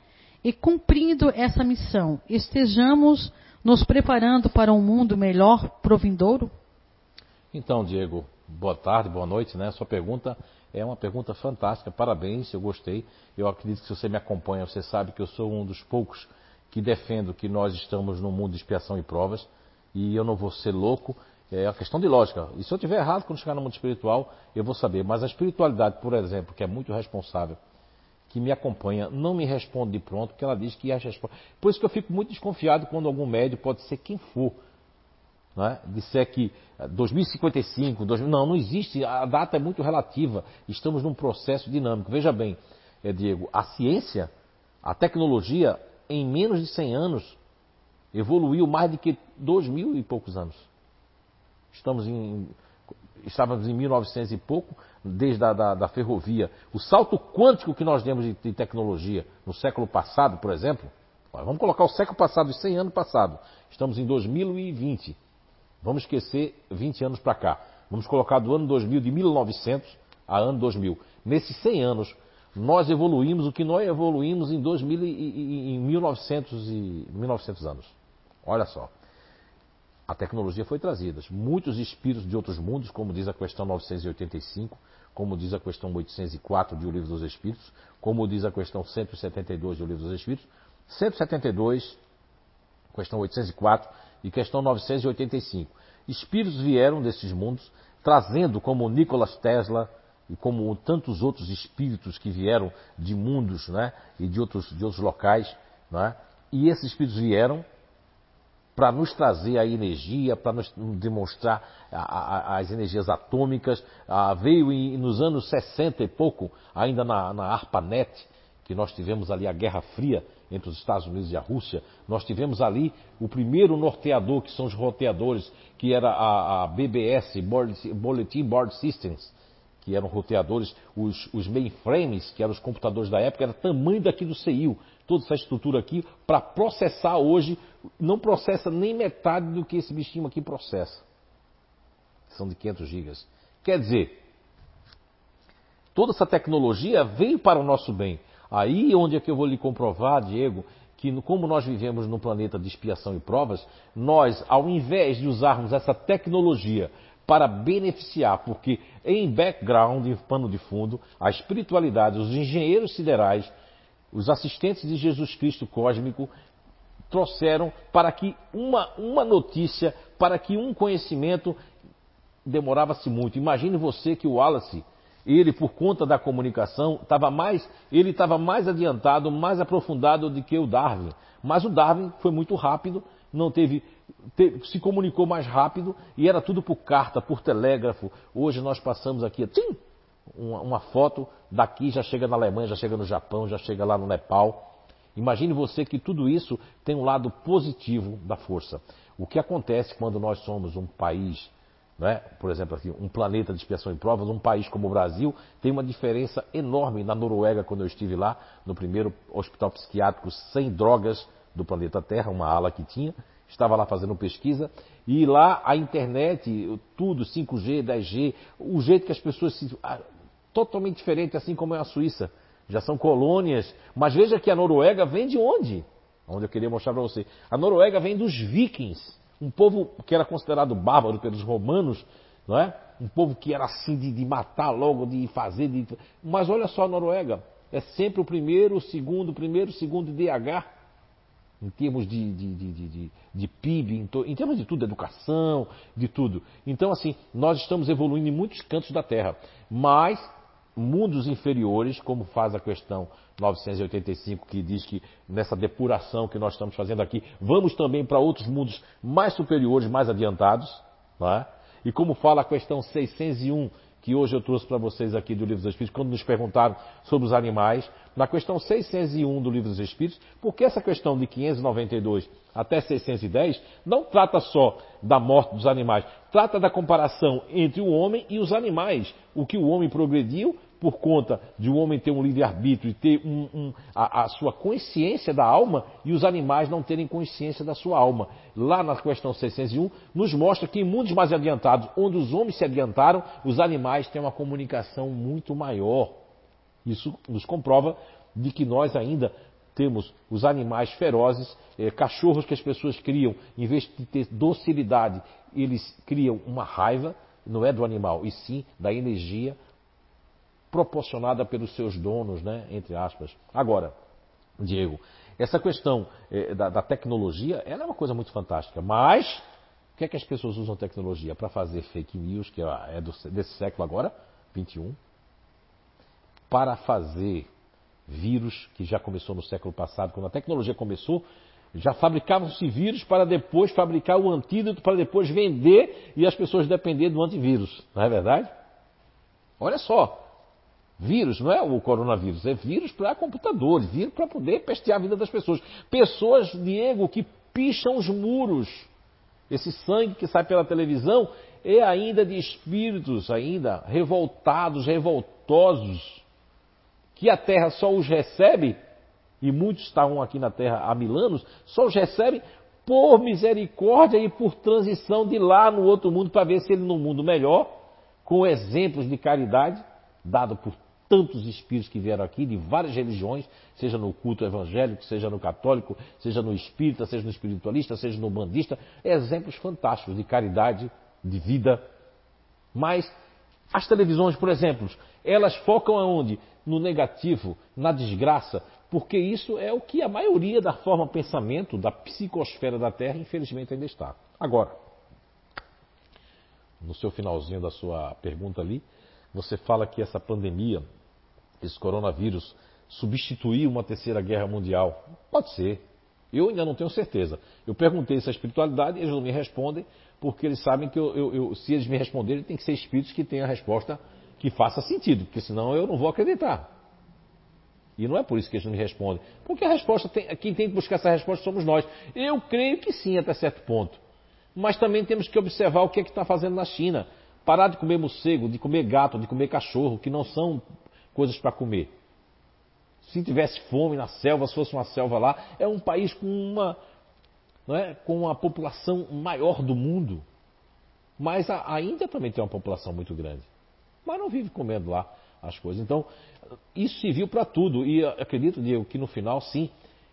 e cumprindo essa missão, estejamos nos preparando para um mundo melhor pro vindouro? Então, Diego, boa tarde, boa noite, né? Sua pergunta é uma pergunta fantástica, parabéns, eu gostei. Eu acredito que se você me acompanha, você sabe que eu sou um dos poucos que defendo que nós estamos num mundo de expiação e provas, e eu não vou ser louco, é a questão de lógica. E se eu tiver errado quando chegar no mundo espiritual, eu vou saber. Mas a espiritualidade, por exemplo, que é muito responsável, que me acompanha, não me responde de pronto, porque ela diz que as respostas. Por isso que eu fico muito desconfiado quando algum médio, pode ser quem for, né, disser que 2055, 2000, não, não existe, a data é muito relativa, estamos num processo dinâmico. Veja bem, é, Diego, a ciência, a tecnologia, em menos de 100 anos, evoluiu mais do que 2 mil e poucos anos. Estamos em, estávamos em 1900 e pouco, desde a da, da ferrovia. O salto quântico que nós demos de, de tecnologia no século passado, por exemplo, vamos colocar o século passado, os 100 anos passado. Estamos em 2020. Vamos esquecer 20 anos para cá. Vamos colocar do ano 2000, de 1900 a ano 2000. Nesses 100 anos, nós evoluímos o que nós evoluímos em, 2000 e, em 1900, e, 1900 anos. Olha só. A tecnologia foi trazida. Muitos espíritos de outros mundos, como diz a questão 985, como diz a questão 804 de O Livro dos Espíritos, como diz a questão 172 de O Livro dos Espíritos, 172, questão 804 e questão 985. Espíritos vieram desses mundos, trazendo como Nikola Tesla e como tantos outros espíritos que vieram de mundos né, e de outros, de outros locais. Né, e esses espíritos vieram para nos trazer a energia, para nos demonstrar a, a, as energias atômicas. Ah, veio em, nos anos 60 e pouco, ainda na, na ARPANET, que nós tivemos ali a Guerra Fria, entre os Estados Unidos e a Rússia, nós tivemos ali o primeiro norteador, que são os roteadores, que era a, a BBS, Bulletin Board Systems, que eram roteadores, os, os mainframes, que eram os computadores da época, era tamanho daqui do CIU, toda essa estrutura aqui, para processar hoje, não processa nem metade do que esse bichinho aqui processa. São de 500 gigas. Quer dizer, toda essa tecnologia veio para o nosso bem. Aí onde é que eu vou lhe comprovar, Diego, que como nós vivemos num planeta de expiação e provas, nós, ao invés de usarmos essa tecnologia para beneficiar, porque em background, em pano de fundo, a espiritualidade, os engenheiros siderais, os assistentes de Jesus Cristo cósmico trouxeram para que uma, uma notícia, para que um conhecimento demorava-se muito. Imagine você que o Wallace ele, por conta da comunicação, estava mais, ele estava mais adiantado, mais aprofundado do que o Darwin. Mas o Darwin foi muito rápido, não teve, teve se comunicou mais rápido e era tudo por carta, por telégrafo. Hoje nós passamos aqui, tim, uma, uma foto daqui já chega na Alemanha, já chega no Japão, já chega lá no Nepal. Imagine você que tudo isso tem um lado positivo da força. O que acontece quando nós somos um país né? Por exemplo, aqui, um planeta de expiação e provas, um país como o Brasil, tem uma diferença enorme na Noruega, quando eu estive lá, no primeiro hospital psiquiátrico sem drogas do planeta Terra, uma ala que tinha. Estava lá fazendo pesquisa e lá a internet, tudo, 5G, 10G, o jeito que as pessoas se. totalmente diferente, assim como é a Suíça. Já são colônias. Mas veja que a Noruega vem de onde? Onde eu queria mostrar para você. A Noruega vem dos vikings um povo que era considerado bárbaro pelos romanos, não é? Um povo que era assim de, de matar logo, de fazer. De... Mas olha só a Noruega. É sempre o primeiro, o segundo, o primeiro, o segundo DH. em termos de, de, de, de, de PIB, em, to, em, termos de tudo, educação, de tudo. Então, assim, nós estamos evoluindo em muitos cantos da Terra, mas mundos inferiores, como faz a questão 985, que diz que nessa depuração que nós estamos fazendo aqui, vamos também para outros mundos mais superiores, mais adiantados, é? E como fala a questão 601, que hoje eu trouxe para vocês aqui do Livro dos Espíritos, quando nos perguntaram sobre os animais, na questão 601 do Livro dos Espíritos, porque essa questão de 592 até 610 não trata só da morte dos animais, trata da comparação entre o homem e os animais, o que o homem progrediu por conta de um homem ter um livre-arbítrio e ter um, um, a, a, sua consciência da alma e os animais não terem consciência da sua alma. Lá na questão 601, nos mostra que em mundos mais adiantados, onde os homens se adiantaram, os animais têm uma comunicação muito maior. Isso nos comprova de que nós ainda temos os animais ferozes, eh, cachorros que as pessoas criam, em vez de ter docilidade, eles criam uma raiva, não é do animal, e sim da energia proporcionada pelos seus donos, né? entre aspas. Agora, Diego, essa questão eh, da, da, tecnologia, ela é uma coisa muito fantástica, mas o que é que as pessoas usam tecnologia? Para fazer fake news, que é, é do, desse século agora, 21, para fazer vírus, que já começou no século passado, quando a tecnologia começou, já fabricavam-se vírus para depois fabricar o antídoto, para depois vender e as pessoas depender do antivírus, não é verdade? Olha só, Vírus não é o coronavírus, é vírus para computadores, vírus para poder pestear a vida das pessoas. Pessoas, Diego, que picham os muros. Esse sangue que sai pela televisão é ainda de espíritos, ainda revoltados, revoltosos, que a terra só os recebe, e muitos estavam aqui na terra há mil anos, só os recebe por misericórdia e por transição de lá no outro mundo, para ver se ele no mundo melhor, com exemplos de caridade, dado por tantos espíritos que vieram aqui, de várias religiões, seja no culto evangélico, seja no católico, seja no espírita, seja no espiritualista, seja no bandista, exemplos fantásticos de caridade, de vida. Mas as televisões, por exemplo, elas focam aonde? No negativo, na desgraça, porque isso é o que a maioria da forma pensamento da psicosfera da Terra, infelizmente, ainda está. Agora, no seu finalzinho da sua pergunta ali, você fala que essa pandemia esse coronavírus substituir uma terceira guerra mundial? Pode ser. Eu ainda não tenho certeza. Eu perguntei se a espiritualidade, eles não me respondem, porque eles sabem que eu, eu, eu, se eles me responderem, tem que ser espíritos que tenham a resposta que faça sentido, porque senão eu não vou acreditar. E não é por isso que eles não me respondem. Porque a resposta, tem, quem tem que buscar essa resposta somos nós. Eu creio que sim, até certo ponto. Mas também temos que observar o que é que está fazendo na China. Parar de comer morcego, de comer gato, de comer cachorro, que não são coisas para comer. Se tivesse fome na selva, se fosse uma selva lá, é um país com uma, não é, com a população maior do mundo. Mas a, a Índia também tem uma população muito grande. Mas não vive comendo lá as coisas. Então, isso se viu para tudo. E acredito, Diego, que no final, sim,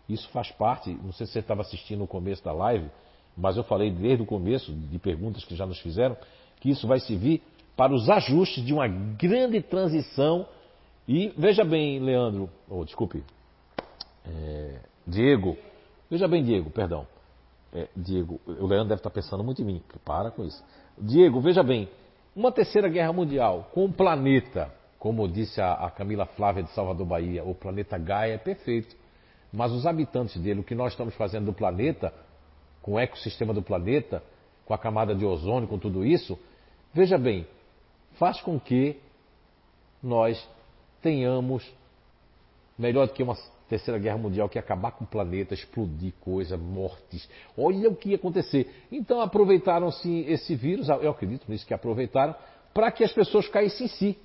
isso faz parte. Não sei se você estava assistindo no começo da live, mas eu falei desde o começo, de perguntas que já nos fizeram, que isso vai servir para os ajustes de uma grande transição e veja bem, Leandro, ou oh, desculpe, é, Diego, veja bem, Diego, perdão. É, Diego, o Leandro deve estar pensando muito em mim, para com isso. Diego, veja bem, uma terceira guerra mundial com o planeta, como disse a, a Camila Flávia de Salvador Bahia, o planeta Gaia é perfeito. Mas os habitantes dele, o que nós estamos fazendo do planeta, com o ecossistema do planeta, com a camada de ozônio, com tudo isso, veja bem, faz com que nós tenhamos, melhor do que uma terceira guerra mundial, que ia acabar com o planeta, explodir coisa, mortes. Olha o que ia acontecer. Então aproveitaram-se esse vírus, eu acredito nisso que aproveitaram, para que as pessoas caíssem em si.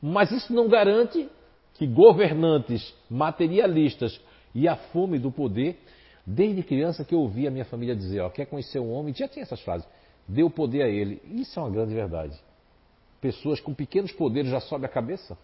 Mas isso não garante que governantes materialistas e a fome do poder, desde criança que eu ouvi a minha família dizer, ó, quer conhecer um homem, já tinha essas frases, o poder a ele. Isso é uma grande verdade. Pessoas com pequenos poderes já sobe a cabeça.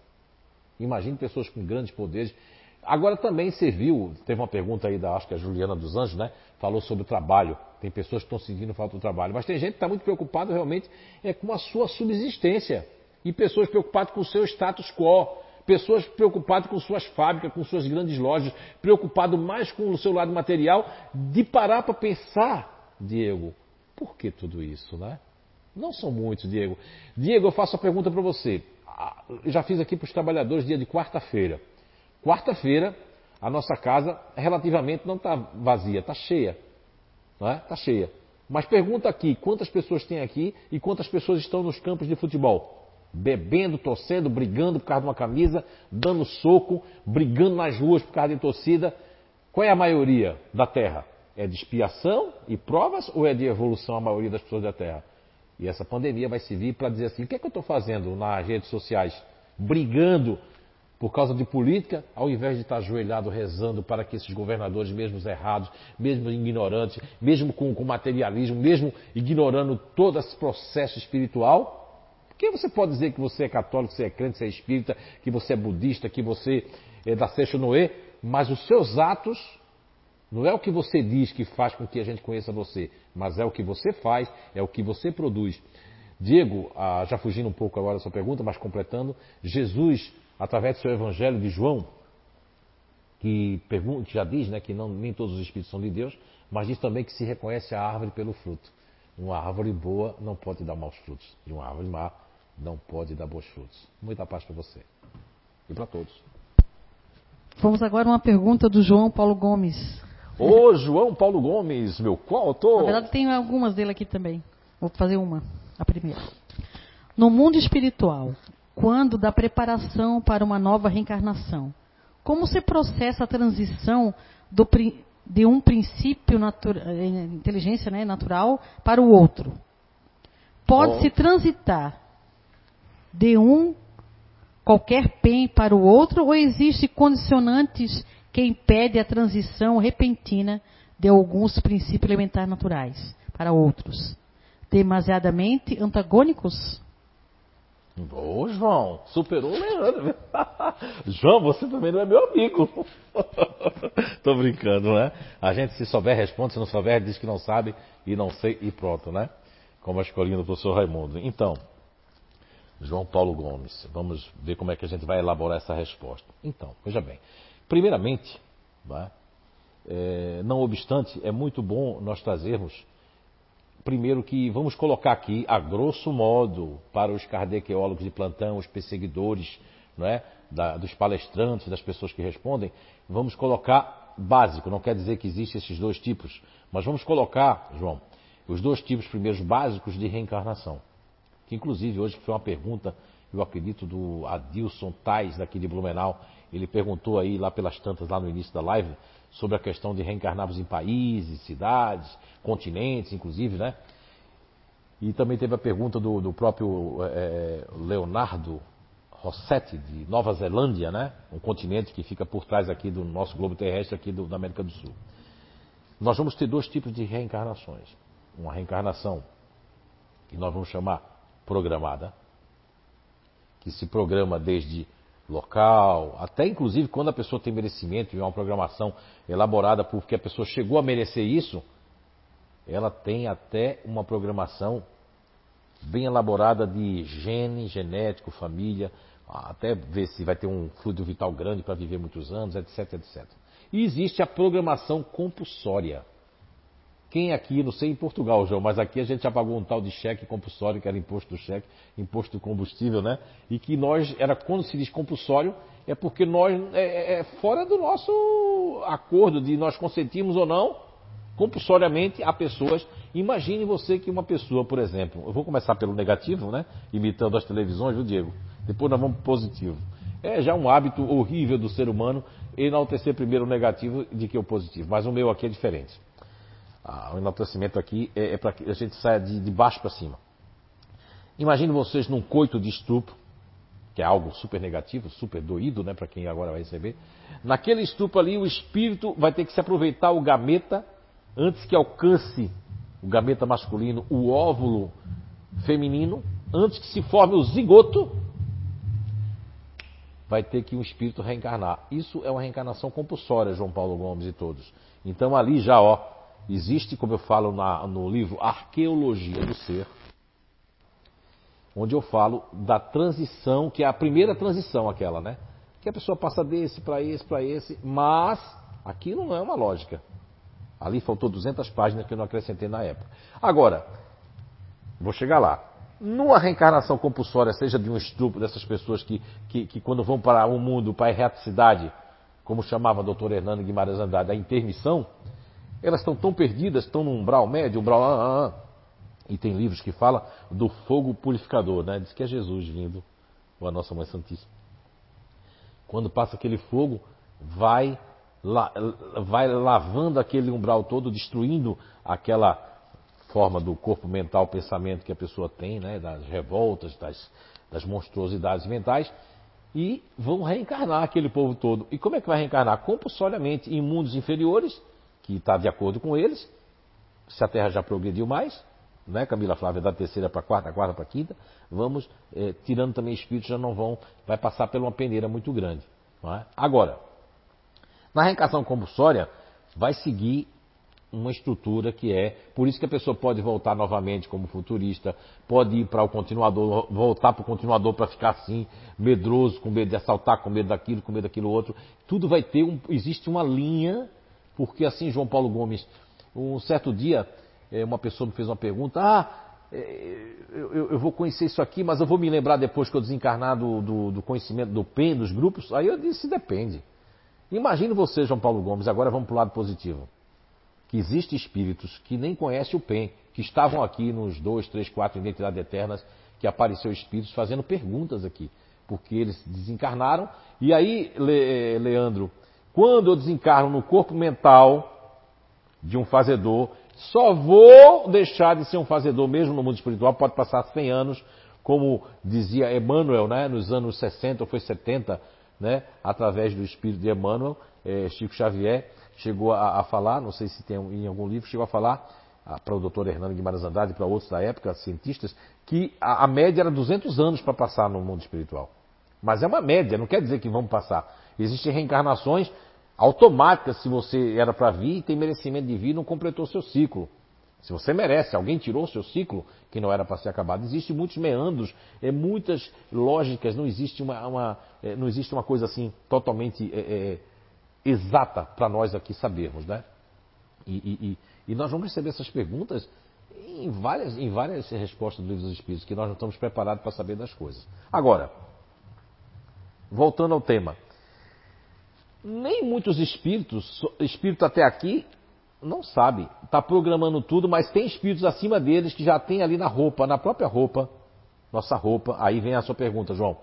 Imagine pessoas com grandes poderes. Agora também serviu, teve uma pergunta aí da, acho que a Juliana dos Anjos, né? Falou sobre o trabalho. Tem pessoas que estão sentindo falta do trabalho. Mas tem gente que está muito preocupada realmente é com a sua subsistência. E pessoas preocupadas com o seu status quo. Pessoas preocupadas com suas fábricas, com suas grandes lojas, preocupado mais com o seu lado material, de parar para pensar, Diego, por que tudo isso, né? Não são muitos, Diego. Diego, eu faço a pergunta para você. Já fiz aqui para os trabalhadores dia de quarta-feira. Quarta-feira, a nossa casa relativamente não está vazia, está cheia. É? Está cheia. Mas pergunta aqui, quantas pessoas tem aqui e quantas pessoas estão nos campos de futebol? Bebendo, torcendo, brigando por causa de uma camisa, dando soco, brigando nas ruas por causa de torcida. Qual é a maioria da Terra? É de expiação e provas ou é de evolução a maioria das pessoas da Terra? E essa pandemia vai servir para dizer assim: o que é que eu estou fazendo nas redes sociais? Brigando por causa de política, ao invés de estar ajoelhado rezando para que esses governadores, mesmo errados, mesmo ignorantes, mesmo com, com materialismo, mesmo ignorando todo esse processo espiritual, porque você pode dizer que você é católico, que você é crente, que você é espírita, que você é budista, que você é da Seixo Noé, mas os seus atos não é o que você diz que faz com que a gente conheça você, mas é o que você faz, é o que você produz. Diego, ah, já fugindo um pouco agora da sua pergunta, mas completando, Jesus através do seu Evangelho de João, que já diz né, que não, nem todos os espíritos são de Deus, mas diz também que se reconhece a árvore pelo fruto. Uma árvore boa não pode dar maus frutos, e uma árvore má não pode dar bons frutos. Muita paz para você e para todos. Vamos agora a uma pergunta do João Paulo Gomes. Ô, João Paulo Gomes, meu qual autor? Na verdade, tem algumas dele aqui também. Vou fazer uma, a primeira. No mundo espiritual, quando da preparação para uma nova reencarnação. Como se processa a transição do, de um princípio natura, eh, inteligência né, natural para o outro? Pode-se transitar de um qualquer PEN para o outro ou existem condicionantes que impedem a transição repentina de alguns princípios elementares naturais para outros? Demasiadamente antagônicos? Ô, João, superou o Leandro. João, você também não é meu amigo. Tô brincando, né? A gente, se souber, responde, se não souber, diz que não sabe e não sei e pronto, né? Como a escolinha do professor Raimundo. Então, João Paulo Gomes, vamos ver como é que a gente vai elaborar essa resposta. Então, veja bem. Primeiramente, né, é, não obstante, é muito bom nós trazermos primeiro que vamos colocar aqui, a grosso modo, para os kardecólogos de plantão, os perseguidores, não é? Da, dos palestrantes, das pessoas que respondem, vamos colocar básico, não quer dizer que existem esses dois tipos, mas vamos colocar, João, os dois tipos primeiros básicos de reencarnação. Que inclusive hoje foi uma pergunta, eu acredito, do Adilson Tais, daqui de Blumenau. Ele perguntou aí lá pelas tantas, lá no início da live, sobre a questão de reencarnarmos em países, cidades, continentes, inclusive, né? E também teve a pergunta do, do próprio é, Leonardo Rossetti, de Nova Zelândia, né? Um continente que fica por trás aqui do nosso globo terrestre, aqui do, da América do Sul. Nós vamos ter dois tipos de reencarnações. Uma reencarnação que nós vamos chamar programada, que se programa desde local, até inclusive quando a pessoa tem merecimento e é uma programação elaborada porque a pessoa chegou a merecer isso, ela tem até uma programação bem elaborada de gene, genético, família, até ver se vai ter um fluido vital grande para viver muitos anos, etc, etc. E existe a programação compulsória. Quem aqui, não sei em Portugal, João, mas aqui a gente já pagou um tal de cheque compulsório, que era imposto do cheque, imposto do combustível, né? E que nós, era quando se diz compulsório, é porque nós, é, é, é fora do nosso acordo de nós consentimos ou não, compulsoriamente a pessoas. Imagine você que uma pessoa, por exemplo, eu vou começar pelo negativo, né? Imitando as televisões, viu, Diego? Depois nós vamos pro positivo. É já um hábito horrível do ser humano enaltecer primeiro o negativo de que o positivo. Mas o meu aqui é diferente. Ah, o enaltecimento aqui é, é para que a gente saia de, de baixo para cima. Imagine vocês num coito de estupro, que é algo super negativo, super doído, né, para quem agora vai receber. Naquele estupro ali, o espírito vai ter que se aproveitar o gameta antes que alcance o gameta masculino, o óvulo feminino, antes que se forme o zigoto, vai ter que um espírito reencarnar. Isso é uma reencarnação compulsória, João Paulo Gomes e todos. Então ali já, ó, Existe, como eu falo na, no livro Arqueologia do Ser, onde eu falo da transição, que é a primeira transição aquela, né? que a pessoa passa desse para esse, para esse, mas aquilo não é uma lógica. Ali faltou 200 páginas que eu não acrescentei na época. Agora, vou chegar lá. Numa reencarnação compulsória, seja de um estupro dessas pessoas que, que, que quando vão para o mundo, para a erraticidade, como chamava o doutor Hernando Guimarães Andrade, a intermissão, elas estão tão perdidas, estão no umbral médio, umbral. Ah, ah, ah. E tem livros que falam do fogo purificador, né? Diz que é Jesus vindo, ou a Nossa Mãe Santíssima. Quando passa aquele fogo, vai, vai lavando aquele umbral todo, destruindo aquela forma do corpo mental, pensamento que a pessoa tem, né? Das revoltas, das, das monstruosidades mentais, e vão reencarnar aquele povo todo. E como é que vai reencarnar? Compulsoriamente em mundos inferiores, que está de acordo com eles, se a Terra já progrediu mais, né, Camila Flávia, da terceira para a quarta, quarta para a quinta, vamos, é, tirando também espíritos, já não vão, vai passar por uma peneira muito grande. É? Agora, na reencarnação compulsória, vai seguir uma estrutura que é, por isso que a pessoa pode voltar novamente como futurista, pode ir para o continuador, voltar para o continuador para ficar assim, medroso, com medo de assaltar, com medo daquilo, com medo daquilo outro. Tudo vai ter um, existe uma linha, porque assim João Paulo Gomes, um certo dia, eh, uma pessoa me fez uma pergunta, ah, eh, eu, vou conhecer isso aqui, mas eu vou me lembrar depois que eu desencarnar do, do, do conhecimento do PEN, dos grupos. Aí eu disse, depende. Imagine você, João Paulo Gomes, agora vamos para o lado positivo que existem espíritos que nem conhecem o PEN, que estavam aqui nos dois, três, quatro Identidades Eternas, que apareceu espíritos fazendo perguntas aqui, porque eles desencarnaram. E aí, Le, Leandro, quando eu desencarno no corpo mental de um fazedor, só vou deixar de ser um fazedor mesmo no mundo espiritual, pode passar 100 anos, como dizia Emmanuel, né, nos anos 60 ou foi 70, né, através do espírito de Emmanuel, é, Chico Xavier, chegou a, a falar, não sei se tem em algum livro, chegou a falar para o doutor Hernando Guimarães Andrade e para outros da época, cientistas, que a, a média era 200 anos para passar no mundo espiritual. Mas é uma média, não quer dizer que vamos passar. Existem reencarnações automáticas se você era para vir e tem merecimento de vir e não completou seu ciclo. Se você merece, alguém tirou o seu ciclo que não era para ser acabado. Existem muitos meandros, é, muitas lógicas, não existe uma, uma é, não existe uma coisa assim totalmente é, é exata para nós aqui sabermos, né? E, e, e, nós vamos receber essas perguntas em várias, em várias respostas do livro dos Espíritos, que nós não estamos preparados para saber das coisas. Agora, voltando ao tema. Nem muitos espíritos, espírito até aqui, não sabe. Está programando tudo, mas tem espíritos acima deles que já tem ali na roupa, na própria roupa, nossa roupa. Aí vem a sua pergunta, João.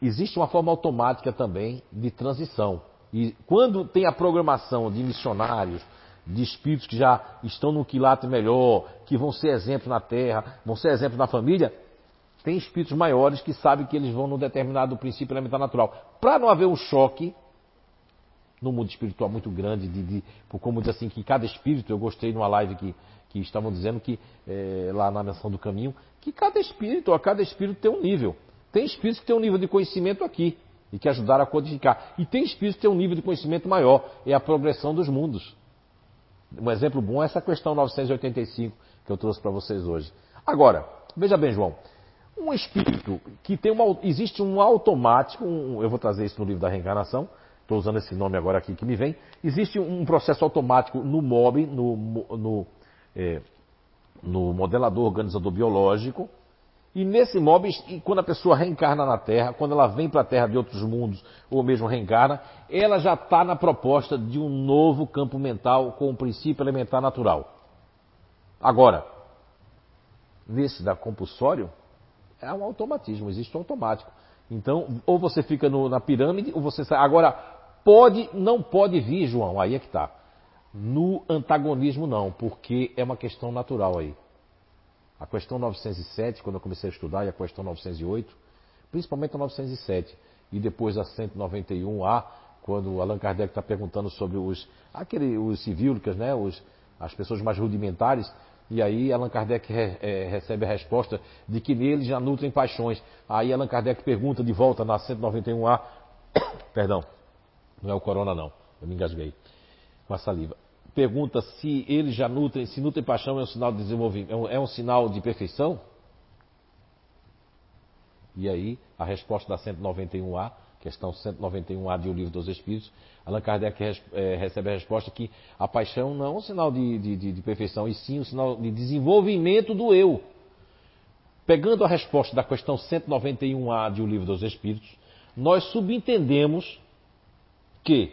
Existe uma forma automática também de transição. E quando tem a programação de missionários, de espíritos que já estão no quilate melhor, que vão ser exemplo na terra, vão ser exemplo na família, tem espíritos maiores que sabem que eles vão num determinado princípio elementar natural. Para não haver um choque no mundo espiritual muito grande, de, de, como diz assim, que cada espírito, eu gostei numa live que, que estavam dizendo que, é, lá na menção do caminho, que cada espírito, a cada espírito tem um nível. Tem espíritos que têm um nível de conhecimento aqui e que ajudaram a codificar. E tem espíritos que têm um nível de conhecimento maior, é a progressão dos mundos. Um exemplo bom é essa questão 985 que eu trouxe para vocês hoje. Agora, veja bem, João, um espírito que tem uma. Existe um automático, um, eu vou trazer isso no livro da reencarnação, estou usando esse nome agora aqui que me vem. Existe um processo automático no MOB, no, no, é, no modelador organizador biológico, e nesse mob, quando a pessoa reencarna na Terra, quando ela vem para a Terra de outros mundos, ou mesmo reencarna, ela já está na proposta de um novo campo mental com o um princípio elementar natural. Agora, nesse da compulsório, é um automatismo, existe um automático. Então, ou você fica no, na pirâmide, ou você sai. Agora, pode, não pode vir, João, aí é que está. No antagonismo, não, porque é uma questão natural aí. A questão 907, quando eu comecei a estudar, e a questão 908, principalmente a 907, e depois a 191A, quando Allan Kardec está perguntando sobre os, aquele, os civílicas, né, os, as pessoas mais rudimentares, e aí Allan Kardec re, é, recebe a resposta de que neles já nutrem paixões. Aí Allan Kardec pergunta de volta na 191A, perdão, não é o corona não, eu me engasguei com a saliva pergunta se ele já nutre, se nutre paixão é um sinal de desenvolvimento, é um, é um sinal de perfeição? E aí, a resposta da 191A questão 191A de O Livro dos Espíritos, Allan Kardec é, recebe a resposta que a paixão não é um sinal de, de, de perfeição, e sim um sinal de desenvolvimento do eu. Pegando a resposta da questão 191A de O Livro dos Espíritos, nós subentendemos que,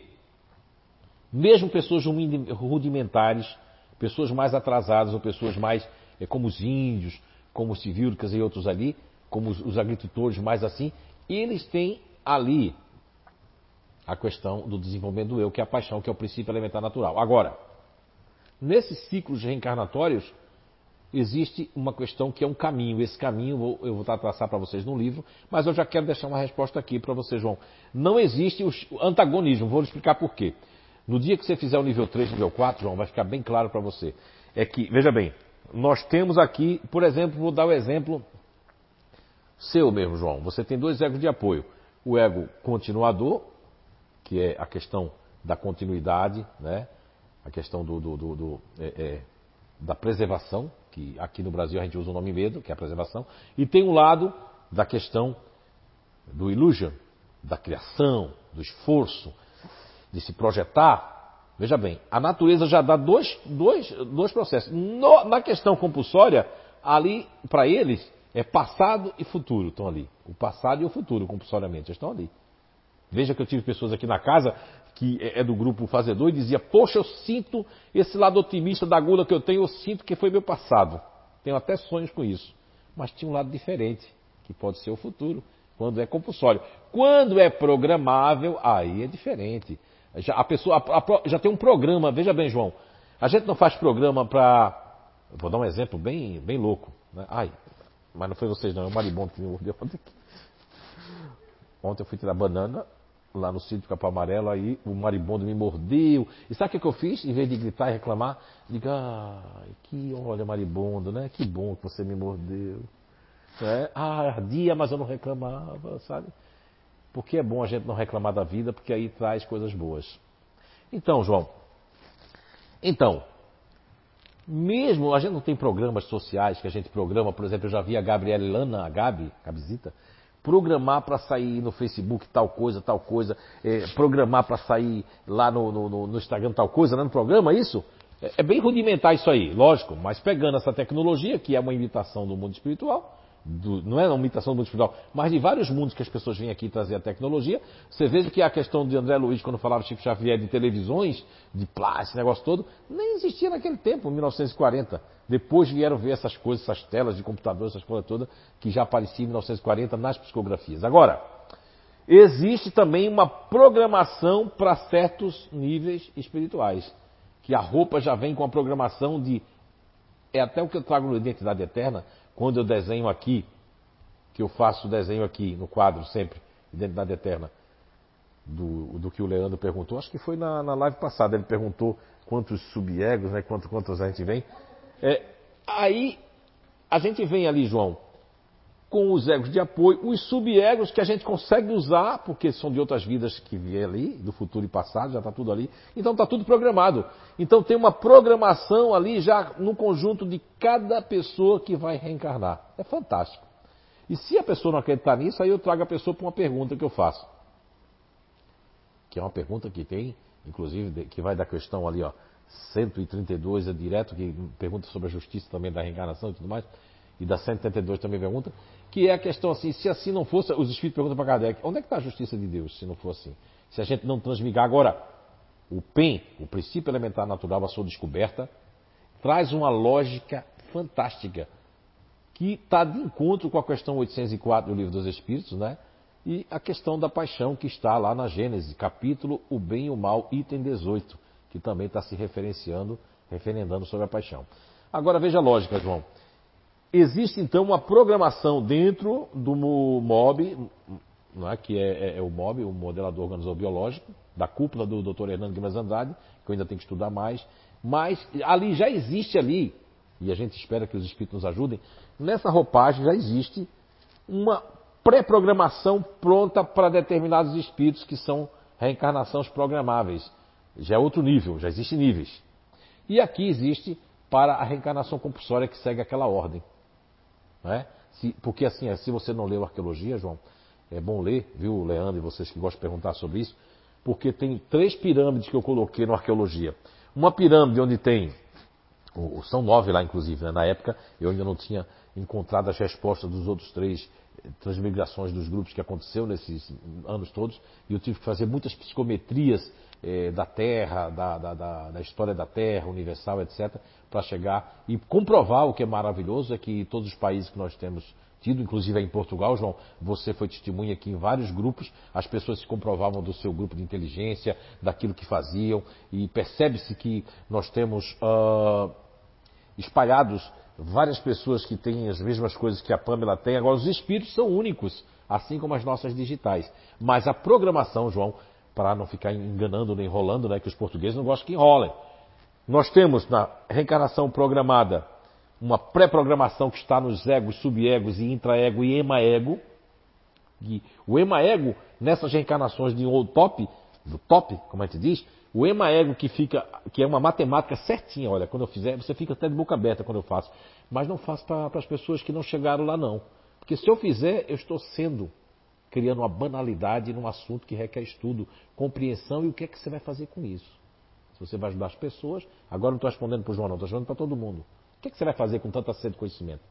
mesmo pessoas rudimentares, pessoas mais atrasadas ou pessoas mais é, como os índios, como os civílicas e outros ali, como os, os agricultores mais assim, eles têm ali a questão do desenvolvimento do eu, que é a paixão, que é o princípio elementar natural. Agora, nesses ciclos reencarnatórios, existe uma questão que é um caminho. Esse caminho eu vou traçar para vocês no livro, mas eu já quero deixar uma resposta aqui para vocês, João. Não existe o antagonismo, vou explicar por quê. No dia que você fizer o nível 3, nível 4, João, vai ficar bem claro para você. É que, veja bem, nós temos aqui, por exemplo, vou dar o exemplo seu mesmo, João. Você tem dois egos de apoio o ego continuador, que é a questão da continuidade, né? a questão do, do, do, do é, é, da preservação, que aqui no Brasil a gente usa o nome medo, que é a preservação, e tem um lado da questão do illusion, da criação, do esforço, de se projetar. Veja bem, a natureza já dá dois, dois, dois processos. No, na questão compulsória, ali, para eles, é passado e futuro estão ali. O passado e o futuro, compulsoriamente, estão ali. Veja que eu tive pessoas aqui na casa que é, é do grupo Fazedor e dizia: Poxa, eu sinto esse lado otimista da gula que eu tenho, eu sinto que foi meu passado. Tenho até sonhos com isso. Mas tinha um lado diferente, que pode ser o futuro, quando é compulsório. Quando é programável, aí é diferente. Já, a pessoa a, a, já tem um programa, veja bem, João. A gente não faz programa para. Vou dar um exemplo bem, bem louco. Né? Ai, mas não foi vocês não, é o maribondo que me mordeu ontem. Ontem eu fui tirar banana lá no sítio Capão Amarelo, aí o maribondo me mordeu. E sabe o que eu fiz? Em vez de gritar e reclamar, diga, ah, que olha maribondo, né? Que bom que você me mordeu. É, ah, ardia, mas eu não reclamava, sabe? Porque é bom a gente não reclamar da vida, porque aí traz coisas boas. Então, João, então, mesmo, a gente não tem programas sociais que a gente programa, por exemplo, eu já vi a Gabriela Lana, a Gabi, Gabizita, programar para sair no Facebook tal coisa, tal coisa, é, programar para sair lá no, no, no, Instagram tal coisa, né, no programa, isso? É, é bem rudimentar isso aí, lógico, mas pegando essa tecnologia, que é uma imitação do mundo espiritual, do, não é uma imitação do mundo espiritual, mas de vários mundos que as pessoas vêm aqui trazer a tecnologia. Você veja que a questão de André Luiz, quando falava Chico Xavier de televisões, de plástico, esse negócio todo, nem existia naquele tempo, 1940. Depois vieram ver essas coisas, essas telas de computador, essas coisas todas, que já apareciam em 1940 nas psicografias. Agora, existe também uma programação para certos níveis espirituais, que a roupa já vem com a programação de é até o que eu trago no Identidade Eterna, quando eu desenho aqui, que eu faço o desenho aqui no quadro sempre, Identidade Eterna, do, do que o Leandro perguntou, acho que foi na, na live passada, ele perguntou quantos subegos, né, quantos, quantos a gente vem. É, aí a gente vem ali, João, com os egos de apoio, os subegos que a gente consegue usar, porque são de outras vidas que vêm ali, do futuro e passado, já está tudo ali. Então está tudo programado. Então tem uma programação ali já no conjunto de cada pessoa que vai reencarnar. É fantástico. E se a pessoa não acreditar nisso, aí eu trago a pessoa para uma pergunta que eu faço. Que é uma pergunta que tem, inclusive, que vai da questão ali, ó, 132 é direto, que pergunta sobre a justiça também da reencarnação e tudo mais e da 172 também pergunta, que é a questão assim, se assim não fosse, os espíritos perguntam para Kardec, onde é que está a justiça de Deus se não for assim? Se a gente não transmigar agora, o PEN, o princípio elementar natural, a sua descoberta, traz uma lógica fantástica, que está de encontro com a questão 804 do Livro dos Espíritos, né? E a questão da paixão que está lá na Gênesis, capítulo O Bem e o Mal, item 18, que também está se referenciando, referendando sobre a paixão. Agora veja a lógica, João. Existe então uma programação dentro do MOB, não é? que é, é, é o MOB, o modelador organizador biológico, da cúpula do Dr. Hernando Guimarães Andrade, que eu ainda tenho que estudar mais, mas ali já existe ali, e a gente espera que os espíritos nos ajudem, nessa roupagem já existe uma pré-programação pronta para determinados espíritos que são reencarnações programáveis. Já é outro nível, já existem níveis. E aqui existe para a reencarnação compulsória que segue aquela ordem. É? Se, porque assim, se você não leu arqueologia, João, é bom ler, viu, Leandro, e vocês que gostam de perguntar sobre isso, porque tem três pirâmides que eu coloquei na arqueologia. Uma pirâmide onde tem, são nove lá inclusive, né? na época eu ainda não tinha encontrado as respostas dos outros três eh, transmigrações dos grupos que aconteceu nesses anos todos, e eu tive que fazer muitas psicometrias eh, da Terra, da, da, da, da, história da Terra, universal, etc., para chegar e comprovar o que é maravilhoso, é que todos os países que nós temos tido, inclusive em Portugal, João, você foi testemunha aqui em vários grupos, as pessoas se comprovavam do seu grupo de inteligência, daquilo que faziam, e percebe-se que nós temos uh, espalhados várias pessoas que têm as mesmas coisas que a Pamela tem. Agora, os espíritos são únicos, assim como as nossas digitais. Mas a programação, João, para não ficar enganando nem enrolando, né, que os portugueses não gostam que enrolem. Nós temos na reencarnação programada uma pré-programação que está nos egos, subegos e intraego e emaego. E o emaego, nessas reencarnações de um top, do top, como a gente diz, o emaego que fica, que é uma matemática certinha, olha, quando eu fizer, você fica até de boca aberta quando eu faço. Mas não faço para as pessoas que não chegaram lá não. Porque se eu fizer, eu estou sendo, criando uma banalidade num assunto que requer estudo, compreensão e o que é que você vai fazer com isso. Se você vai ajudar as pessoas, agora não estou respondendo para o João, não, estou respondendo para todo mundo. O que, é que você vai fazer com tanta sede de conhecimento?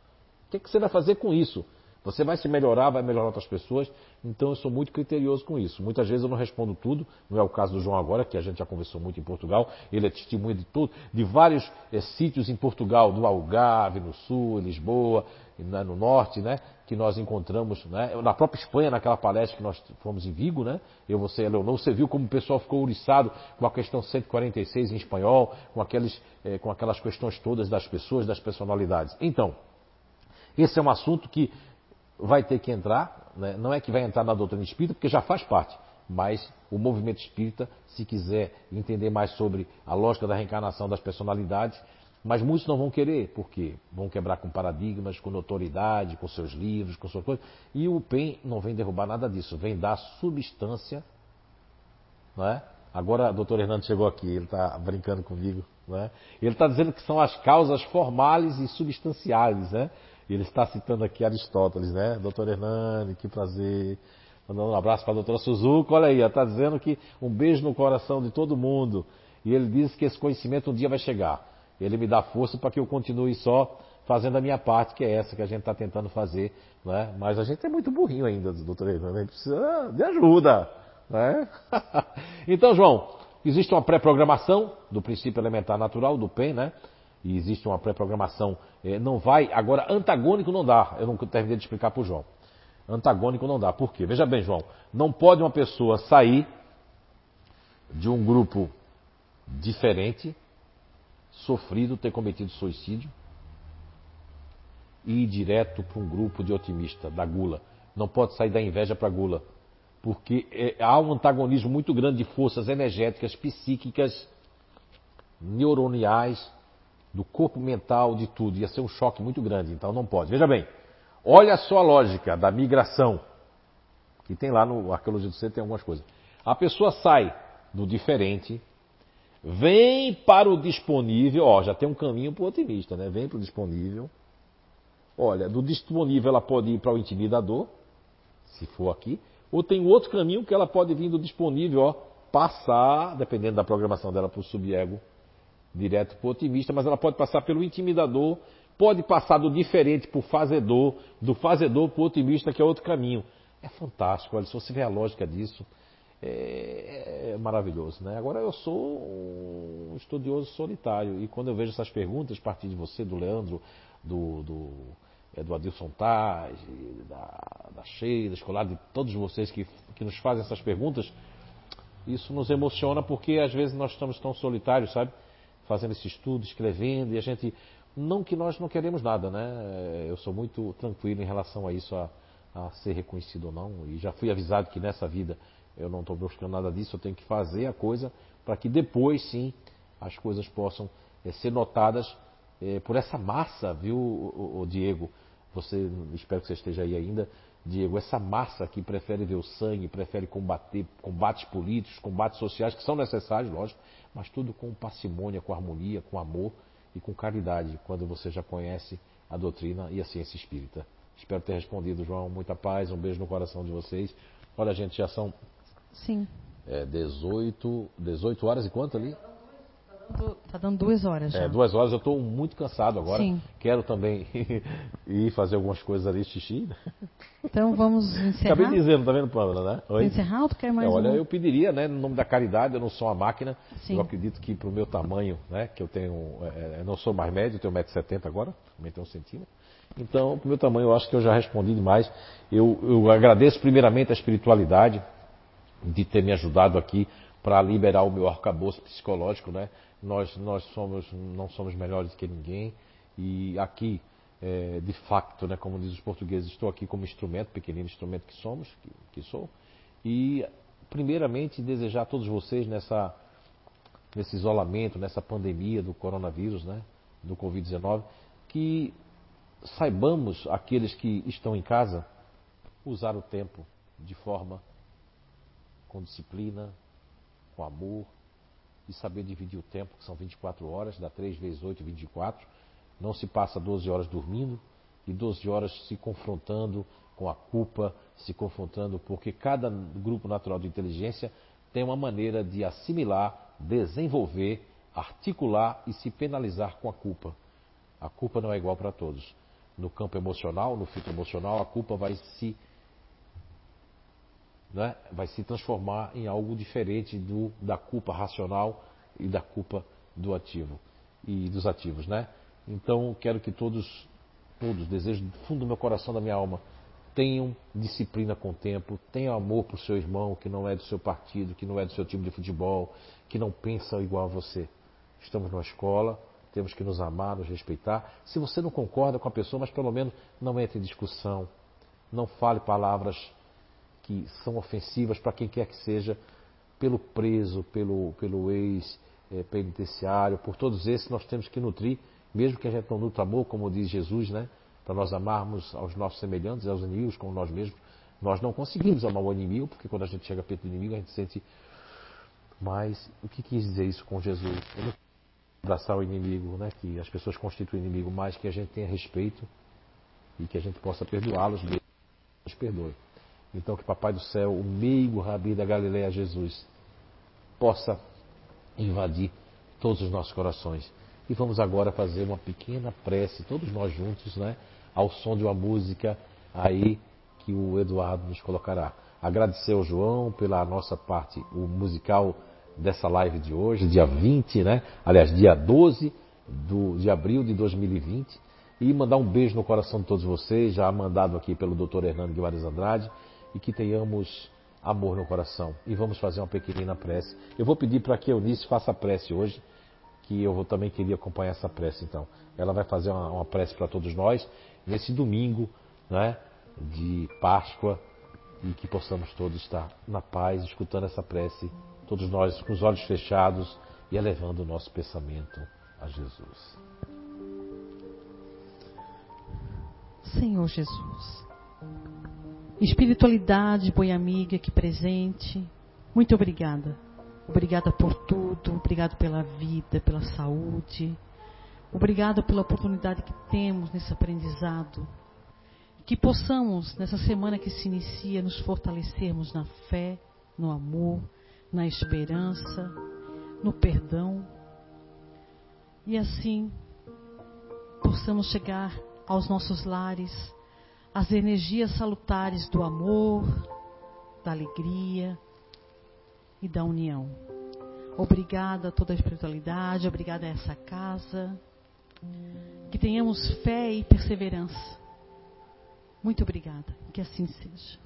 O que, é que você vai fazer com isso? Você vai se melhorar, vai melhorar outras pessoas. Então eu sou muito criterioso com isso. Muitas vezes eu não respondo tudo. Não é o caso do João agora, que a gente já conversou muito em Portugal. Ele é testemunha de tudo, de vários é, sítios em Portugal, do Algarve, no sul, Lisboa, no norte, né? Que nós encontramos, né? Na própria Espanha, naquela palestra que nós fomos em Vigo, né? Eu, você e Leonor, você viu como o pessoal ficou ouriçado com a questão 146 em espanhol, com, aqueles, é, com aquelas questões todas das pessoas, das personalidades. Então, esse é um assunto que vai ter que entrar, né? não é que vai entrar na doutrina espírita, porque já faz parte, mas o movimento espírita, se quiser entender mais sobre a lógica da reencarnação das personalidades, mas muitos não vão querer, porque vão quebrar com paradigmas, com notoriedade, com seus livros, com suas coisas. E o PEN não vem derrubar nada disso, vem dar substância. Não é? Agora, o doutor Hernando chegou aqui, ele está brincando comigo. Não é? Ele está dizendo que são as causas formais e substanciais. Né? E ele está citando aqui Aristóteles, né? Doutor Hernani, que prazer. Mandando um abraço para a doutora Suzuka. Olha aí, está dizendo que um beijo no coração de todo mundo. E ele diz que esse conhecimento um dia vai chegar. Ele me dá força para que eu continue só fazendo a minha parte, que é essa que a gente está tentando fazer. Né? Mas a gente é muito burrinho ainda, doutor Hernani. A gente precisa de ajuda. Né? então, João, existe uma pré-programação do princípio elementar natural, do PEN, né? E existe uma pré-programação, é, não vai. Agora, antagônico não dá. Eu não terminei de explicar para o João. Antagônico não dá. Por quê? Veja bem, João. Não pode uma pessoa sair de um grupo diferente, sofrido, ter cometido suicídio, e ir direto para um grupo de otimista, da gula. Não pode sair da inveja para a gula. Porque é, há um antagonismo muito grande de forças energéticas, psíquicas, neuroniais, do corpo mental, de tudo. Ia ser um choque muito grande, então não pode. Veja bem, olha só a lógica da migração. Que tem lá no Arqueologia do Ser, tem algumas coisas. A pessoa sai do diferente, vem para o disponível, ó, já tem um caminho para o otimista, né? Vem para o disponível. Olha, do disponível ela pode ir para o intimidador, se for aqui, ou tem outro caminho que ela pode vir do disponível, ó, passar, dependendo da programação dela, para o subego direto para o otimista, mas ela pode passar pelo intimidador, pode passar do diferente para o fazedor, do fazedor para o otimista, que é outro caminho. É fantástico, olha, se você vê a lógica disso, é, é maravilhoso. Né? Agora eu sou um estudioso solitário, e quando eu vejo essas perguntas, a partir de você, do Leandro, do, do, é, do Adilson Taj, da, da Sheila, Escolar, de todos vocês que, que nos fazem essas perguntas, isso nos emociona porque às vezes nós estamos tão solitários, sabe? Fazendo esse estudo, escrevendo, e a gente. Não que nós não queremos nada, né? Eu sou muito tranquilo em relação a isso, a, a ser reconhecido ou não, e já fui avisado que nessa vida eu não estou buscando nada disso, eu tenho que fazer a coisa para que depois sim as coisas possam é, ser notadas é, por essa massa, viu, o, o, Diego? Você, espero que você esteja aí ainda, Diego, essa massa que prefere ver o sangue, prefere combater combates políticos, combates sociais, que são necessários, lógico, mas tudo com parcimônia, com harmonia, com amor e com caridade, quando você já conhece a doutrina e a ciência espírita. Espero ter respondido, João. Muita paz, um beijo no coração de vocês. Olha, gente, já são Sim. é, 18, 18 horas e quanto ali? Tá dando duas horas já. É, duas horas. Eu estou muito cansado agora. Sim. Quero também ir fazer algumas coisas ali, xixi. Então vamos encerrar. Acabei dizendo, tá vendo, Pamela, né? Vamos encerrar ou tu quer mais É, olha, um? eu pediria, né, no nome da caridade, eu não sou uma máquina. Sim. Eu acredito que pro meu tamanho, né, que eu tenho, é, eu não sou mais médio, eu tenho 1,70m agora, aumentei um centímetro. Então, pro meu tamanho, eu acho que eu já respondi demais. Eu, eu agradeço primeiramente a espiritualidade de ter me ajudado aqui para liberar o meu arcabouço psicológico, né? Nós, nós somos, não somos melhores que ninguém e aqui, é, de facto, né, como diz os portugueses, estou aqui como instrumento, pequenino instrumento que somos, que, que sou, e primeiramente desejar a todos vocês nessa, nesse isolamento, nessa pandemia do coronavírus, né, do Covid-19, que saibamos, aqueles que estão em casa, usar o tempo de forma com disciplina, com amor, e saber dividir o tempo, que são 24 horas, dá 3 vezes 8, 24. Não se passa 12 horas dormindo e 12 horas se confrontando com a culpa, se confrontando, porque cada grupo natural de inteligência tem uma maneira de assimilar, desenvolver, articular e se penalizar com a culpa. A culpa não é igual para todos. No campo emocional, no filtro emocional, a culpa vai se né, vai se transformar em algo diferente do, da culpa racional e da culpa do ativo e dos ativos, né? Então quero que todos, todos, desejo do fundo do meu coração, da minha alma, tenham disciplina com o tempo, tenham amor por seu irmão que não é do seu partido, que não é do seu time de futebol, que não pensa igual a você. Estamos numa escola, temos que nos amar, nos respeitar. Se você não concorda com a pessoa, mas pelo menos não entre em discussão, não fale palavras que são ofensivas para quem quer que seja, pelo preso, pelo, pelo ex-penitenciário, por todos esses nós temos que nutrir, mesmo que a gente não nutra amor, como diz Jesus, né? Para nós amarmos aos nossos semelhantes, aos inimigos, como nós mesmos. Nós não conseguimos amar o inimigo, porque quando a gente chega perto do inimigo, a gente sente. Mas o que quis dizer isso com Jesus? Abraçar o inimigo, né? Que as pessoas constituem inimigo, mas que a gente tenha respeito e que a gente possa perdoá-los mesmo. Nos perdoe. Então que Papai do Céu, o meigo Rabi da Galileia Jesus, possa invadir todos os nossos corações. E vamos agora fazer uma pequena prece, todos nós juntos, né? Ao som de uma música aí que o Eduardo nos colocará. Agradecer ao João pela nossa parte, o musical dessa live de hoje, dia 20, né? Aliás, dia 12 do, de abril de 2020. E mandar um beijo no coração de todos vocês, já mandado aqui pelo Dr. Hernando Guimarães Andrade e que tenhamos amor no coração. E vamos fazer uma pequenina prece. Eu vou pedir para que a Eunice faça a prece hoje, que eu vou, também queria acompanhar essa prece então. Ela vai fazer uma, uma prece para todos nós nesse domingo né, de Páscoa e que possamos todos estar na paz, escutando essa prece, todos nós com os olhos fechados e elevando o nosso pensamento a Jesus. Senhor Jesus. Espiritualidade, boi amiga aqui presente, muito obrigada. Obrigada por tudo, obrigado pela vida, pela saúde, obrigada pela oportunidade que temos nesse aprendizado. Que possamos, nessa semana que se inicia, nos fortalecermos na fé, no amor, na esperança, no perdão. E assim possamos chegar aos nossos lares as energias salutares do amor, da alegria e da união. Obrigada a toda a espiritualidade, obrigada a essa casa. Que tenhamos fé e perseverança. Muito obrigada. Que assim seja.